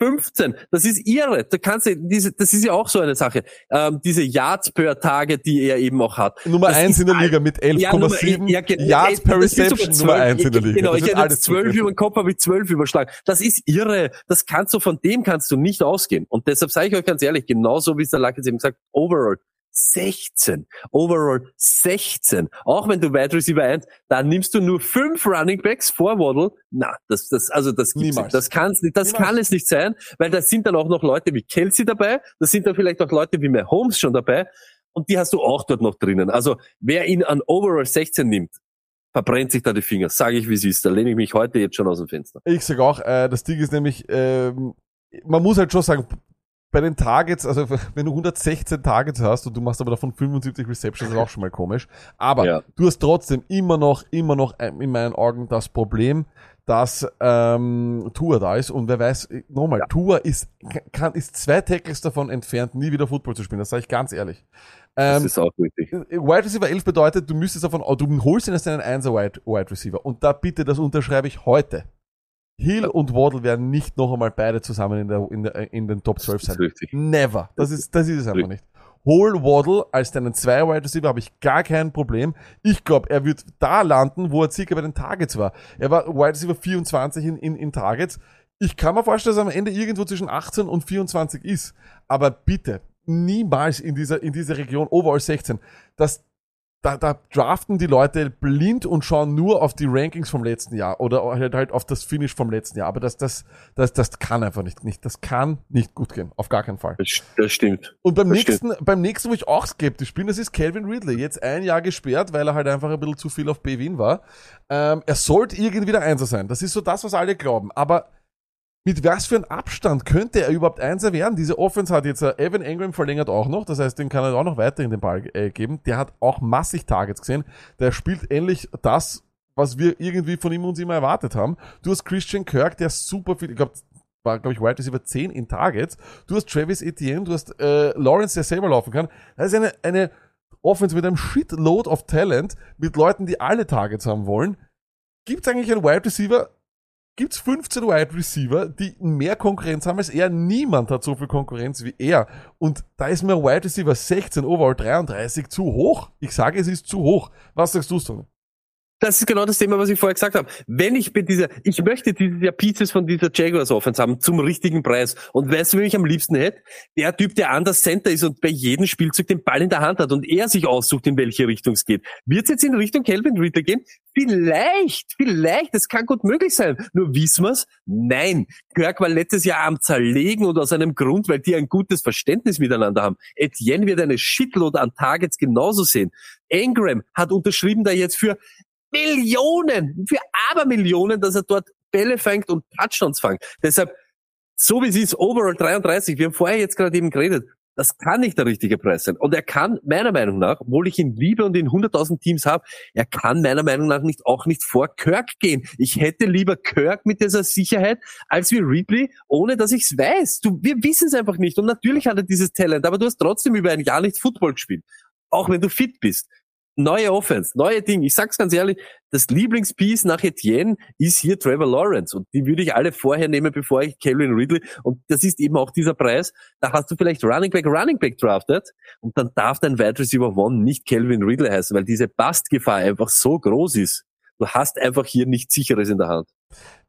[SPEAKER 1] 15. Das ist irre. Da kannst du, diese, das ist ja auch so eine Sache. Ähm, diese Yards per Target, die er eben auch hat.
[SPEAKER 2] Nummer
[SPEAKER 1] Das
[SPEAKER 2] eins
[SPEAKER 1] ist
[SPEAKER 2] in der Liga mit 11,7
[SPEAKER 1] ja, ge-
[SPEAKER 2] Yards per Reception, Nummer eins in der Liga.
[SPEAKER 1] Genau, ich hätte
[SPEAKER 2] alles
[SPEAKER 1] jetzt zwölf
[SPEAKER 2] zugriffen.
[SPEAKER 1] über den Kopf, habe ich zwölf überschlagen. Das ist irre. Das kannst du, von dem kannst du nicht ausgehen. Und deshalb sage ich euch ganz ehrlich, genauso wie es der Lack jetzt eben gesagt, overall 16. Overall 16. Auch wenn du Wide Receiver 1, da nimmst du nur fünf Running Backs vor Waddle. Na, das, das, also das gibt's
[SPEAKER 2] Niemals.
[SPEAKER 1] nicht. Das kann's nicht, das
[SPEAKER 2] Niemals.
[SPEAKER 1] kann es nicht sein, weil da sind dann auch noch Leute wie Kelsey dabei, da sind dann vielleicht auch Leute wie Mahomes schon dabei. Und die hast du auch dort noch drinnen. Also, wer ihn an Overall 16 nimmt, verbrennt sich da die Finger. Sage ich, wie es ist. Da lehne ich mich heute jetzt schon aus dem Fenster.
[SPEAKER 2] Ich sag auch, äh, das Ding ist nämlich, ähm, man muss halt schon sagen, bei den Targets, also wenn du 116 Targets hast und du machst aber davon 75 Receptions, ist auch schon mal komisch. Aber
[SPEAKER 1] Ja.
[SPEAKER 2] du hast trotzdem immer noch, immer noch in meinen Augen das Problem, dass ähm, Tua da ist und wer weiß, nochmal, Tua ist, kann, ist zwei Tackles davon entfernt, nie wieder Football zu spielen. Das sage ich ganz ehrlich.
[SPEAKER 1] Das
[SPEAKER 2] Ähm,
[SPEAKER 1] ist auch richtig.
[SPEAKER 2] Wide Receiver 11 bedeutet, du müsstest davon, du holst ihn als deinen 1er Wide, Wide Receiver. Und da bitte, das unterschreibe ich heute. Hill und Waddle werden nicht noch einmal beide zusammen in, der, in, der, in den Top 12
[SPEAKER 1] Das ist
[SPEAKER 2] sein.
[SPEAKER 1] richtig.
[SPEAKER 2] Never. Das ist, das ist es einfach nicht. Hol Waddle als deinen 2 Wide Receiver habe ich gar kein Problem. Ich glaube, er wird da landen, wo er circa bei den Targets war. Er war Wide Receiver 24 in, in, in Targets. Ich kann mir vorstellen, dass er am Ende irgendwo zwischen 18 und 24 ist. Aber bitte, niemals in dieser, in dieser Region overall 16. Das, da, da draften die Leute blind und schauen nur auf die Rankings vom letzten Jahr oder halt, halt auf das Finish vom letzten Jahr. Aber das, das, das, das kann einfach nicht, nicht. Das kann nicht gut gehen. Auf gar keinen Fall.
[SPEAKER 1] Das, das stimmt.
[SPEAKER 2] Und beim
[SPEAKER 1] Das
[SPEAKER 2] nächsten, beim nächsten, wo ich auch skeptisch bin, das ist Calvin Ridley. Jetzt ein Jahr gesperrt, weil er halt einfach ein bisschen zu viel auf B Wien war. Ähm, er sollte irgendwie der Einser sein. Das ist so das, was alle glauben. Aber mit was für einem Abstand könnte er überhaupt Einser werden? Diese Offense hat jetzt äh, Evan Engram verlängert auch noch. Das heißt, den kann er auch noch weiter in den Ball äh, geben. Der hat auch massig Targets gesehen. Der spielt ähnlich das, was wir irgendwie von ihm uns immer erwartet haben. Du hast Christian Kirk, der super viel, ich glaube, war, glaube ich, Wide Receiver 10 in Targets. Du hast Travis Etienne, du hast äh, Lawrence, der selber laufen kann. Das ist eine, eine Offense mit einem Shitload of Talent, mit Leuten, die alle Targets haben wollen. Gibt es eigentlich einen Wide Receiver? Gibt es 15 Wide Receiver, die mehr Konkurrenz haben als er? Niemand hat so viel Konkurrenz wie er. Und da ist mir Wide Receiver 16, Overall 33 zu hoch. Ich sage, es ist zu hoch. Was sagst du, Stoney?
[SPEAKER 1] Das ist genau das Thema, was ich vorher gesagt habe. Wenn ich bei dieser, ich möchte dieses Jahr Pieces von dieser Jaguars Offense haben zum richtigen Preis. Und weißt du, wen ich am liebsten hätte? Der Typ, der an der Center ist und bei jedem Spielzug den Ball in der Hand hat und er sich aussucht, in welche Richtung es geht. Wird es jetzt in Richtung Calvin Ridley gehen? Vielleicht, vielleicht, das kann gut möglich sein. Nur wissen wir's? Nein. Kirk war letztes Jahr am Zerlegen und aus einem Grund, weil die ein gutes Verständnis miteinander haben. Etienne wird eine Shitload an Targets genauso sehen. Engram hat unterschrieben da jetzt für Millionen, für Abermillionen, dass er dort Bälle fängt und Touchdowns fängt. Deshalb, so wie es ist, overall 33, wir haben vorher jetzt gerade eben geredet, das kann nicht der richtige Preis sein. Und er kann meiner Meinung nach, obwohl ich ihn liebe und in 100.000 Teams habe, er kann meiner Meinung nach nicht auch nicht vor Kirk gehen. Ich hätte lieber Kirk mit dieser Sicherheit als wie Ridley, ohne dass ich es weiß. Du, wir wissen es einfach nicht. Und natürlich hat er dieses Talent, aber du hast trotzdem über ein Jahr nicht Football gespielt. Auch wenn du fit bist neue Offense, neue Dinge. Ich sag's ganz ehrlich, das Lieblingspiece nach Etienne ist hier Trevor Lawrence und die würde ich alle vorher nehmen, bevor ich Calvin Ridley und das ist eben auch dieser Preis. Da hast du vielleicht Running Back, Running Back drafted und dann darf dein Wide Receiver One nicht Calvin Ridley heißen, weil diese Bastgefahr einfach so groß ist. Du hast einfach hier nichts Sicheres in der Hand.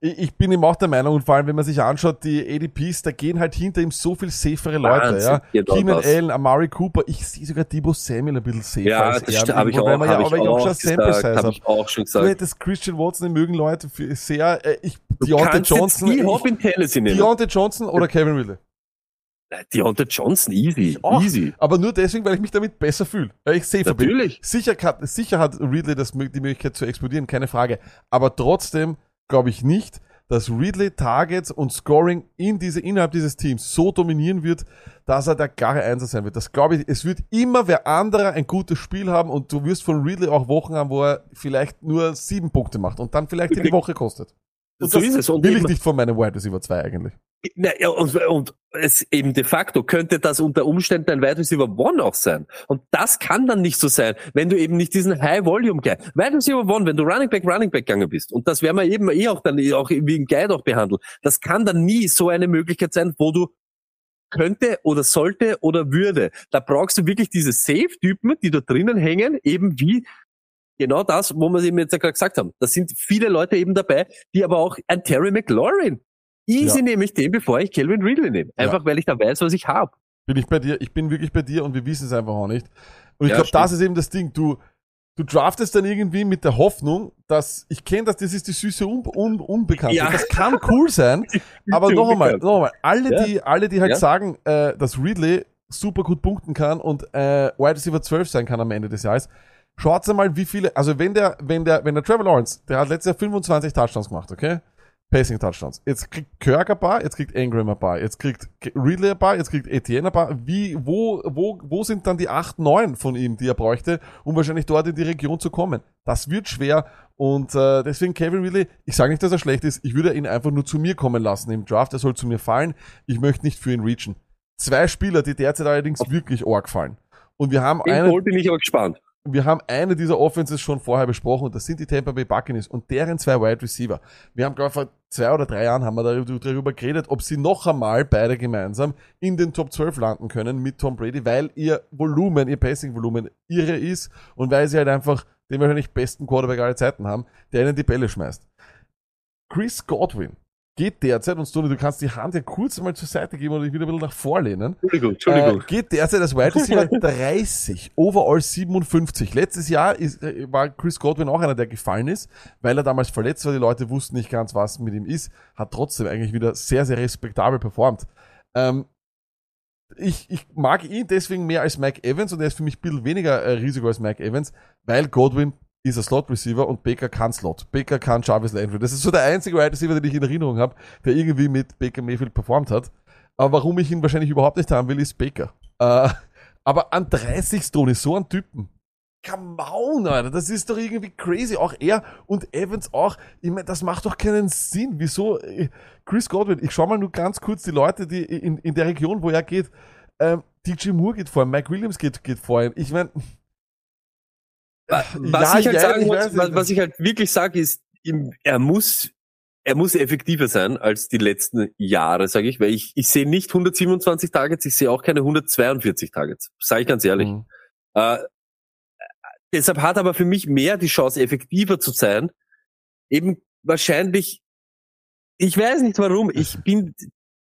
[SPEAKER 2] Ich, bin ihm auch der Meinung, und vor allem, wenn man sich anschaut, die ADPs, da gehen halt hinter ihm so viel safere Leute,
[SPEAKER 1] Wahnsinn,
[SPEAKER 2] ja. Keenan. Allen, Amari Cooper, ich sehe sogar Debo Samuel ein bisschen safer
[SPEAKER 1] Ja,
[SPEAKER 2] als
[SPEAKER 1] das
[SPEAKER 2] er,
[SPEAKER 1] ich auch,
[SPEAKER 2] man ja,
[SPEAKER 1] habe ich
[SPEAKER 2] auch schon
[SPEAKER 1] gesagt, habe. ich auch schon
[SPEAKER 2] Du
[SPEAKER 1] gesagt.
[SPEAKER 2] hättest Christian Watson, den mögen Leute für sehr, äh, ich,
[SPEAKER 1] Du
[SPEAKER 2] Deontay Johnson, ich. Deontay Johnson oder Kevin Ridley.
[SPEAKER 1] Deontay Johnson, easy,
[SPEAKER 2] auch.
[SPEAKER 1] easy.
[SPEAKER 2] Aber nur deswegen, weil ich mich damit besser fühle. Weil ich safer bin.
[SPEAKER 1] Natürlich.
[SPEAKER 2] Sicher hat, sicher hat Ridley das, die Möglichkeit zu explodieren, keine Frage. Aber trotzdem glaube ich nicht, dass Ridley Targets und Scoring in diese, innerhalb dieses Teams so dominieren wird, dass er der klare Einser sein wird. Das glaube ich, es wird immer wer anderer ein gutes Spiel haben und du wirst von Ridley auch Wochen haben, wo er vielleicht nur sieben Punkte macht und dann vielleicht die Woche kostet. Und
[SPEAKER 1] So
[SPEAKER 2] das
[SPEAKER 1] ist es. Und
[SPEAKER 2] will ich nicht von meinem Wide Receiver 2 eigentlich.
[SPEAKER 1] Na, ja, und, und es eben de facto könnte das unter Umständen ein Wide Receiver One auch sein. Und das kann dann nicht so sein, wenn du eben nicht diesen High Volume Guy, Wide Receiver One, wenn du Running Back, Running Back gegangen bist. Und das werden wir eben eh auch dann auch wie ein Guide auch behandelt. Das kann dann nie so eine Möglichkeit sein, wo du könnte oder sollte oder würde. Da brauchst du wirklich diese Safe-Typen, die da drinnen hängen, eben wie genau das, wo wir eben jetzt ja gerade gesagt haben. Da sind viele Leute eben dabei, die aber auch ein Terry McLaurin. Easy
[SPEAKER 2] Ja.
[SPEAKER 1] nehme ich den, bevor ich Calvin Ridley nehme. Einfach weil ich da weiß, was ich habe.
[SPEAKER 2] Bin ich bei dir, ich bin wirklich bei dir und wir wissen es einfach auch nicht. Und ich
[SPEAKER 1] Ja,
[SPEAKER 2] glaube, das ist eben das Ding. Du, du draftest dann irgendwie mit der Hoffnung, dass, ich kenne das, das ist die süße Un Un Unbekannte.
[SPEAKER 1] Ja.
[SPEAKER 2] Das kann cool sein, aber noch einmal, noch einmal, alle,
[SPEAKER 1] Ja.
[SPEAKER 2] die, alle, die halt
[SPEAKER 1] Ja.
[SPEAKER 2] sagen, äh, dass Ridley super gut punkten kann und äh, Wide Receiver 12 sein kann am Ende des Jahres, schaut mal, wie viele, also wenn der, wenn der, wenn der Trevor Lawrence, der hat letztes Jahr 25 Touchdowns gemacht, okay? Passing Touchdowns. Jetzt kriegt Kirk ein paar, jetzt kriegt Ingram ein paar, jetzt kriegt Ridley ein paar, jetzt kriegt Etienne ein paar. Wie, wo, wo, wo sind dann die 8, 9 von ihm, die er bräuchte, um wahrscheinlich dort in die Region zu kommen? Das wird schwer und äh, deswegen Kevin Ridley, ich sage nicht, dass er schlecht ist, ich würde ihn einfach nur zu mir kommen lassen im Draft, er soll zu mir fallen, ich möchte nicht für ihn reachen. Zwei Spieler, die derzeit allerdings wirklich arg fallen. Und wir haben
[SPEAKER 1] Den
[SPEAKER 2] einen,
[SPEAKER 1] Goal bin ich aber gespannt.
[SPEAKER 2] Wir haben eine dieser Offenses schon vorher besprochen und das sind die Tampa Bay Buccaneers und deren zwei Wide Receiver. Wir haben, glaube ich, vor zwei oder drei Jahren haben wir darüber, darüber geredet, ob sie noch einmal beide gemeinsam in den Top 12 landen können mit Tom Brady, weil ihr Volumen, ihr Passing-Volumen irre ist und weil sie halt einfach den wahrscheinlich besten Quarterback aller Zeiten haben, der ihnen die Bälle schmeißt. Chris Godwin geht derzeit, und Stoney, du kannst die Hand ja kurz mal zur Seite geben oder dich wieder ein bisschen nach vorlehnen.
[SPEAKER 1] Entschuldigung, Entschuldigung.
[SPEAKER 2] Äh, geht derzeit als Wide Receiver 30, overall 57. Letztes Jahr ist, äh, war Chris Godwin auch einer, der gefallen ist, weil er damals verletzt war. Die Leute wussten nicht ganz, was mit ihm ist. Hat trotzdem eigentlich wieder sehr, sehr respektabel performt. Ähm, ich, ich mag ihn deswegen mehr als Mike Evans und er ist für mich ein bisschen weniger äh, Risiko als Mike Evans, weil Godwin ist ein Slot-Receiver und Baker kann Slot. Baker kann Jarvis Landry. Das ist so der einzige Wide Receiver, den ich in Erinnerung habe, der irgendwie mit Baker Mayfield performt hat. Aber warum ich ihn wahrscheinlich überhaupt nicht haben will, ist Baker. Äh, aber an 30 Stone ist so ein Typen. Come on, Alter, das ist doch irgendwie crazy. Auch er und Evans auch. Ich meine, das macht doch keinen Sinn. Wieso? äh, Chris Godwin, ich schau mal nur ganz kurz die Leute, die in, in der Region, wo er geht. Ähm, DJ Moore geht vor ihm, Mike Williams geht, geht vor ihm. Ich meine,
[SPEAKER 1] Was
[SPEAKER 2] Ja,
[SPEAKER 1] ich halt
[SPEAKER 2] ja,
[SPEAKER 1] sagen
[SPEAKER 2] ich
[SPEAKER 1] muss, was, was ich halt wirklich sage, ist, er muss, er muss effektiver sein als die letzten Jahre, sage ich, weil ich, ich sehe nicht 127 Targets, ich sehe auch keine 142 Targets, sage ich ganz ehrlich.
[SPEAKER 2] Mhm.
[SPEAKER 1] Äh, deshalb hat aber für mich mehr die Chance, effektiver zu sein. Eben wahrscheinlich, ich weiß nicht warum, ich bin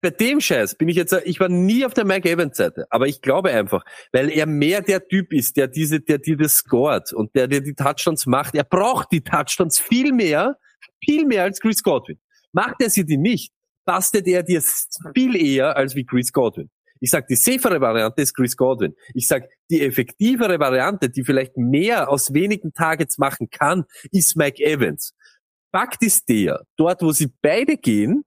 [SPEAKER 1] bei dem Scheiß bin ich jetzt, ich war nie auf der Mike Evans Seite, aber ich glaube einfach, weil er mehr der Typ ist, der diese, der dir das scored und der dir die Touchdowns macht. Er braucht die Touchdowns viel mehr, viel mehr als Chris Godwin. Macht er sie die nicht, bastet er dir viel eher als wie Chris Godwin. Ich sag, die safere Variante ist Chris Godwin. Ich sag, die effektivere Variante, die vielleicht mehr aus wenigen Targets machen kann, ist Mike Evans. Fakt ist der, dort wo sie beide gehen,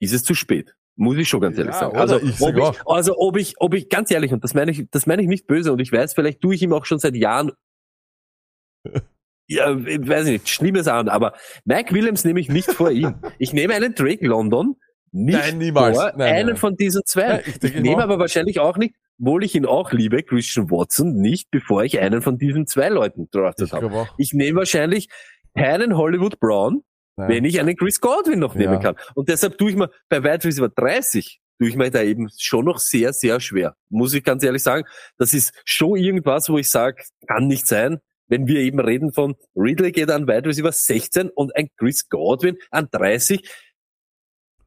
[SPEAKER 1] ist es zu spät. Muss ich schon ganz ehrlich
[SPEAKER 2] Ja,
[SPEAKER 1] sagen. Also,
[SPEAKER 2] Ich
[SPEAKER 1] ob ich, also ob ich, ob ich, ganz ehrlich, und das meine ich, das meine ich nicht böse, und ich weiß, vielleicht tue ich ihm auch schon seit Jahren ja, ich weiß nicht, Schlimmes an, aber Mike Williams nehme ich nicht vor ihm. Ich nehme einen Drake London nicht
[SPEAKER 2] Nein, niemals.
[SPEAKER 1] vor
[SPEAKER 2] Nein,
[SPEAKER 1] einen
[SPEAKER 2] nein.
[SPEAKER 1] von diesen zwei.
[SPEAKER 2] Nein, ich
[SPEAKER 1] ich nehme aber wahrscheinlich auch nicht, obwohl ich ihn auch liebe, Christian Watson, nicht bevor ich einen von diesen zwei Leuten draftet habe. Ich nehme wahrscheinlich keinen Hollywood Brown,
[SPEAKER 2] Nein.
[SPEAKER 1] wenn ich einen Chris Godwin noch nehmen
[SPEAKER 2] Ja.
[SPEAKER 1] kann. Und deshalb tue ich mir bei Wide Receiver 30 tue ich mir da eben schon noch sehr, sehr schwer. Muss ich ganz ehrlich sagen. Das ist schon irgendwas, wo ich sage, kann nicht sein. wenn wir eben reden von Ridley geht an Wide Receiver 16 und ein Chris Godwin an 30.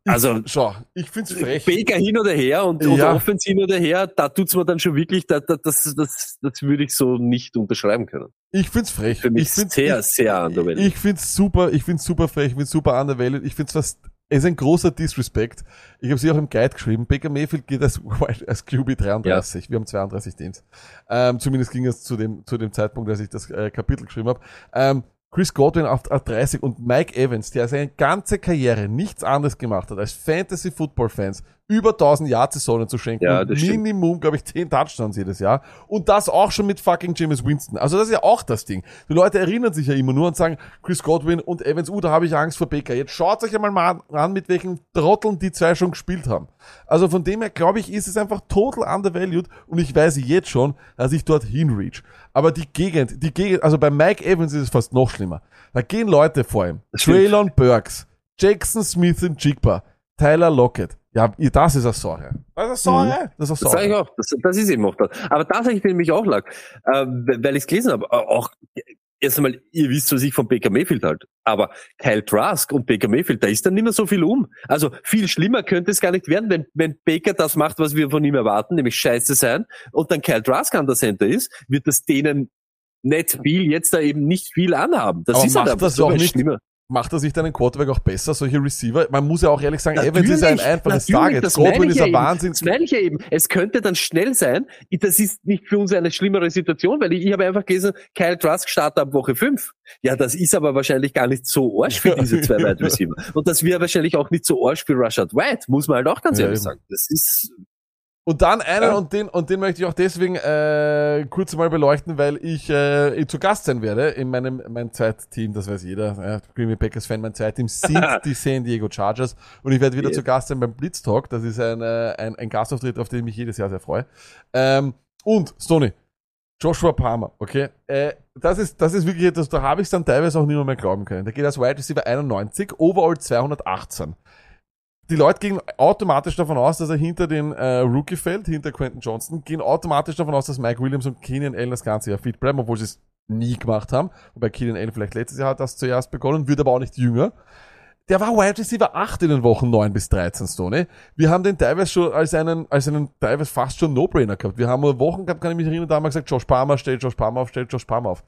[SPEAKER 1] Also
[SPEAKER 2] Schau, ich find's frech.
[SPEAKER 1] Baker hin oder her und, und
[SPEAKER 2] Ja.
[SPEAKER 1] Offense hin oder her, da tut's mir dann schon wirklich, da, da, das, das, das würde ich so nicht unterschreiben können.
[SPEAKER 2] Ich find's frech.
[SPEAKER 1] Für mich
[SPEAKER 2] ich find's,
[SPEAKER 1] sehr,
[SPEAKER 2] ich,
[SPEAKER 1] sehr undervalued.
[SPEAKER 2] Ich find's super, ich find's super frech, ich find's super undervalued. Ich find's fast, es ist ein großer Disrespect. Ich habe sie auch im Guide geschrieben. Baker Mayfield geht als, als QB 33. Wir haben 32 Teams. Ähm, zumindest ging es zu dem, zu dem Zeitpunkt, als ich das äh, Kapitel geschrieben habe. Ähm, Chris Godwin auf, auf 30 und Mike Evans, der seine ganze Karriere nichts anderes gemacht hat, als Fantasy Football Fans über 1000 Yard-Saisonen zu schenken.
[SPEAKER 1] Ja, das.
[SPEAKER 2] Minimum, glaube ich, 10 Touchdowns jedes Jahr. Und das auch schon mit fucking James Winston. Also das ist ja auch das Ding. Die Leute erinnern sich ja immer nur und sagen, Chris Godwin und Evans, uh, da habe ich Angst vor Baker. Jetzt schaut euch einmal mal an, mit welchen Trotteln die zwei schon gespielt haben. Also von dem her, glaube ich, ist es einfach total undervalued und ich weiß jetzt schon, dass ich dort hinreach. Aber die Gegend, die Gegend, also bei Mike Evans ist es fast noch schlimmer. Da gehen Leute vor ihm.
[SPEAKER 1] Das.
[SPEAKER 2] Traylon Burks, Jackson Smith und Jigba, Tyler Lockett. Ja, das ist eine Sache. Das ist eine Sache. Das ist
[SPEAKER 1] Das
[SPEAKER 2] eine
[SPEAKER 1] sage ich
[SPEAKER 2] Sache.
[SPEAKER 1] auch. Das, das ist eben auch das. Aber da sage ich nämlich auch lag, äh, weil ich es gelesen habe. äh, Auch erst einmal, ihr wisst, was ich von Baker Mayfield halt. Aber Kyle Trask und Baker Mayfield, da ist dann nicht mehr so viel um. Also viel schlimmer könnte es gar nicht werden, wenn, wenn Baker das macht, was wir von ihm erwarten, nämlich scheiße sein, und dann Kyle Trask an der Center ist, wird das denen nicht viel, jetzt da eben nicht viel anhaben. Das
[SPEAKER 2] Aber
[SPEAKER 1] ist halt
[SPEAKER 2] macht
[SPEAKER 1] einfach
[SPEAKER 2] das
[SPEAKER 1] so
[SPEAKER 2] auch nicht-
[SPEAKER 1] schlimmer.
[SPEAKER 2] Macht er sich deinen Quarterback auch besser, solche Receiver? Man muss ja auch ehrlich sagen, Evans ist ein
[SPEAKER 1] Natürlich,
[SPEAKER 2] einfaches
[SPEAKER 1] natürlich,
[SPEAKER 2] Target.
[SPEAKER 1] das
[SPEAKER 2] Godwin ist
[SPEAKER 1] ja
[SPEAKER 2] ein. Wahnsinn.
[SPEAKER 1] Das meine ich ja eben. Es könnte dann schnell sein. Das ist nicht für uns eine schlimmere Situation, weil ich, ich habe einfach gelesen, Kyle Trask startet ab Woche 5. Ja, das ist aber wahrscheinlich gar nicht so arsch für diese zwei Wide Receiver. Und das wäre wahrscheinlich auch nicht so arsch für Rashad White, muss man halt auch ganz
[SPEAKER 2] Ja,
[SPEAKER 1] ehrlich
[SPEAKER 2] eben.
[SPEAKER 1] sagen. Das ist,
[SPEAKER 2] Und dann einen,
[SPEAKER 1] Ja.
[SPEAKER 2] und den, und den möchte ich auch deswegen äh, kurz mal beleuchten, weil ich äh, zu Gast sein werde in meinem mein Zweitteam, das weiß jeder, äh, Green Bay Packers Fan, mein Zweitteam sind die San Diego Chargers und ich werde wieder
[SPEAKER 1] Yeah.
[SPEAKER 2] zu Gast sein beim Blitz Talk, das ist ein, äh, ein, ein Gastauftritt, auf den ich mich jedes Jahr sehr freue. Ähm, und, Stoney, Joshua Palmer, okay, äh, das ist, das ist wirklich etwas, da habe ich es dann teilweise auch nicht mehr, glauben können. Der geht als Wide Receiver 91, Overall 218 die Leute gehen automatisch davon aus, dass er hinter den äh, Rookie fällt, hinter Quentin Johnson, gehen automatisch davon aus, dass Mike Williams und Keenan Allen das ganze Jahr fit bleiben, obwohl sie es nie gemacht haben. Wobei Keenan Allen vielleicht letztes Jahr hat das zuerst begonnen, wird aber auch nicht jünger. Der war Wide Receiver 8 in den Wochen 9 bis 13, Stoney. Wir haben den teilweise schon als einen, als einen teilweise fast schon No-Brainer gehabt. Wir haben Wochen gehabt, kann ich mich erinnern, da haben wir gesagt, Josh Palmer, stell Josh Palmer auf, stell Josh Palmer auf.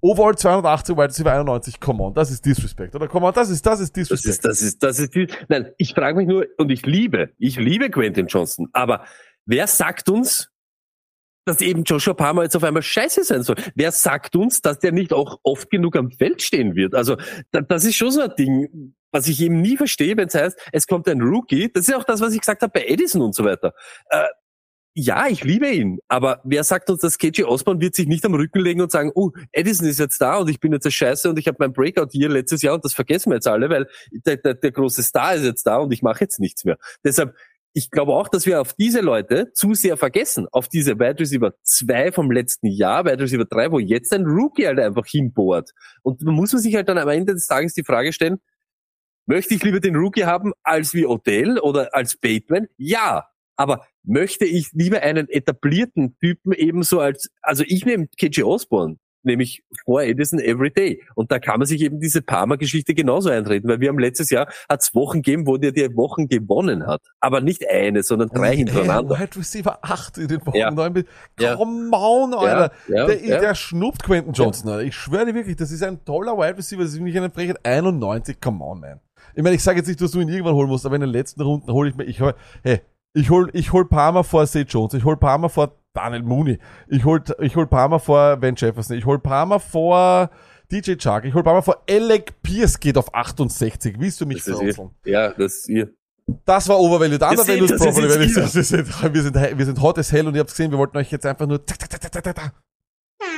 [SPEAKER 2] Overall 280, Wide Receiver 91, come on, das ist Disrespect, oder? Come on, das ist, das ist
[SPEAKER 1] das
[SPEAKER 2] Disrespect.
[SPEAKER 1] ist, das ist, das ist nein, ich frage mich nur, und ich liebe, ich liebe Quentin Johnson, aber wer sagt uns, dass eben Joshua Palmer jetzt auf einmal scheiße sein soll. Wer sagt uns, dass der nicht auch oft genug am Feld stehen wird? Also da, das ist schon so ein Ding, was ich eben nie verstehe, wenn es heißt, es kommt ein Rookie. Das ist auch das, was ich gesagt habe bei Edison und so weiter. Äh, ja, ich liebe ihn, aber wer sagt uns, dass KJ Osborne wird sich nicht am Rücken legen und sagen, oh, Edison ist jetzt da und ich bin jetzt der Scheiße und ich habe mein Breakout hier letztes Jahr und das vergessen wir jetzt alle, weil der, der, der große Star ist jetzt da und ich mache jetzt nichts mehr. Deshalb, ich glaube auch, dass wir auf diese Leute zu sehr vergessen, auf diese Wide Receiver 2 vom letzten Jahr, Wide Receiver 3, wo jetzt ein Rookie halt einfach hinbohrt. Und da muss man sich halt dann am Ende des Tages die Frage stellen, möchte ich lieber den Rookie haben als wie Odell oder als Bateman? Ja. Aber möchte ich lieber einen etablierten Typen ebenso als, also ich nehme KJ Osborne, nämlich vor Edison every day. Und da kann man sich eben diese Parma-Geschichte genauso eintreten, weil wir haben letztes Jahr hat es Wochen gegeben, wo der die Wochen gewonnen hat. Aber nicht eine, sondern drei
[SPEAKER 2] Ey,
[SPEAKER 1] hintereinander.
[SPEAKER 2] Wide Receiver 8 in den Wochen
[SPEAKER 1] Ja.
[SPEAKER 2] 9 bis.
[SPEAKER 1] Ja.
[SPEAKER 2] Come on, Alter.
[SPEAKER 1] ja,
[SPEAKER 2] der,
[SPEAKER 1] ja.
[SPEAKER 2] der schnuppt Quentin Johnson, Alter. Ich schwöre dir wirklich, das ist ein toller Wide Receiver, das ist nicht eine Frechheit. 91, come on, man. Ich meine, ich sage jetzt nicht, dass du ihn irgendwann holen musst, aber in den letzten Runden hole ich mir, ich hol, hey, ich hol, ich hol Palmer vor Seth Jones, ich hol Palmer vor Daniel Mooney, ich hol, ich hol Palmer vor Van Jefferson, ich hol Palmer vor DJ Chark, ich hol Palmer vor Alec Pierce geht auf 68. Willst du mich
[SPEAKER 1] ihr.
[SPEAKER 2] verrückeln?
[SPEAKER 1] Ja, das ist ihr.
[SPEAKER 2] Das war Overvalued. Undervalued
[SPEAKER 1] ist
[SPEAKER 2] Properly Valued. Wir sind, wir, sind, wir sind hot as hell und ihr habt gesehen, wir wollten euch jetzt einfach nur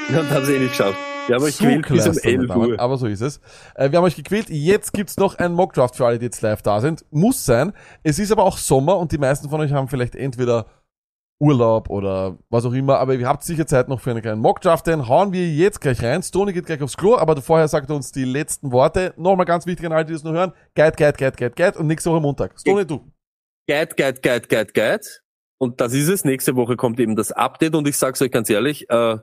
[SPEAKER 1] Und haben sie eh nicht geschafft. Wir haben euch
[SPEAKER 2] So
[SPEAKER 1] gewählt bis um
[SPEAKER 2] klasse,
[SPEAKER 1] 11
[SPEAKER 2] Damen.
[SPEAKER 1] Uhr.
[SPEAKER 2] Aber so ist es. Äh, wir haben euch gequält. Jetzt gibt's noch einen Mockdraft für alle, die jetzt live da sind. Muss sein. Es ist aber auch Sommer und die meisten von euch haben vielleicht entweder Urlaub oder was auch immer, aber ihr habt sicher Zeit noch für einen kleinen Mockdraft, den hauen wir jetzt gleich rein. Stoney geht gleich aufs Klo, aber vorher sagt er uns die letzten Worte. Nochmal ganz wichtig an alle, die das noch hören. Guide, Guide, Guide, Guide, Guide und nächste Woche Montag. Stoney, du.
[SPEAKER 1] Guide, Guide, Guide, Guide, Guide. Und das ist es. Nächste Woche kommt eben das Update und ich sag's euch ganz ehrlich, äh,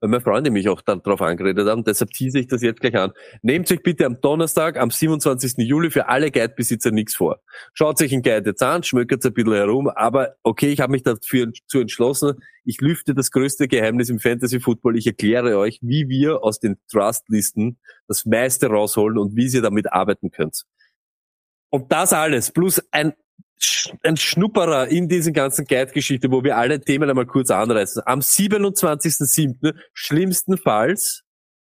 [SPEAKER 1] weil meine Freunde mich auch darauf angeredet haben, deshalb tease ich das jetzt gleich an. Nehmt euch bitte am Donnerstag, am 27. Juli für alle Guide-Besitzer nichts vor. Schaut euch ein Guide jetzt an, schmökert ein bisschen herum, aber okay, ich habe mich dafür zu entschlossen, ich lüfte das größte Geheimnis im Fantasy-Football, ich erkläre euch, wie wir aus den Trust-Listen das meiste rausholen und wie ihr damit arbeiten könnt. Und das alles, plus ein ein Schnupperer in diesen ganzen Guide-Geschichte, wo wir alle Themen einmal kurz anreißen. Am 27.07. schlimmstenfalls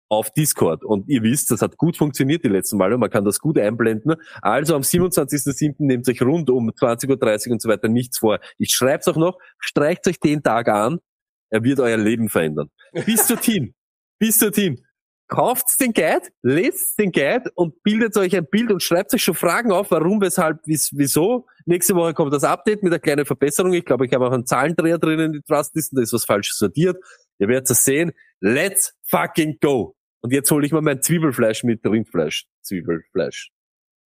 [SPEAKER 1] auf Discord. Und ihr wisst, das hat gut funktioniert die letzten Male. Man kann das gut einblenden. Also am 27.07. nehmt euch rund um 20.30 Uhr und so weiter nichts vor. Ich schreib's auch noch, streicht euch den Tag an. Er wird euer Leben verändern. Bis dorthin. Bis dorthin. Kauft den Guide, lest den Guide und bildet euch ein Bild und schreibt euch schon Fragen auf, warum, weshalb, wies- wieso. Nächste Woche kommt das Update mit einer kleinen Verbesserung. Ich glaube, ich habe auch einen Zahlendreher drin in die Trustlisten, da ist was falsch sortiert. Ihr werdet es sehen. Let's fucking go. Und jetzt hole ich mal mein Zwiebelfleisch mit Rindfleisch. Zwiebelfleisch.